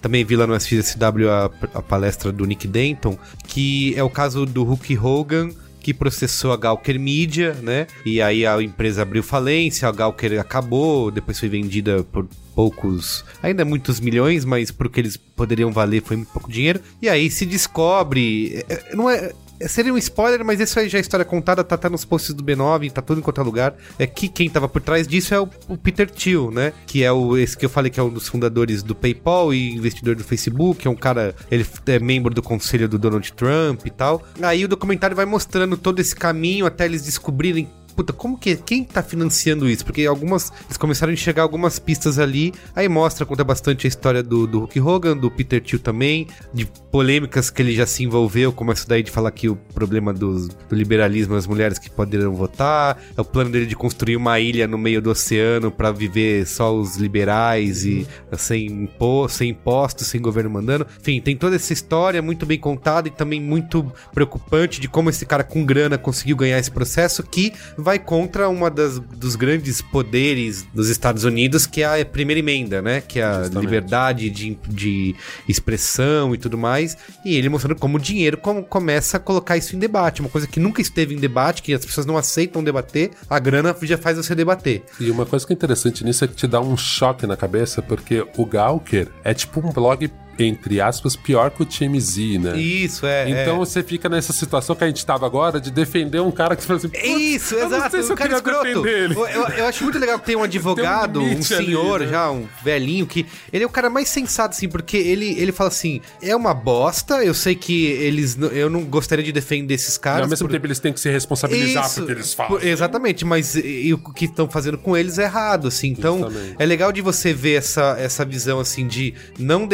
também vi lá no SXSW a, a palestra do Nick Denton, que é o caso do Hulk Hogan. Que processou a Gawker Media, né? E aí a empresa abriu falência, a Gawker acabou, depois foi vendida por poucos, ainda muitos milhões, mas pro que eles poderiam valer foi muito pouco dinheiro. E aí se descobre, é, é, não é, é, Seria um spoiler, mas isso aí já é história contada, tá até nos posts do B9, tá tudo em qualquer lugar. É que quem tava por trás disso é o, o Peter Thiel, né? Que é o esse que eu falei que é um dos fundadores do PayPal e investidor do Facebook, é um cara, ele é membro do conselho do Donald Trump e tal. Aí o documentário vai mostrando todo esse caminho até eles descobrirem puta, como que quem tá financiando isso? Porque algumas eles começaram a enxergar algumas pistas ali. Aí mostra, conta bastante a história do, do Hulk Hogan, do Peter Thiel também, de polêmicas que ele já se envolveu, como essa daí de falar que o problema dos- do liberalismo, as mulheres que poderão votar, é o plano dele de construir uma ilha no meio do oceano pra viver só os liberais e sem, impo sem impostos, sem governo mandando. Enfim, tem toda essa história muito bem contada e também muito preocupante de como esse cara com grana conseguiu ganhar esse processo que vai contra uma das dos grandes poderes dos Estados Unidos, que é a primeira emenda, né? Que é a Justamente. liberdade de, de expressão e tudo mais. E ele mostrando como o dinheiro como começa a colocar isso em debate. Uma coisa que nunca esteve em debate, que as pessoas não aceitam debater, a grana já faz você debater. E uma coisa que é interessante nisso é que te dá um choque na cabeça, porque o Gawker é tipo um blog, entre aspas, pior que o TMZ, né? Isso, é. Então é. você fica nessa situação que a gente tava agora de defender um cara que você fala assim, "Putz, Isso, eu não exato. sei se eu cara escroto. defender ele. Eu, eu- eu acho muito legal que <laughs> tem um advogado, um limite ali, senhor né? já, um velhinho, que ele é o cara mais sensato, assim, porque ele, ele fala assim: é uma bosta, eu sei que eles. Eu não gostaria de defender esses E caras. ao mesmo por- tempo eles têm que se responsabilizar Isso, porque eles fazem. por- exatamente, mas e, e o que estão fazendo com eles é errado, assim. Então, Justamente. é legal de você ver essa, essa visão, assim, de não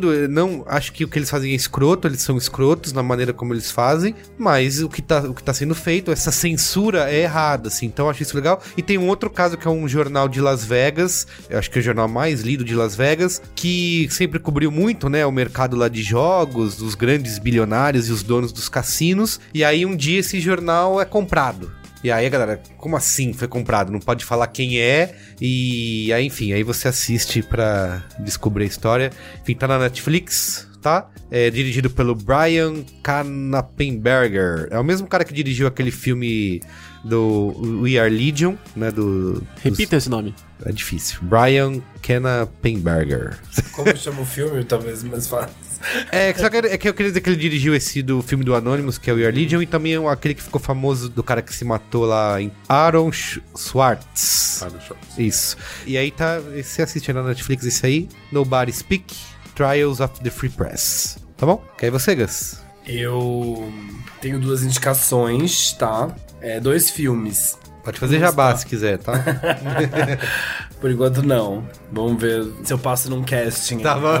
entendo, eu não acho que o que eles fazem é escroto, eles são escrotos na maneira como eles fazem, mas o que tá, o que tá sendo feito, essa censura é errada, assim, então acho isso legal. E tem um outro caso que é um jornal de Las Vegas, acho que é o jornal mais lido de Las Vegas, que sempre cobriu muito, né, o mercado lá de jogos, dos grandes bilionários e os donos dos cassinos, e aí um dia esse jornal é comprado. E aí, galera, como assim foi comprado? Não pode falar quem é. E aí, enfim, aí você assiste pra descobrir a história. Enfim, tá na Netflix, tá? É dirigido pelo Brian Kanapenberger. É o mesmo cara que dirigiu aquele filme do We Are Legion, né? Do. Repita esse nome. dos- É difícil. Brian Kanapenberger. Como chama o filme, talvez mais fácil. É, só que, é que eu queria dizer que ele dirigiu esse do filme do Anonymous, que é o Are Legion, e também aquele que ficou famoso do cara que se matou lá em Aaron Sch- Swartz. Eu- Isso. E aí tá. Você assiste na Netflix esse aí? Nobody Speak, Trials of the Free Press. Tá bom? Quer você, Gus? Eu tenho duas indicações, tá? É, dois filmes. Pode fazer jabá se quiser, tá? <laughs> Por enquanto, não. Vamos ver se eu passo num casting. Tá bom. <laughs>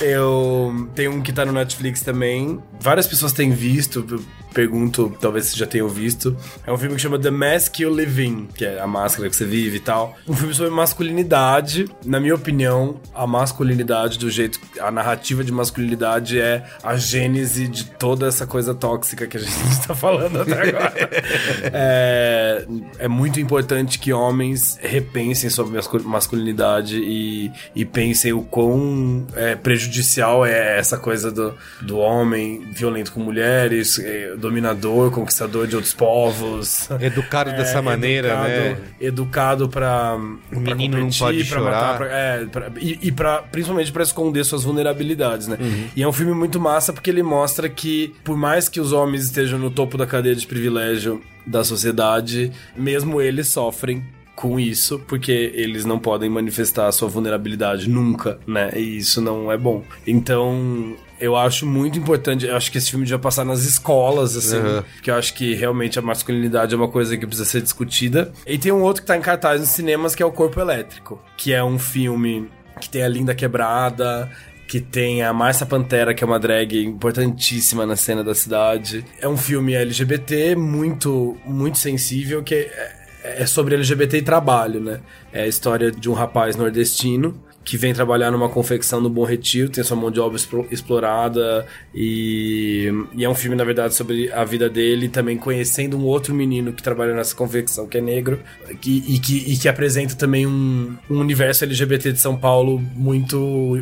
Eu tenho um que tá no Netflix também. Várias pessoas têm visto. Pergunto, talvez vocês já tenham visto. É um filme que chama The Mask You Live In, que é a máscara que você vive e tal. Um filme sobre masculinidade. Na minha opinião, a masculinidade, do jeito. A narrativa de masculinidade é a gênese de toda essa coisa tóxica que a <laughs> gente tá falando até agora. <laughs> é, é muito importante que homens repensem sobre mascul- masculinidade e, e pensem o quão é, prejudicial é essa coisa do, do homem violento com mulheres, é, dominador, conquistador de outros povos. Educado dessa maneira, educado, né? Educado pra. O menino não pode pra chorar. Matar, pra- é, pra- e, e pra, principalmente pra esconder suas vulnerabilidades, né? Uhum. E é um filme muito massa porque ele mostra que, por mais que os homens estejam no topo da cadeia de privilégio da sociedade, mesmo eles sofrem com isso, porque eles não podem manifestar a sua vulnerabilidade nunca, né? E isso não é bom. Então, eu acho muito importante, eu acho que esse filme devia passar nas escolas, assim, Uhum. porque eu acho que realmente a masculinidade é uma coisa que precisa ser discutida. E tem um outro que tá em cartaz nos cinemas, que é o Corpo Elétrico, que é um filme que tem a Linda Quebrada, que tem a Marcia Pantera, que é uma drag importantíssima na cena da cidade. É um filme LGBT muito, muito sensível, que é, é sobre LGBT e trabalho, né? É a história de um rapaz nordestino que vem trabalhar numa confecção no Bom Retiro, tem sua mão de obra explo- explorada e, e é um filme, na verdade, sobre a vida dele, também conhecendo um outro menino que trabalha nessa confecção, que é negro, que- e, que, e que apresenta também um, um universo LGBT de São Paulo muito,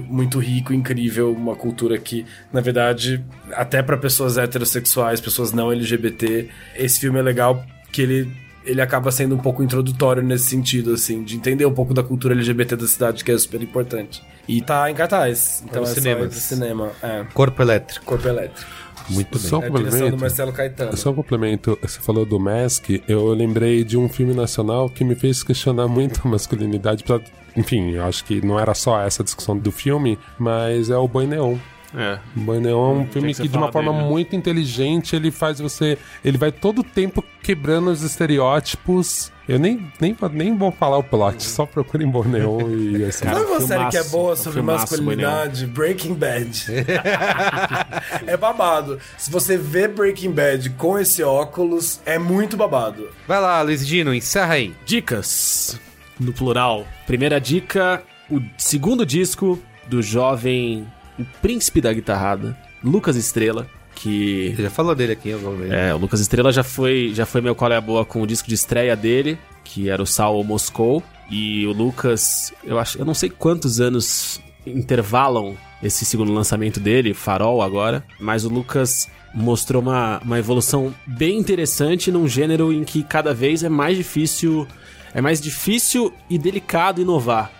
muito rico, incrível, uma cultura que, na verdade, até para pessoas heterossexuais, pessoas não LGBT, esse filme é legal que ele ele acaba sendo um pouco introdutório nesse sentido, assim, de entender um pouco da cultura LGBT da cidade, que é super importante. E tá em cartaz. Então é cinemas. só cinema. É. Corpo Elétrico. Corpo Elétrico. Muito Só um É complemento. Marcelo Caetano. Só um complemento, você falou do Mask, eu lembrei de um filme nacional que me fez questionar muito a masculinidade. Pra, enfim, eu acho que não era só essa discussão do filme, mas é o Boi Neon. É. O Boi Neon é um filme que que, de uma forma dele, né? muito inteligente, ele faz você. Ele vai todo o tempo quebrando os estereótipos. Eu nem, nem, nem vou falar o plot, só procurem Boi Neon <laughs> e assim. Cara, Sabe uma série que é boa sobre filmaço, masculinidade? Breaking Bad. <laughs> é babado. Se você vê Breaking Bad com esse óculos, é muito babado. Vai lá, Luiz Dino, encerra aí. Dicas, no plural. Primeira dica, o segundo disco do jovem, o príncipe da guitarrada, Lucas Estrela, que Você já falou dele aqui, vamos ver. é, o Lucas Estrela já foi, já foi meu colega boa com o disco de estreia dele, que era o Sal Moscou. E o Lucas, eu acho, eu não sei quantos anos intervalam esse segundo lançamento dele, Farol agora, mas o Lucas mostrou uma, uma evolução bem interessante num gênero em que cada vez é mais difícil, é mais difícil e delicado inovar.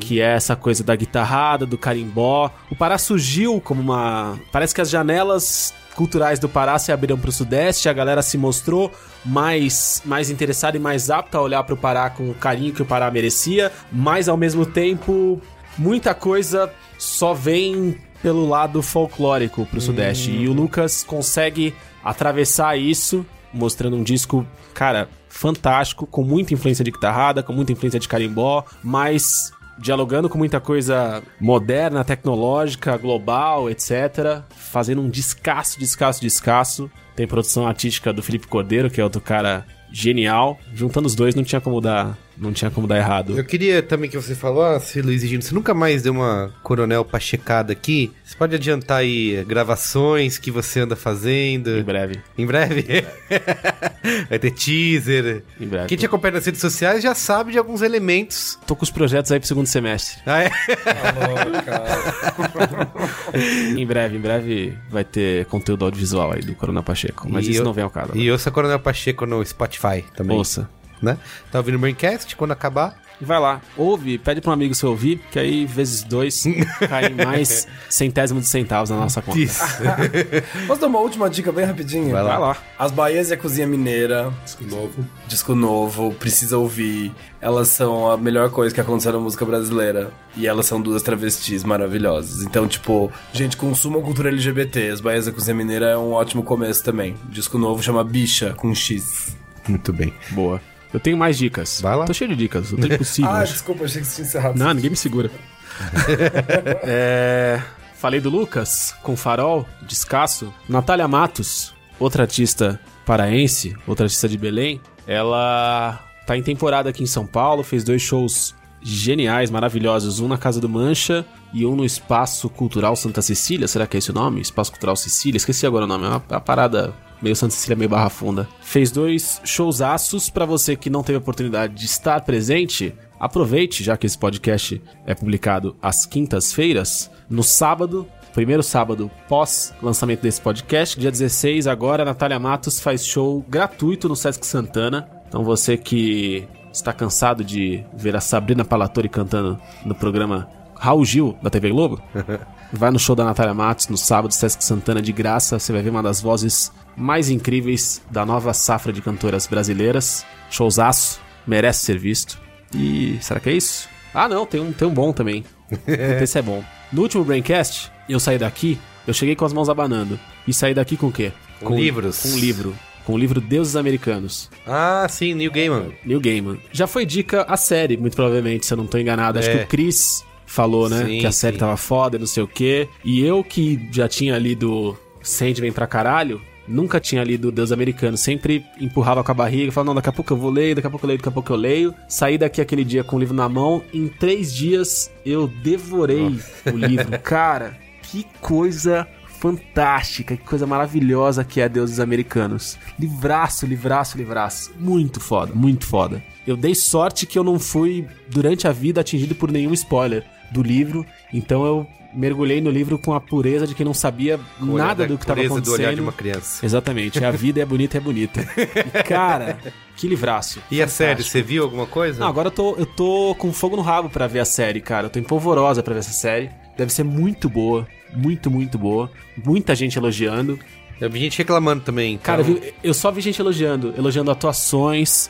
Que é essa coisa da guitarrada, do carimbó. O Pará surgiu como uma. Parece que as janelas culturais do Pará se abriram para o Sudeste, a galera se mostrou mais, mais interessada e mais apta a olhar para o Pará com o carinho que o Pará merecia, mas ao mesmo tempo, muita coisa só vem pelo lado folclórico pro Sudeste. E o Lucas consegue atravessar isso, mostrando um disco, cara, fantástico, com muita influência de guitarrada, com muita influência de carimbó, mas dialogando com muita coisa moderna, tecnológica, global, etc. Fazendo um descasso, descasso, descasso. Tem produção artística do Felipe Cordeiro, que é outro cara genial. Juntando os dois não tinha como dar, não tinha como dar errado. Eu queria também que você falasse, Luiz e Gino, você nunca mais deu uma coronel pachecada aqui? Você pode adiantar aí gravações que você anda fazendo? Em breve, Em breve? <laughs> Vai ter teaser. em breve. Quem te acompanha nas redes sociais já sabe de alguns elementos. Tô com os projetos aí pro segundo semestre. Ah, é? Alô, <laughs> cara. Em breve, em breve vai ter conteúdo audiovisual aí do Corona Pacheco. Mas E isso eu- não vem ao caso. E ouça Coronel Pacheco no Spotify também. Ouça. Né? Tá ouvindo o Braincast? Quando acabar, E vai lá, ouve, pede pra um amigo seu ouvir, que aí vezes dois <laughs> cai mais centésimo de centavos na nossa conta. isso. <laughs> Posso dar uma última dica bem rapidinho? Vai lá. Vai lá. As Bahias e a Cozinha Mineira, Disco novo. disco novo, precisa ouvir. Elas são a melhor coisa que aconteceu na música brasileira. E elas são duas travestis maravilhosas. Então, tipo, gente, consumam cultura LGBT. As Bahias e a Cozinha Mineira é um ótimo começo também. Disco novo chama Bicha, com X. Muito bem. Boa. Eu tenho mais dicas. Vai lá. Tô cheio de dicas. Eu tenho possível. Ah, hoje. desculpa, achei que você tinha encerrado. Não, ninguém me segura. <laughs> é, falei do Lucas, com farol, descasso. Natália Matos, outra artista paraense, outra artista de Belém. Ela tá em temporada aqui em São Paulo, fez dois shows geniais, maravilhosos. Um na Casa do Mancha e um no Espaço Cultural Santa Cecília. Será que é esse o nome? Espaço Cultural Cecília? Esqueci agora o nome. É uma, uma parada meio Santa Cecília, meio Barra Funda. Fez dois showzaços pra você que não teve a oportunidade de estar presente. Aproveite, já que esse podcast é publicado às quintas-feiras, no sábado, primeiro sábado pós lançamento desse podcast, dia 16, agora a Natália Matos faz show gratuito no Sesc Santana. Então você que está cansado de ver a Sabrina Palatori cantando no programa Raul Gil da TV Globo, <laughs> vai no show da Natália Matos no sábado, Sesc Santana de graça, você vai ver uma das vozes mais incríveis da nova safra de cantoras brasileiras. Showzaço, merece ser visto. E será que é isso? Ah, não, tem um, tem um bom também. <laughs> Esse é bom. No último Braincast, eu saí daqui, eu cheguei com as mãos abanando. E saí daqui com o quê? Com livros. Com um livro. Com o livro Deuses Americanos. Ah, sim, New Gaiman. Neil Gaiman. Já foi dica a série, muito provavelmente, se eu não tô enganado. Acho É. que o Chris falou, né? Sim, que a série sim. tava foda, não sei o quê. E eu que já tinha lido Sandman pra caralho, nunca tinha lido Deus Americano. Sempre empurrava com a barriga, falava, não, daqui a pouco eu vou ler, daqui a pouco eu leio, daqui a pouco eu leio. Saí daqui aquele dia com o livro na mão. Em três dias eu devorei o livro. <laughs> Cara, que coisa fantástica, que coisa maravilhosa que é Deuses Americanos. Livraço, livraço, livraço. Muito foda, muito foda. Eu dei sorte que eu não fui, durante a vida, atingido por nenhum spoiler do livro, então eu mergulhei no livro com a pureza de quem não sabia nada do que estava acontecendo. do olhar de uma criança. Exatamente, a vida é bonita, é bonita. E, cara, que livraço. E a série, Fantástico. você viu alguma coisa? Não, agora eu tô, eu tô com fogo no rabo pra ver a série, cara. Eu tô empolvorosa pra ver essa série. Deve ser muito boa. Muito, muito boa. Muita gente elogiando. Eu vi gente reclamando também. Cara, então- eu, vi- eu só vi gente elogiando. Elogiando atuações,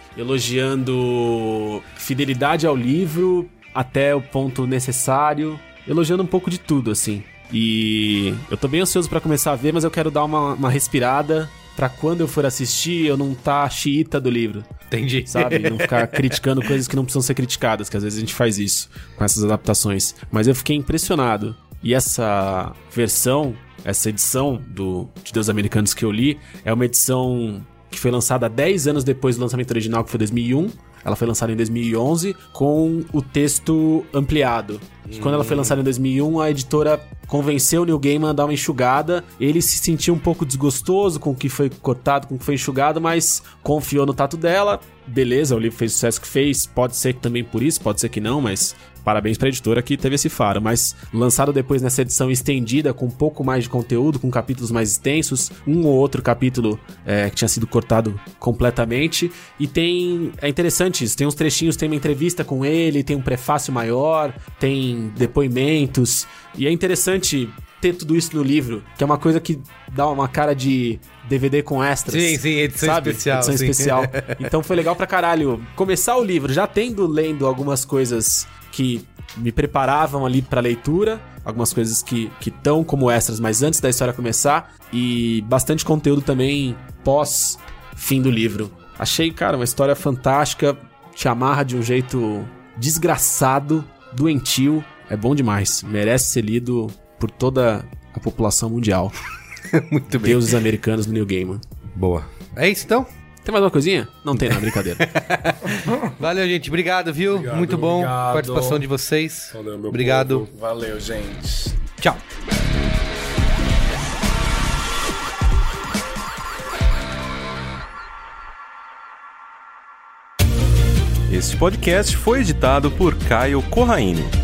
elogiando fidelidade ao livro até o ponto necessário. Elogiando um pouco de tudo, assim. E eu tô bem ansioso pra começar a ver, mas eu quero dar uma, uma respirada pra quando eu for assistir eu não tá xiita do livro Entendi. sabe? Não ficar <laughs> criticando coisas que não precisam ser criticadas, que às vezes a gente faz isso com essas adaptações. Mas eu fiquei impressionado. E essa versão, essa edição do de Deus Americanos que eu li, é uma edição que foi lançada 10 anos depois do lançamento original, que foi 2001. Ela foi lançada em 2011 com o texto ampliado. E quando ela foi lançada em 2001, a editora convenceu o Neil Gaiman a dar uma enxugada. Ele se sentiu um pouco desgostoso com o que foi cortado, com o que foi enxugado, mas confiou no tato dela. Beleza, o livro fez o sucesso que fez. Pode ser que também por isso, pode ser que não, mas parabéns pra editora que teve esse faro. Mas lançado depois nessa edição estendida, com um pouco mais de conteúdo, com capítulos mais extensos, um ou outro capítulo é, que tinha sido cortado completamente. E tem. É interessante isso, tem uns trechinhos, tem uma entrevista com ele, tem um prefácio maior, tem depoimentos. E é interessante ter tudo isso no livro, que é uma coisa que dá uma cara de DVD com extras. Sim, sim, edição sabe? especial, Edição sim. especial. <laughs> Então foi legal pra caralho começar o livro, já tendo lendo algumas coisas que me preparavam ali pra leitura, algumas coisas que estão como extras, mas antes da história começar, e bastante conteúdo também pós fim do livro. Achei, cara, uma história fantástica, te amarra de um jeito desgraçado, doentio, é bom demais. Merece ser lido por toda a população mundial. <laughs> Muito bem. Deuses americanos do New Gaiman. Boa. É isso então? Tem mais uma coisinha? Não tem, não, brincadeira. <laughs> Valeu, gente. Obrigado, viu? Muito bom obrigado. a participação de vocês. Valeu, meu Obrigado. povo. Valeu, gente. Tchau. Este podcast foi editado por Caio Corraine.